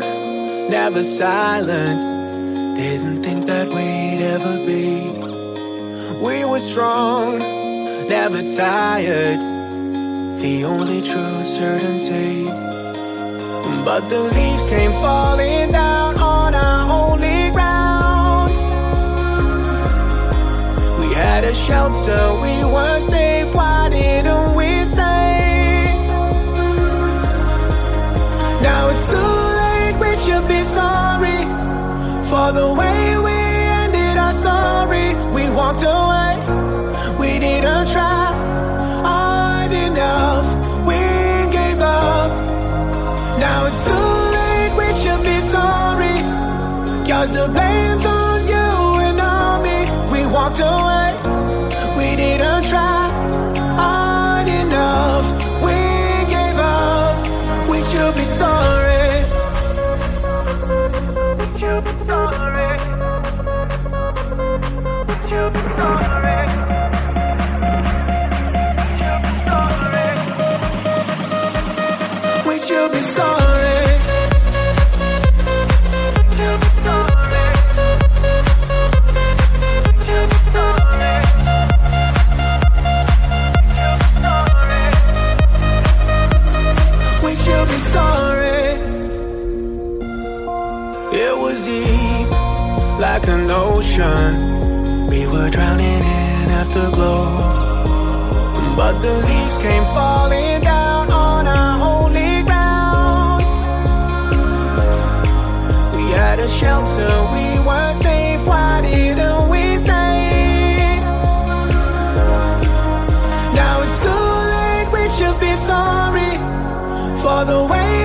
never silent, didn't think that we'd ever be. We were strong, never tired, the only true certainty. But the leaves came falling down. a shelter, we were safe. Why didn't we stay? Now it's too late, we should be sorry for the way. The way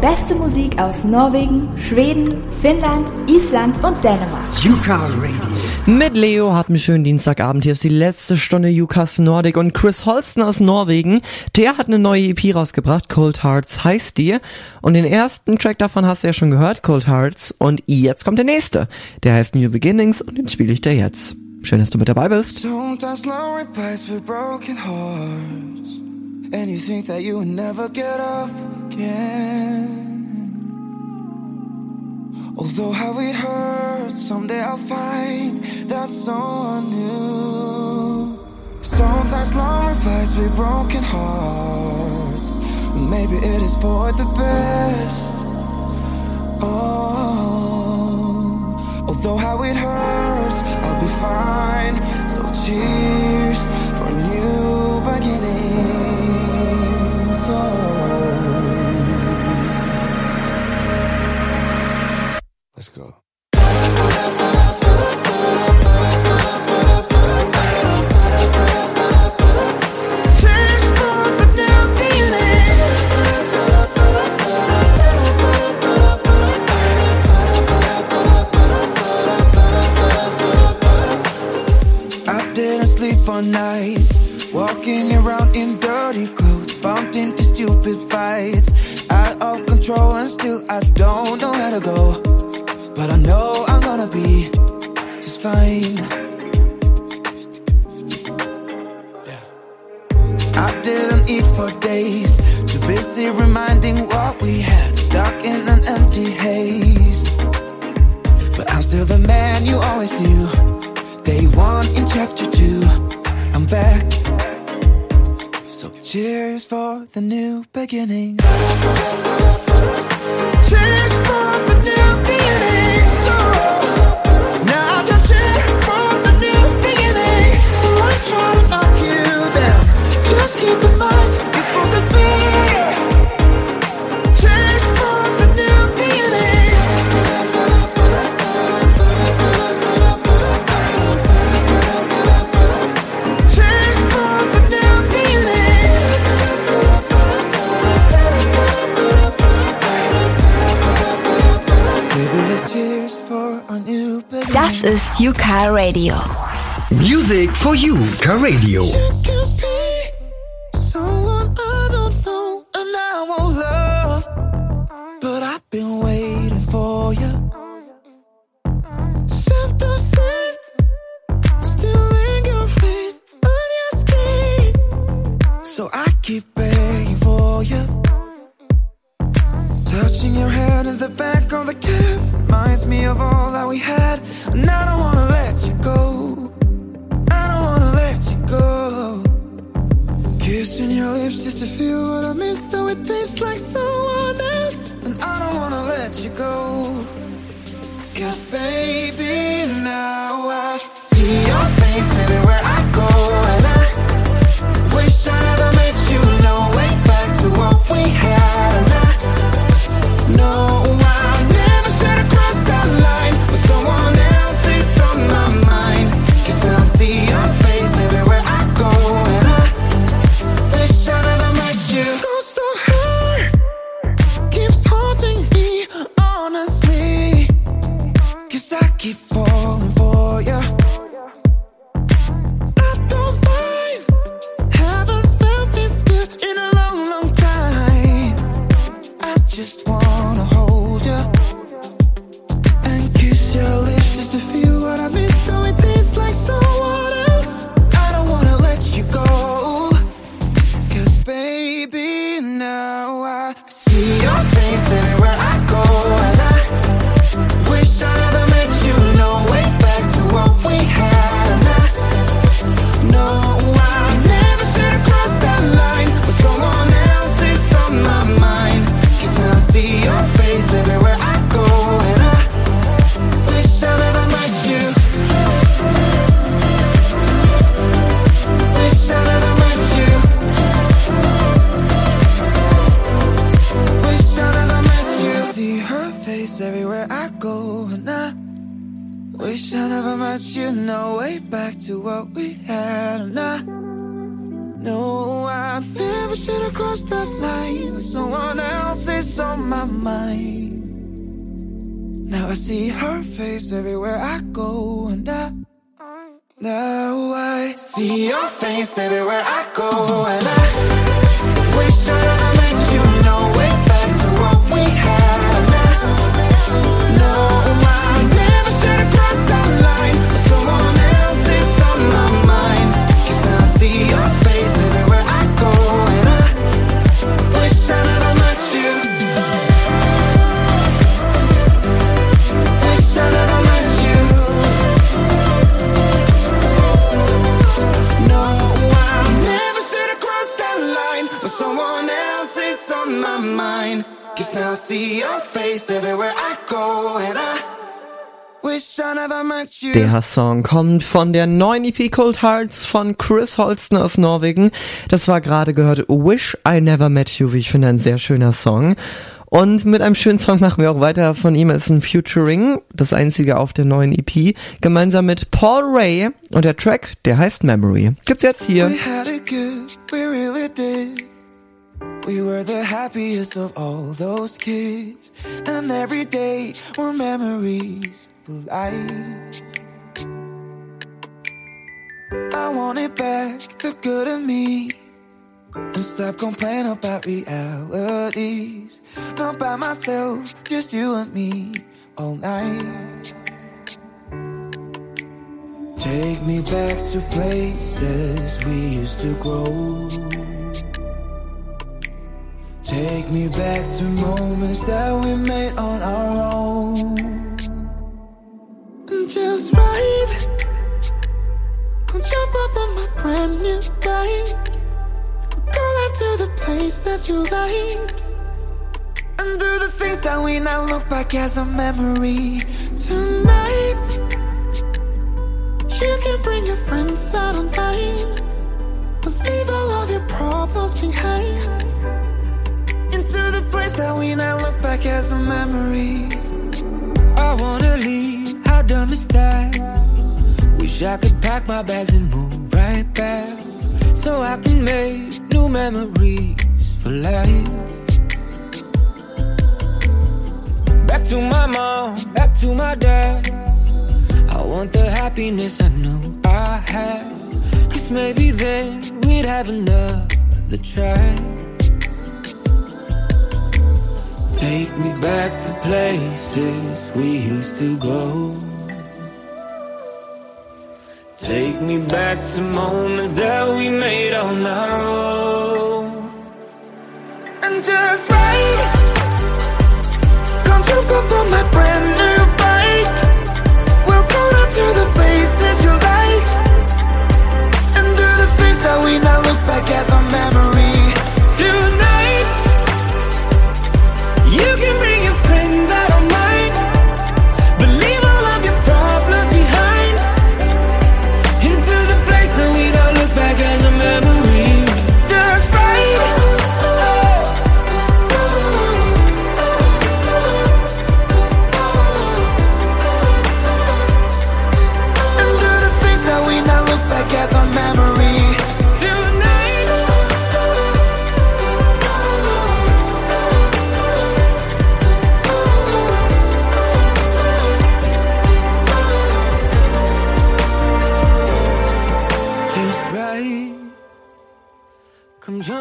beste Musik aus Norwegen, Schweden, Finnland, Island und Dänemark. Yuka Radio. Mit Leo hatten wir schönen Dienstagabend. Hier ist die letzte Stunde Ucast Nordic und Chris Holsten aus Norwegen, der hat eine neue EP rausgebracht. Cold Hearts heißt die. Und den ersten Track davon hast du ja schon gehört, Cold Hearts. Und jetzt kommt der nächste. Der heißt New Beginnings und den spiele ich dir jetzt. Schön, dass du mit dabei bist. And you think that you will never get up again. Although how it hurts, someday I'll find that someone new. Sometimes long replies with broken hearts. Maybe it is for the best. Oh, although how it hurts, I'll be fine. So cheers for a new beginning. Sleep for nights, walking around in dirty clothes, bumped into stupid fights, out of control, and still I don't know where to go. But I know I'm gonna be just fine. I didn't eat for days, too busy reminding what we had, stuck in an empty haze. But I'm still the man you always knew. Day one in chapter two, I'm back. So cheers for the new beginning. Cheers Das ist Juka Radio. Music for you, Car Radio. Someone I don't know and I won't love, but I've been waiting for you. Scent of scent, still lingering on your skin, so I keep begging for you. Touching your head in the back of the cab reminds me of all that we had, and I don't wanna let you go. I don't wanna let you go. Kissing your lips just to feel what I miss, though it tastes like someone else. And I don't wanna let you go. Cause baby, now I see your face everywhere I go. And I wish I never met you, no way back to what we had. Wish I never met you. No way back to what we had, and I know I never should have crossed that line. Someone else is on my mind. Now I see her face everywhere I go, and I. Now I see your face everywhere I go, and I wish I Cause now see your face everywhere I go. And I wish I never met you. Der Song kommt von der neuen EP Cold Hearts von Chris Holsten aus Norwegen. Das war gerade gehört Wish I Never Met You, wie ich finde, ein sehr schöner Song. Und mit einem schönen Song machen wir auch weiter. Von ihm ist ein Futuring, das einzige auf der neuen EP, gemeinsam mit Paul Ray. Und der Track, der heißt Memory. Gibt's jetzt hier. We we were the happiest of all those kids. And every day were memories for life. I want it back, the good in me. And stop complaining about realities. Not by myself, just you and me all night. Take me back to places we used to grow. Take me back to moments that we made on our own. Just ride. Come jump up on my brand new bike. Go out to the place that you like. And do the things that we now look back as a memory. Tonight, you can bring your friends out on night. But leave all of your problems behind. We now look back as a memory. I wanna leave, how dumb is that? Wish I could pack my bags and move right back. So I can make new memories for life. Back to my mom, back to my dad. I want the happiness I knew I had. Cause maybe then we'd have another try. Take me back to places we used to go. Take me back to moments that we made on our own. And just ride. Up on my brand new bike. We'll go down to the places you like. And do the things that we now look back as a memory.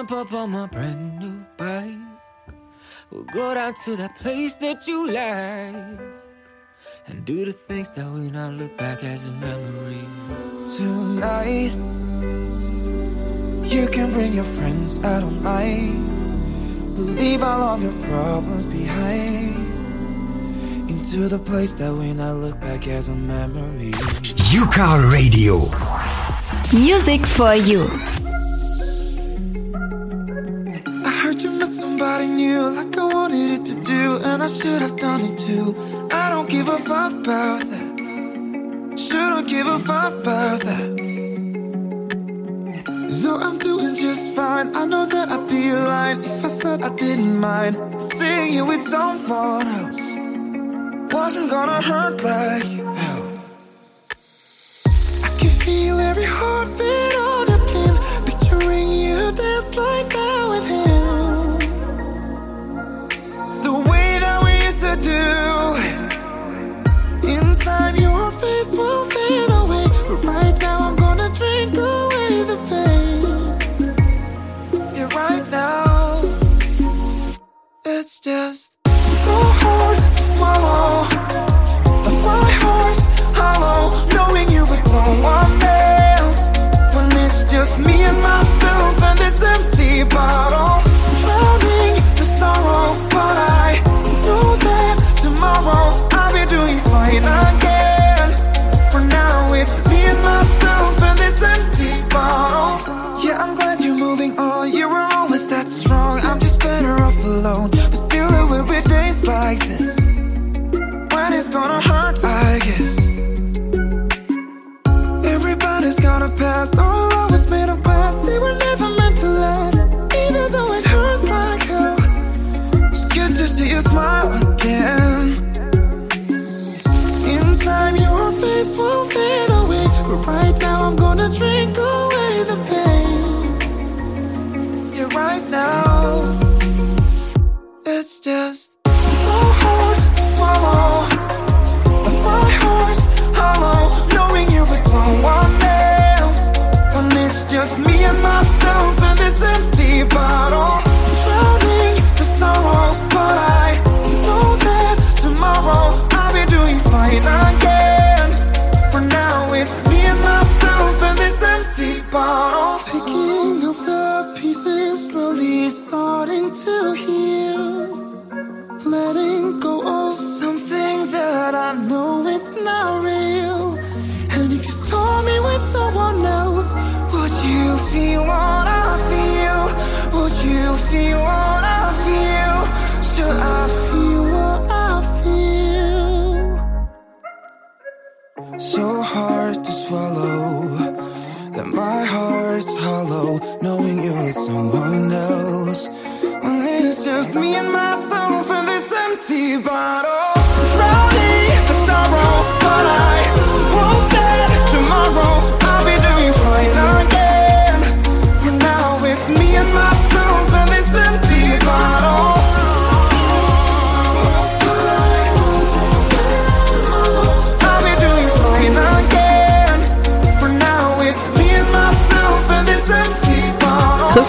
Jump up on my brand new bike. We'll go down to that place that you like and do the things that we now look back as a memory. Tonight, you can bring your friends, I don't mind. We'll leave all of your problems behind. Into the place that we now look back as a memory. Juka Radio. Music for you. Somebody new, like I wanted it to do, and I should have done it too. I don't give a fuck about that. Shouldn't give a fuck about that. Though I'm doing just fine, I know that I'd be lying if I said I didn't mind seeing you with someone else. Wasn't gonna hurt like hell. I can feel every heartbeat on your skin, picturing you dance like that it's just so hard to swallow. But my heart's hollow, knowing you with someone else. When it's just me and myself and this empty bottle,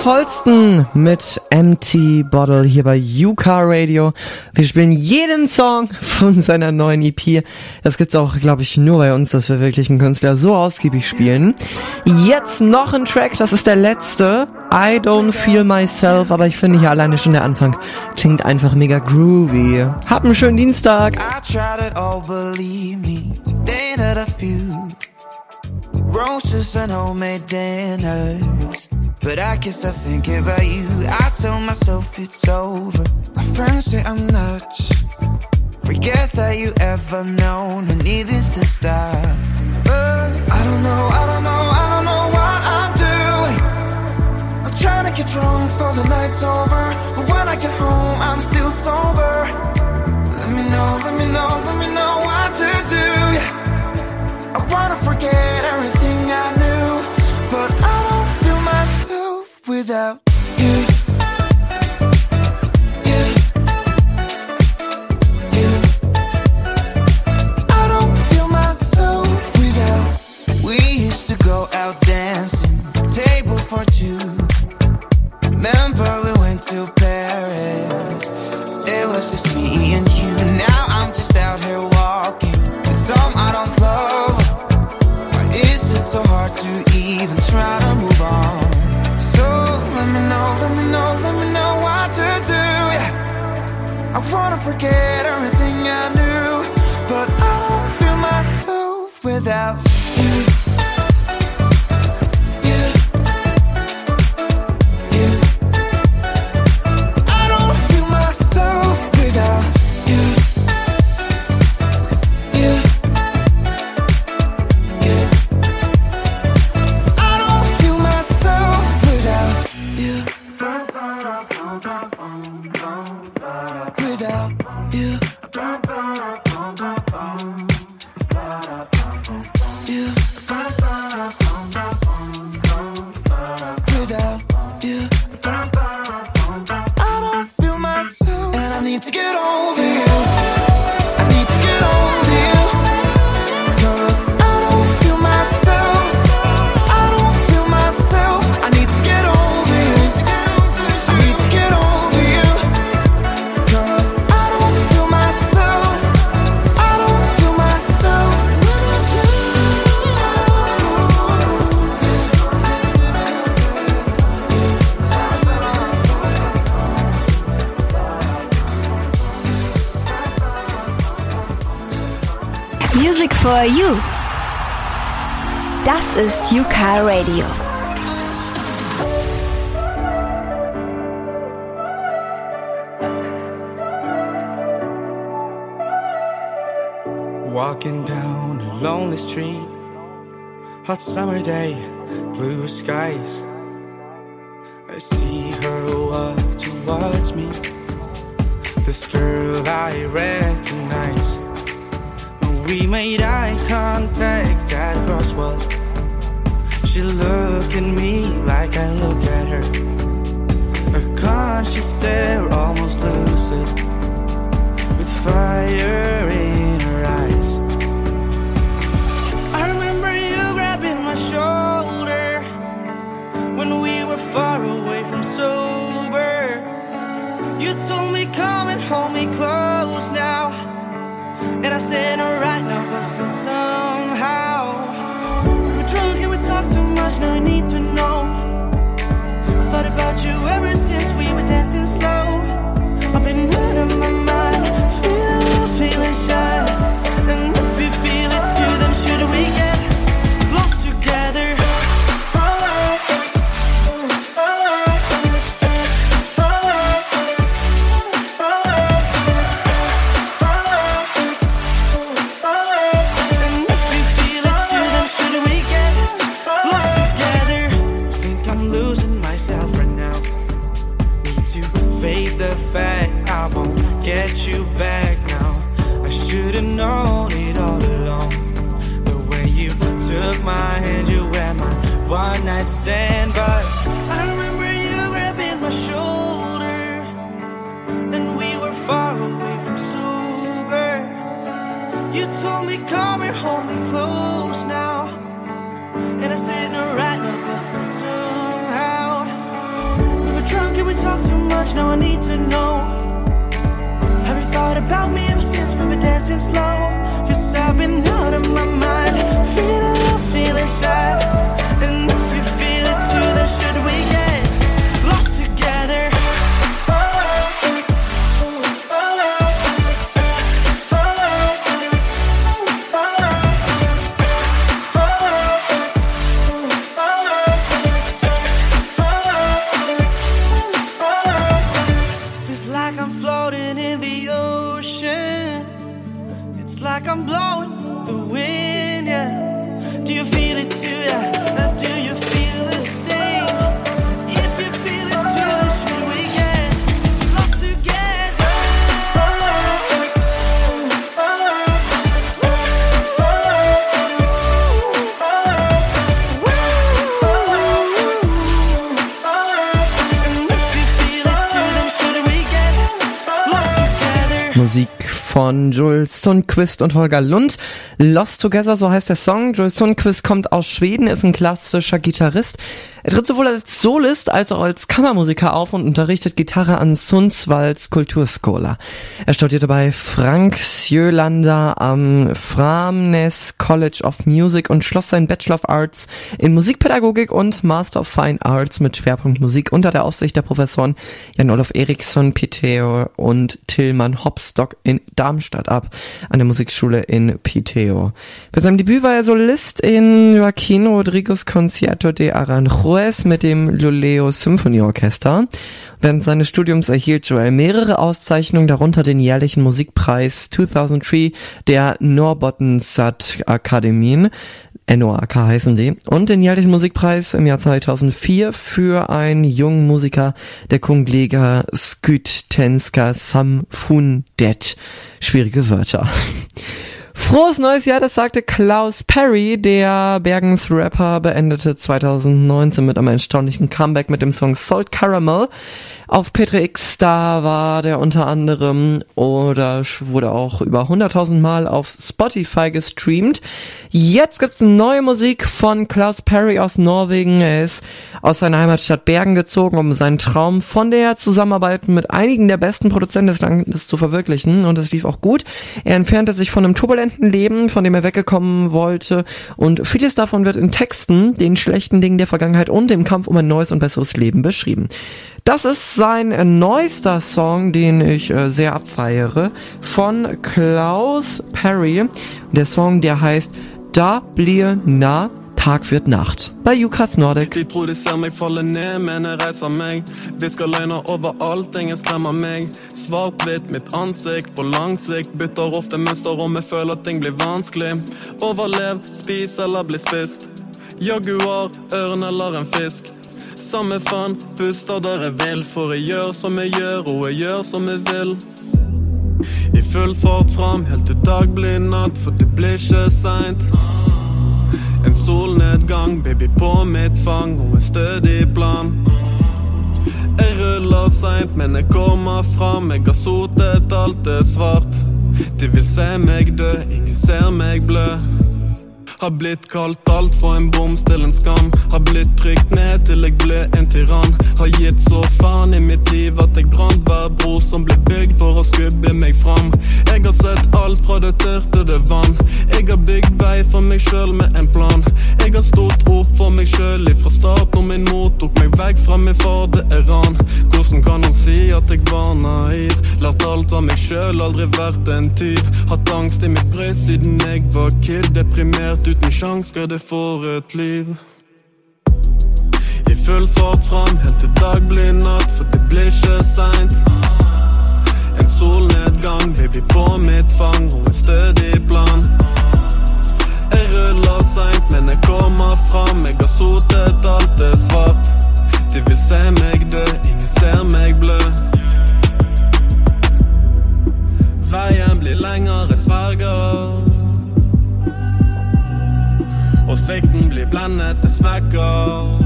Holsten mit Empty Bottle hier bei Yuka Radio. Wir spielen jeden Song von seiner neuen EP. Das gibt's auch, glaube ich, nur bei uns, dass wir wirklich einen Künstler so ausgiebig spielen. Jetzt noch ein Track, das ist der letzte. I Don't Feel Myself, aber ich finde hier alleine schon der Anfang klingt einfach mega groovy. Hab einen schönen Dienstag. Roses and homemade dinners. But I can't stop thinking about you. I tell myself it's over. My friends say I'm nuts. Forget that you ever known. I need this to stop. But I don't know, I don't know, I don't know what I'm doing. I'm trying to get drunk for the night's over. But when I get home, I'm still sober. Let me know, let me know, let me know what to do. Yeah. I wanna forget everything to go out dancing, table for two. Remember we went to Paris. Let me know what to do. Yeah. I wanna forget everything I knew, but I don't feel myself without Radio. Walking down a lonely street, hot summer day Sundquist und Holger Lund. Lost Together, so heißt der Song. Joel Sundquist kommt aus Schweden, ist ein klassischer Gitarrist. Er tritt sowohl als Solist als auch als Kammermusiker auf und unterrichtet Gitarre an Sundsvalls Kulturskola. Er studierte bei Frank Sjölander am Framnes College of Music und schloss seinen Bachelor of Arts in Musikpädagogik und Master of Fine Arts mit Schwerpunkt Musik unter der Aufsicht der Professoren Jan-Olof Eriksson, Piteo und Tillmann Hopstock in Darmstadt ab, an der Musikschule in Piteo. Bei seinem Debüt war er Solist in Joaquin Rodrigos Concierto de Aranjuez mit dem Luleo Symphony Orchester. Während seines Studiums erhielt Joel mehrere Auszeichnungen, darunter den jährlichen Musikpreis 2003 der Norbottensat Akademien. NOAK heißen die. Und den jährlichen Musikpreis im Jahr 2004 für einen jungen Musiker der Kungliga Skyttenska Samfundet. Schwierige Wörter. Frohes neues Jahr, das sagte Klaus Perry, der Bergens Rapper beendete 2019 mit einem erstaunlichen Comeback mit dem Song Salt Caramel. Auf Petre X, da war der unter anderem oder wurde auch über 100.000 Mal auf Spotify gestreamt. Jetzt gibt's neue Musik von Klaus Perry aus Norwegen. Er ist aus seiner Heimatstadt Bergen gezogen, um seinen Traum von der Zusammenarbeit mit einigen der besten Produzenten des Landes zu verwirklichen. Und es lief auch gut. Er entfernte sich von einem turbulenten Leben, von dem er weggekommen wollte. Und vieles davon wird in Texten, den schlechten Dingen der Vergangenheit und dem Kampf um ein neues und besseres Leben beschrieben. Das ist sein neuester Song, den ich äh, sehr abfeiere, von Klaus Perry. Der Song, der heißt Da blir na Tag wird Nacht bei Jukas Nordic. De tror de ser meg falle ned, men jeg reiser meg. Hvisker løgner overalt, ingen skremmer meg. Svart-hvitt, mitt ansikt på lang sikt. Bytter ofte mønster om jeg føler ting blir vanskelig. Overlev, spis eller bli spist. Jaguar, ørn eller en fisk. Samme faen, puster der jeg vil, for jeg gjør som jeg gjør, og jeg gjør som jeg vil. I full fart fram, helt til dag blir natt, for det blir ikke seint. En solnedgang, baby på mitt fang, og en stødig plan. Jeg ruller seint, men jeg kommer fram, jeg har sotet, alt er svart. De vil se meg dø, ingen ser meg blø. Har blitt kalt alt fra en boms til en skam. Har blitt trykt ned til jeg ble en tyrann. Har gitt så faen i mitt liv at jeg brant hver bro som ble bygd for å skubbe meg fram. Jeg har sett alt fra det tørte det vann. Jeg har bygd vei for meg sjøl med en plan. Jeg har stått opp for meg sjøl ifra start når min mor tok meg vekk fra min far, det er ran. Hvordan kan han si at jeg var naiv? Lært alt av meg sjøl, aldri vært en tyv. Hatt angst i mitt bryst siden jeg var kid, deprimert uten sjans skal det få et liv. I full fart fram helt til dag blir natt, for det blir ikke seint. En solnedgang, baby på mitt fang, og en stødig plan. Jeg ruller seint, men jeg kommer fram. Jeg har sotet, alt er svart. De vil se meg dø, ingen ser meg blø. Veien blir lengre, sverger. Og blir blendet, det svekker.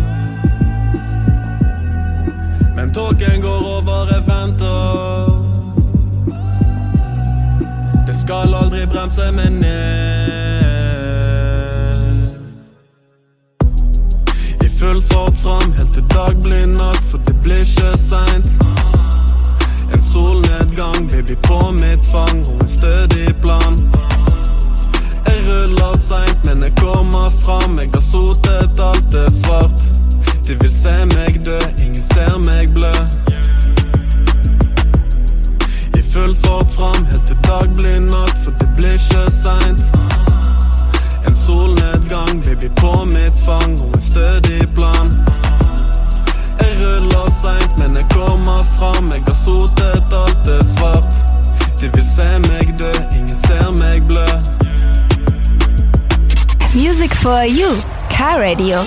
Men tåken går over, jeg venter. Det skal aldri bremse meg ned. I full fart fram helt til dag blir natt, for det blir ikke seint. En solnedgang, baby på mitt fang, og en stødig plan. Ruller seint, men jeg kommer fram. Jeg har sotet, alt det svart. De vil se meg dø, ingen ser meg blø. I full fart fram, helt til dag blir natt, for det blir ikke seint. En solnedgang, baby på mitt fang, og en stødig plan. Jeg ruller seint, men jeg kommer fram. Jeg har sotet, alt det svart. De vil se meg dø, ingen ser meg blø. Music for you, Car Radio.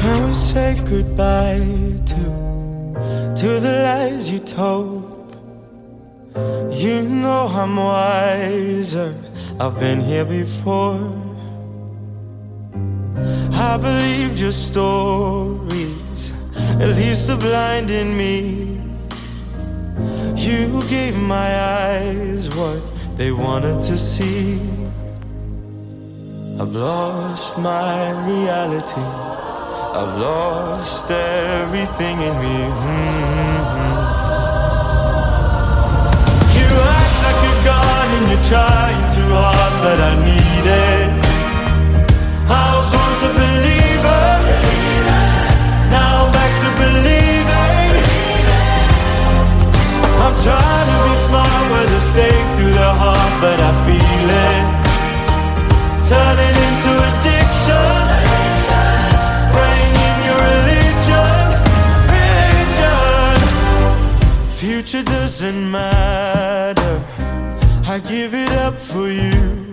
Can we say goodbye to to the lies you told? You know I'm wiser. I've been here before. I believed your stories, at least the blind in me. You gave my eyes what they wanted to see. I've lost my reality. I've lost everything in me. Mm-hmm. You act like a god and you're trying too hard, but I need it. I was once a believer. Now I'm back to believing. I'm trying to be smart with a stake through the heart, but I feel it. Turning into addiction. Praying in your religion. Religion. Future doesn't matter. I give it up for you.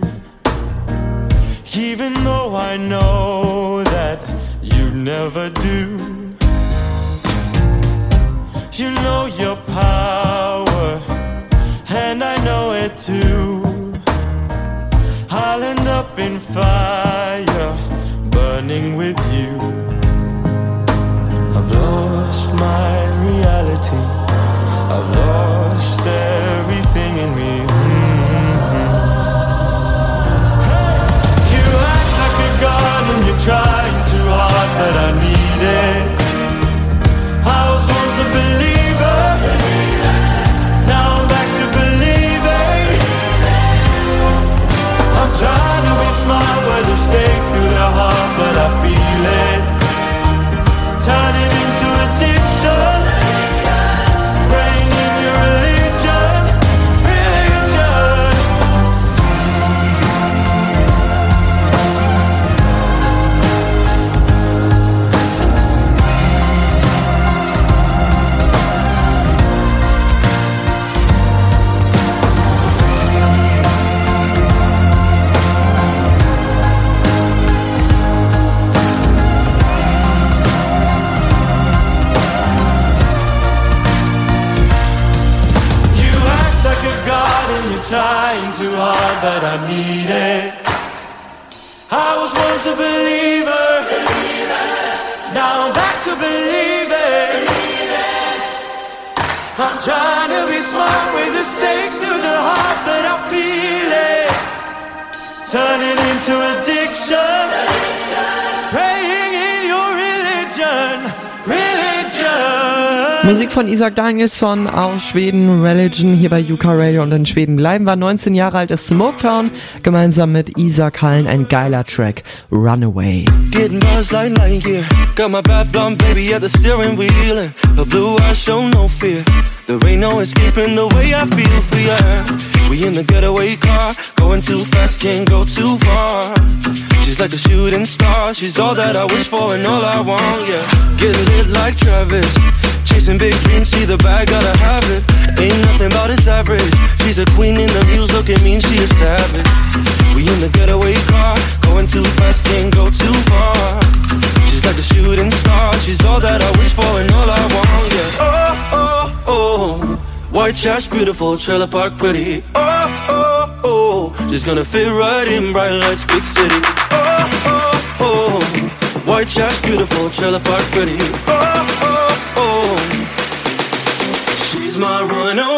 Even though I know that you never do. You know your power, and I know it too. I'll end up in fire, burning with you. I've lost my reality. I've lost everything in me. Mm-hmm. You act like a god and you're trying too hard, but I need it. Trying to be hard, but I need it. I was once a believer. Now I'm back to believing. I'm trying to be smart with a stake through the heart, but I feel it. Turning into addiction. Musik von Isaac Danielsson aus Schweden, Religion, hier bei UK Radio und in Schweden bleiben wir. 19 Jahre alt ist zu Motown, gemeinsam mit Isaac Hallen, ein geiler Track, Runaway. Getting buzzed like Lightyear. Got my bad blonde baby at the steering wheel. And her blue eyes show no fear. There ain't no escaping the way I feel for you. We in the getaway car. Going too fast, can't go too far. She's like a shooting star. She's all that I wish for and all I want, yeah. Getting lit like Travis. Chasing big dreams, see the bag, gotta have it. Ain't nothing about it's average. She's a queen in the views, look at me, she a savage. We in the getaway car, going too fast, can't go too far. She's like a shooting star, she's all that I wish for and all I want, yeah. Oh, oh, white trash, beautiful, trailer park pretty. Oh, oh, oh, just gonna fit right in, bright lights, big city. Oh, oh, oh, white trash, beautiful, trailer park pretty. Oh, oh, oh, she's my runaway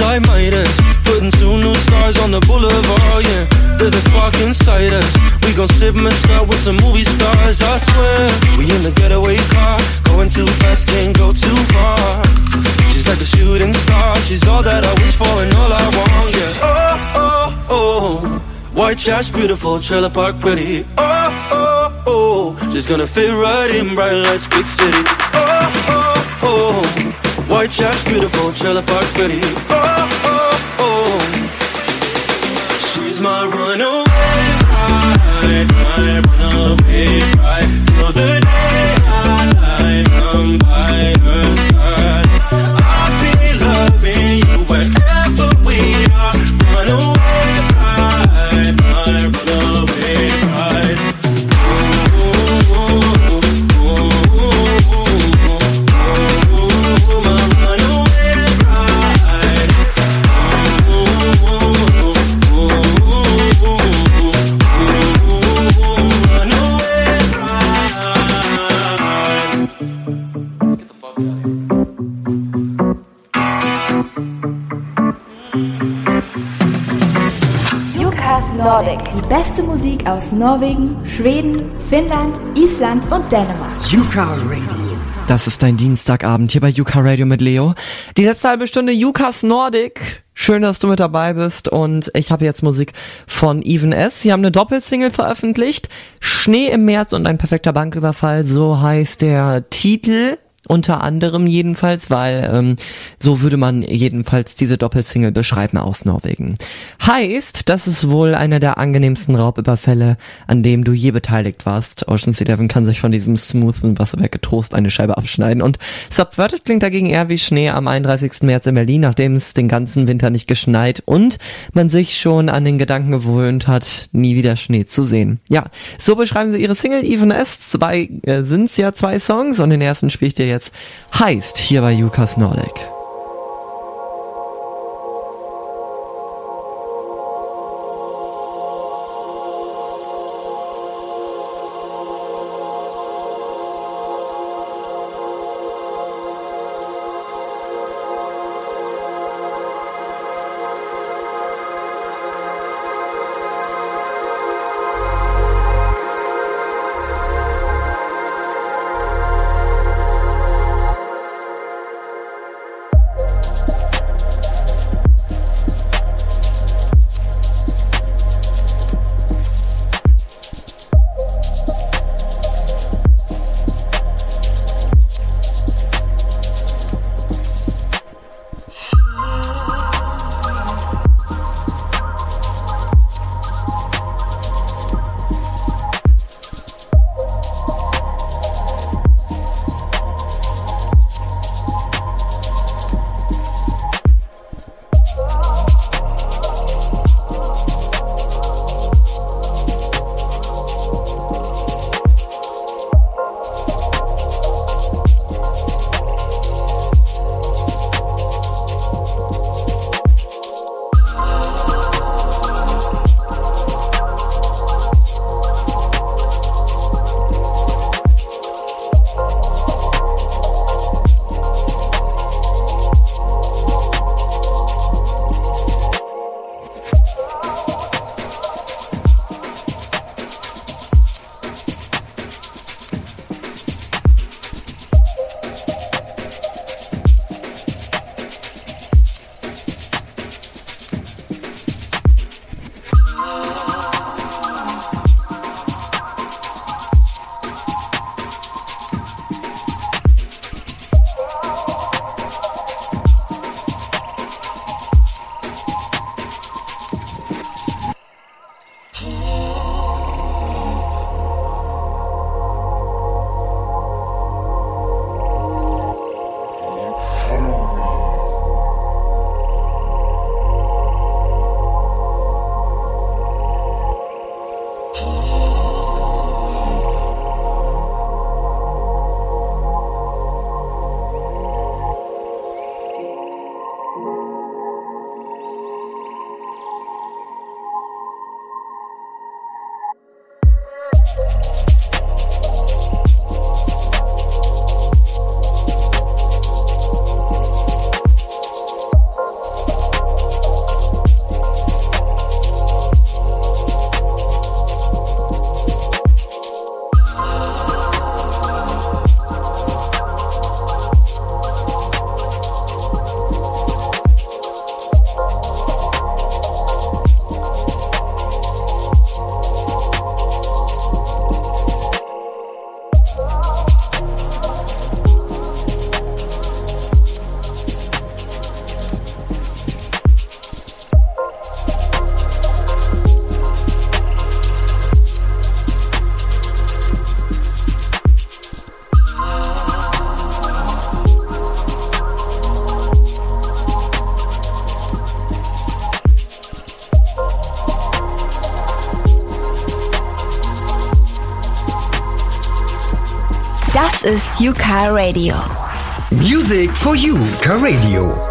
like Midas, putting two new stars on the boulevard. Yeah, there's a spark inside us. We gon' sip mescal with some movie stars. I swear, we in the getaway car, going too fast, can't go too far. She's like a shooting star. She's all that I wish for and all I want. Yeah. Oh oh oh, white trash, beautiful, trailer park pretty. Oh oh oh, just gonna fit right in, bright lights, big city. Oh oh oh. White trash, beautiful, trailer park pretty. Oh, oh, oh. She's my runaway bride, my runaway bride. Till the Nordic. Die beste Musik aus Norwegen, Schweden, Finnland, Island und Dänemark. Yuka Radio. Das ist dein Dienstagabend hier bei Yuka Radio mit Leo. Die letzte halbe Stunde Yukas Nordic. Schön, dass du mit dabei bist und ich habe jetzt Musik von Even S. Sie haben eine Doppelsingle veröffentlicht. Schnee im März und ein perfekter Banküberfall, so heißt der Titel. Unter anderem jedenfalls, weil ähm, so würde man jedenfalls diese Doppelsingle beschreiben aus Norwegen. Heißt, das ist wohl einer der angenehmsten Raubüberfälle, an dem du je beteiligt warst. Ocean's Eleven kann sich von diesem smoothen Wasserwerk getrost eine Scheibe abschneiden. Und Subverted klingt dagegen eher wie Schnee am 31. März in Berlin, nachdem es den ganzen Winter nicht geschneit und man sich schon an den Gedanken gewöhnt hat, nie wieder Schnee zu sehen. Ja, so beschreiben sie ihre Single Even S. Zwei äh, sind's ja zwei Songs und den ersten spiele ich dir jetzt heißt hier bei Jukas Nordic. Ist Juka Radio. Music for you, Car Radio.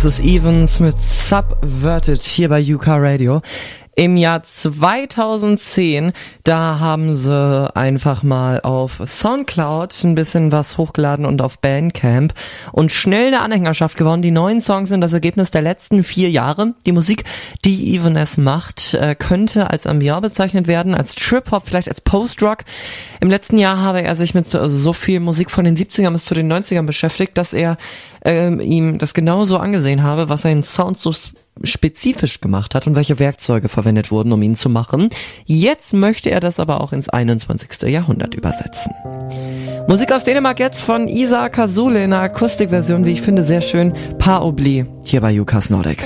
Das ist Evans mit Subverted hier bei UK Radio. Im Jahr 2010, da haben sie einfach mal auf Soundcloud ein bisschen was hochgeladen und auf Bandcamp und schnell eine Anhängerschaft gewonnen. Die neuen Songs sind das Ergebnis der letzten vier Jahre. Die Musik, die Evanes macht, äh, könnte als Ambiance bezeichnet werden, als Trip-Hop, vielleicht als Post-Rock. Im letzten Jahr habe er sich mit so, also so viel Musik von den 70ern bis zu den 90ern beschäftigt, dass er ähm, ihm das genauso angesehen habe, was seinen Sound so spezifisch gemacht hat und welche Werkzeuge verwendet wurden, um ihn zu machen. Jetzt möchte er das aber auch ins 21. Jahrhundert übersetzen. Musik aus Dänemark jetzt von Isa Kasule in einer Akustikversion, wie ich finde, sehr schön. Par Obli, hier bei Jukas Nordic.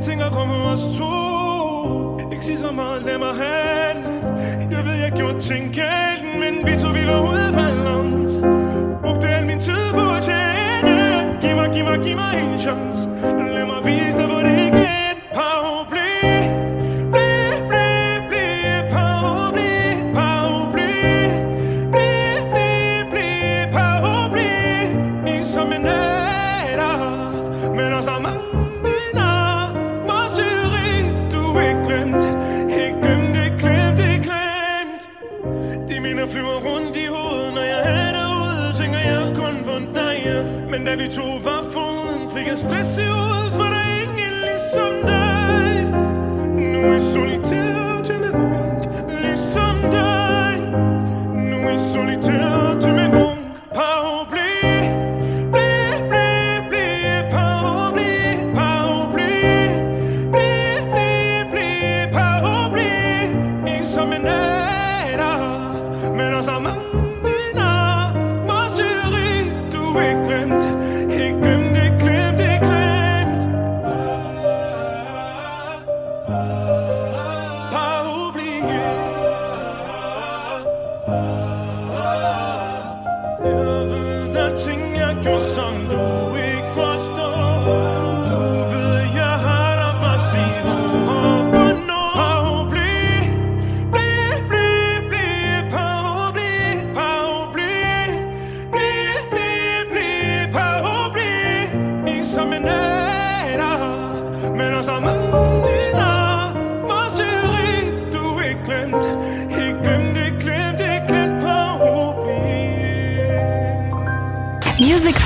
Jeg tænker kom med os to Ikke sige så meget, lad mig have jeg ting galt Men vi to vi var ude balance Brugte al min tid på at tjene. Giv mig, giv mig, giv mig en chance. Lad mig vise dig, hvor det igen Par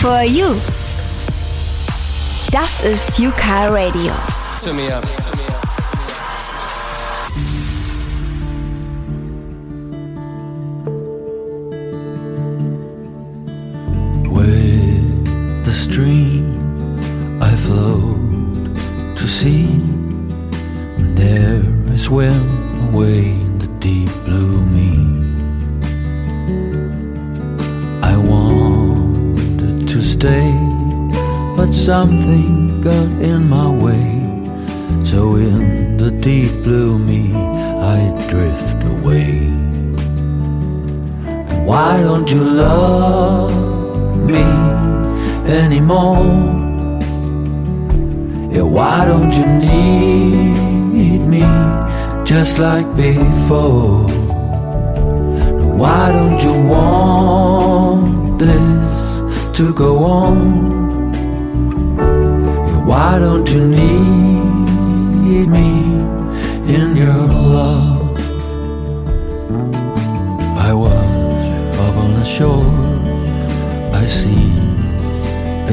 for you. Das ist UCAR Radio. Turn me up. Something got in my way So in the deep blue me I drift away And why don't you love me anymore? Yeah, why don't you need me just like before? Why don't you want this to go on? Why don't you need me in your love? I was up on the shore, I seen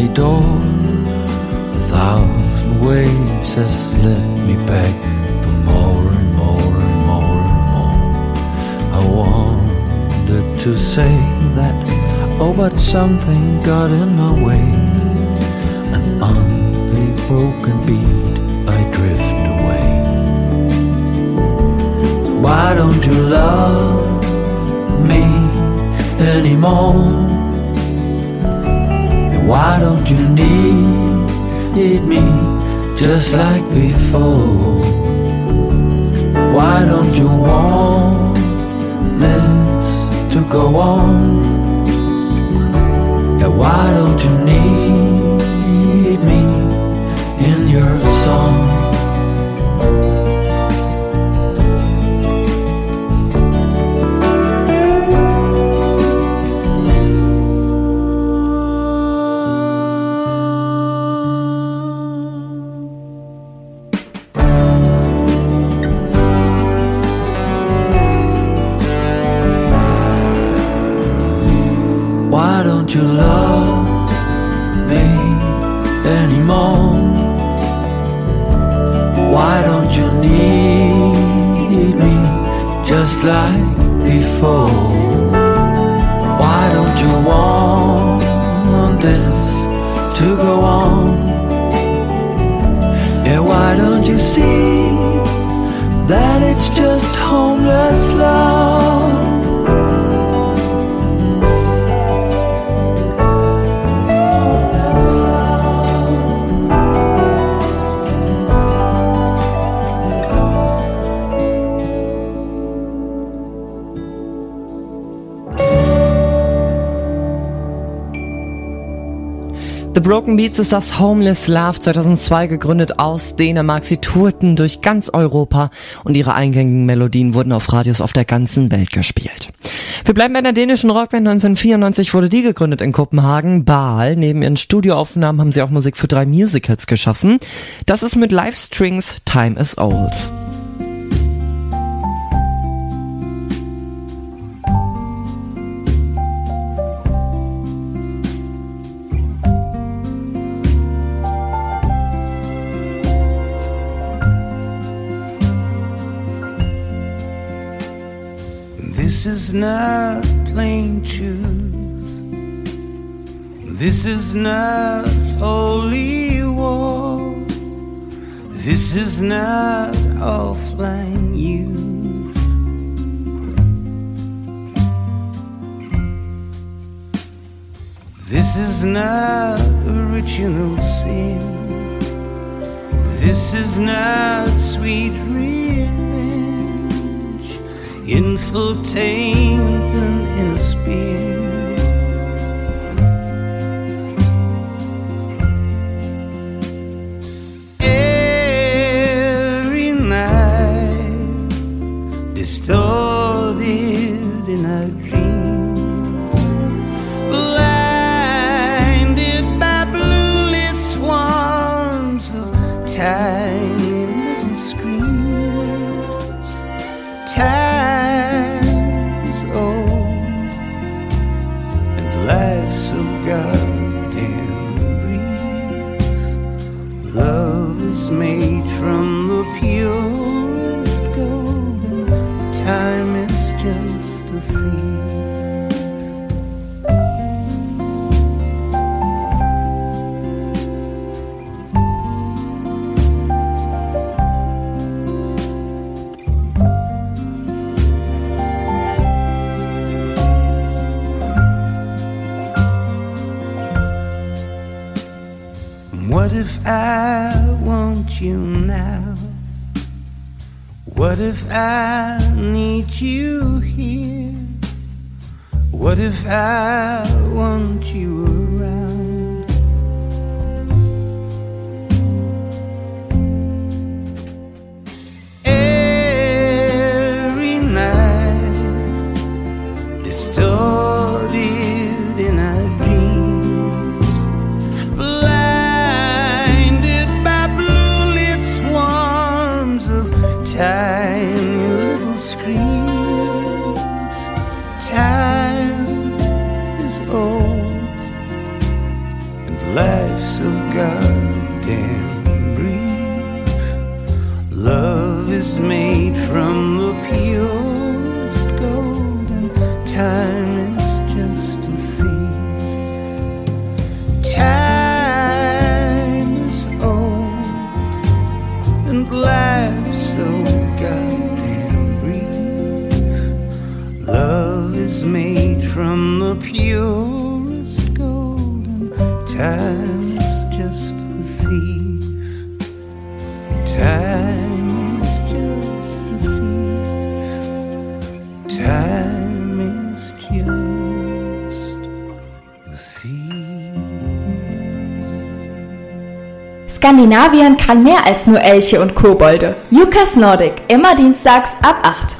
a door, a thousand waves has led me back for more and more and more and more. I wanted to say that, oh, but something got in my way, broken beat I drift away. Why don't you love me anymore? Why don't you need me just like before? Why don't you want this to go on? Why don't you need in your song? Broken Beats ist das Homeless Love 2002 gegründet aus Dänemark. Sie tourten durch ganz Europa und ihre eingängigen Melodien wurden auf Radios auf der ganzen Welt gespielt. Wir bleiben bei der dänischen Rockband. 1994 wurde die gegründet in Kopenhagen. Baal. Neben ihren Studioaufnahmen haben sie auch Musik für drei Musicals geschaffen. Das ist mit Livestrings Time is Old. Is not plain truth. This is not holy war. This is not offline youth. This is not original sin. This is not sweet revenge. Infotainment in a spin. you now? What if I need you here? What if I want you Skandinavien kann mehr als nur Elche und Kobolde. Jukas Nordic, immer dienstags ab 8.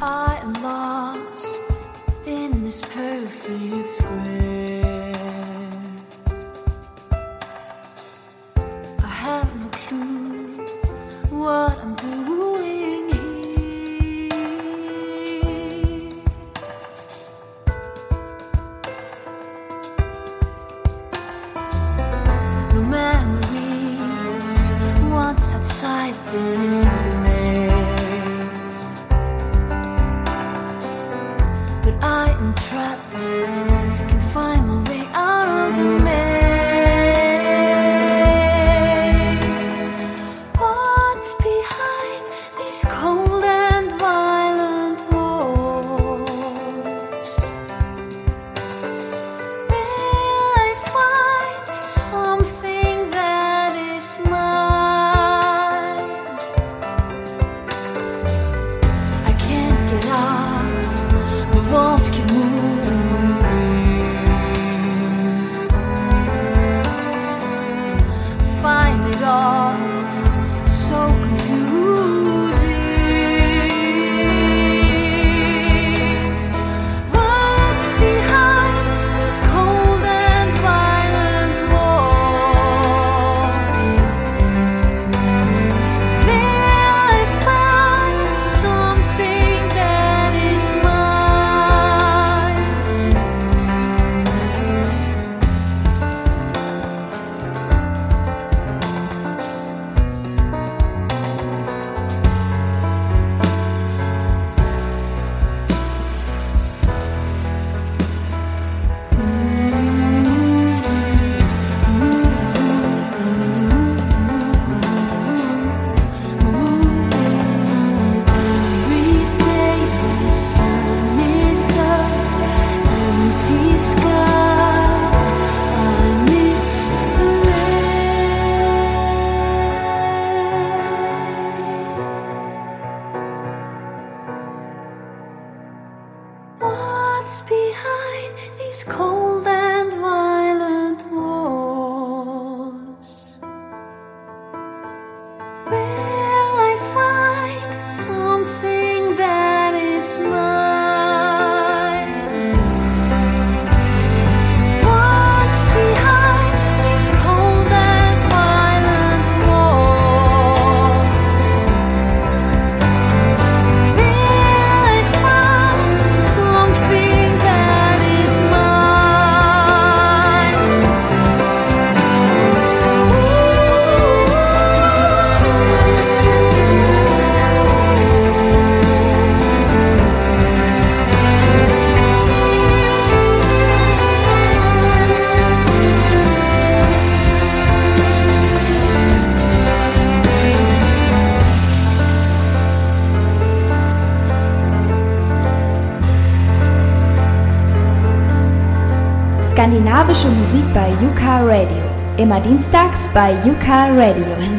slawische Musik bei Yuka Radio. Immer dienstags bei Yuka Radio.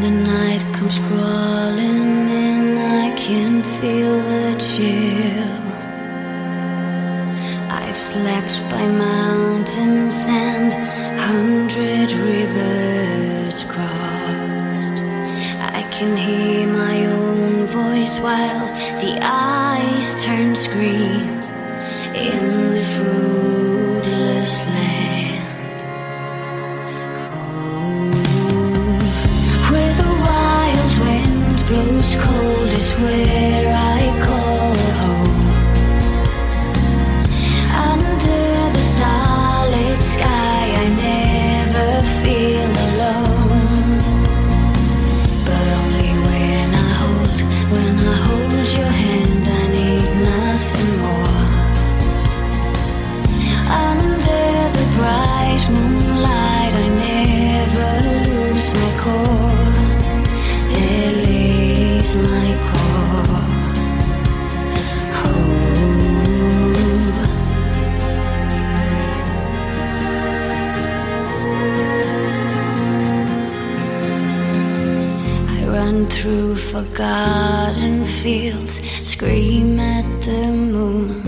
Through forgotten fields, scream at the moon.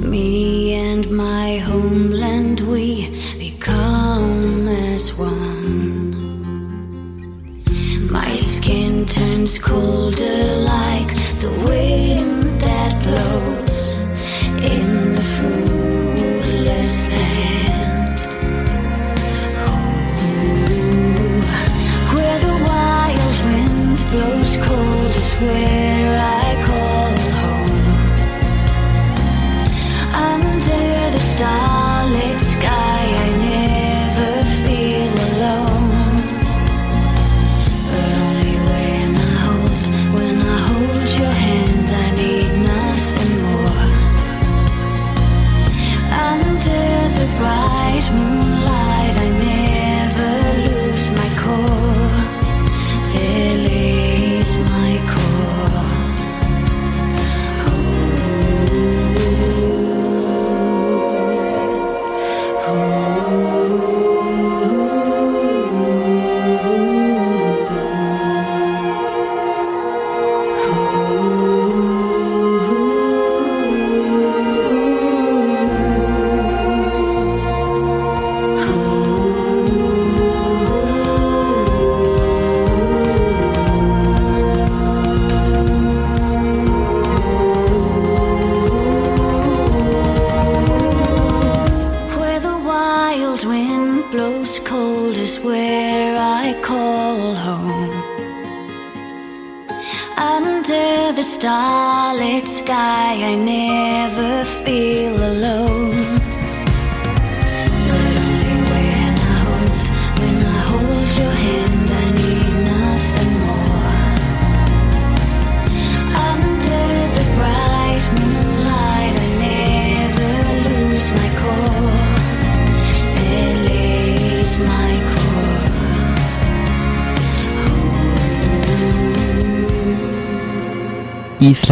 Me and my homeland, colder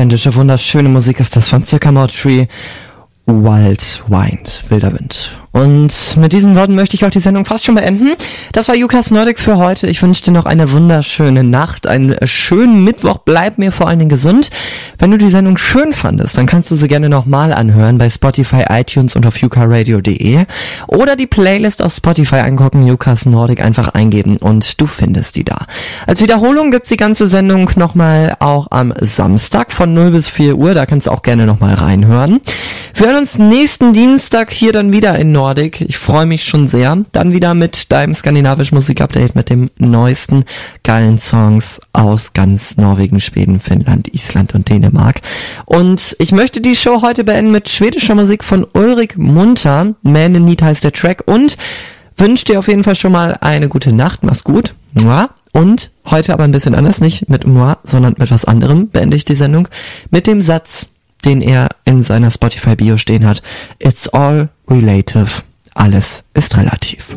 Isländische wunderschöne Musik ist das von Sycamore Tree. Wild Wind, wilder Wind. Und mit diesen Worten möchte ich auch die Sendung fast schon beenden. Das war Jukas Nordic für heute. Ich wünsche dir noch eine wunderschöne Nacht, einen schönen Mittwoch. Bleib mir vor allen Dingen gesund. Wenn du die Sendung schön fandest, dann kannst du sie gerne nochmal anhören bei Spotify, iTunes und auf yukaradio.de oder die Playlist auf Spotify angucken, Jukas Nordic einfach eingeben und du findest die da. Als Wiederholung gibt's die ganze Sendung nochmal auch am Samstag von 0 bis 4 Uhr. Da kannst du auch gerne nochmal reinhören. Wir hören uns nächsten Dienstag hier dann wieder in Nordic. Ich freue mich schon sehr. Dann wieder mit deinem skandinavischen Musikupdate mit dem neuesten geilen Songs aus ganz Norwegen, Schweden, Finnland, Island und Dänemark. Und ich möchte die Show heute beenden mit schwedischer Musik von Ulrich Munter. Man in Need heißt der Track und wünsche dir auf jeden Fall schon mal eine gute Nacht. Mach's gut. Und heute aber ein bisschen anders, nicht mit Moi, sondern mit was anderem beende ich die Sendung mit dem Satz, den er in seiner Spotify-Bio stehen hat. It's all relative. Alles ist relativ.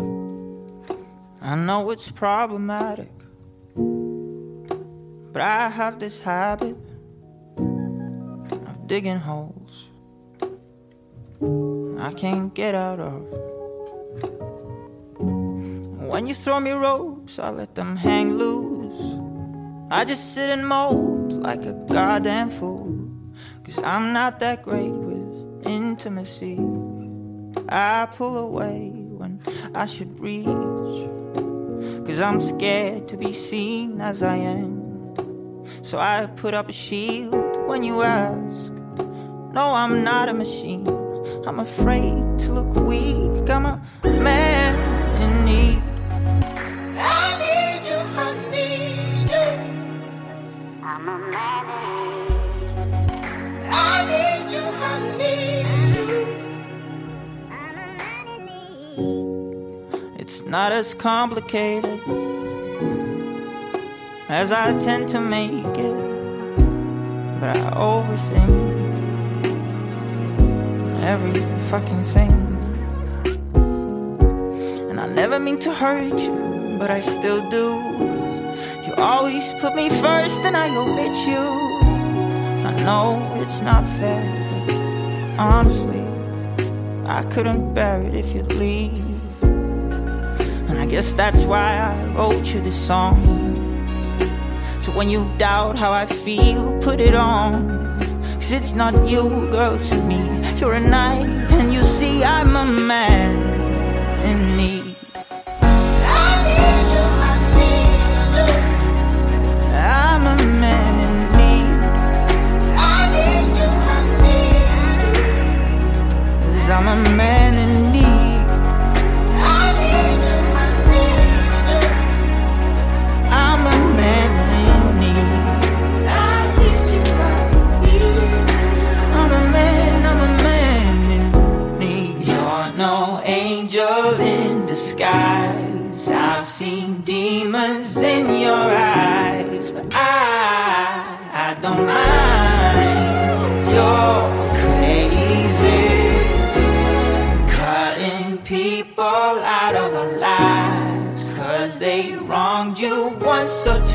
I know it's problematic, but I have this habit of digging holes I can't get out of. When you throw me ropes, I let them hang loose. I just sit and mope like a goddamn fool. Cause I'm not that great with intimacy. I pull away when I should reach. Cause I'm scared to be seen as I am. So I put up a shield when you ask. No, I'm not a machine. I'm afraid to look weak. I'm a man in need. It's not as complicated as I tend to make it, but I overthink every fucking thing. And I never mean to hurt you, but I still do. You always put me first and I omit you. I know it's not fair, honestly, I couldn't bear it if you'd leave. And I guess that's why I wrote you this song. So when you doubt how I feel, put it on. Cause it's not you, girl, to me. You're a knight, and you see I'm a man Cause I'm a man in need. I'm an angel. I'm a man in need. I need you, I need you. I'm a man, I'm a man in need. You're no angel in disguise. I've seen demons in your eyes,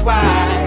out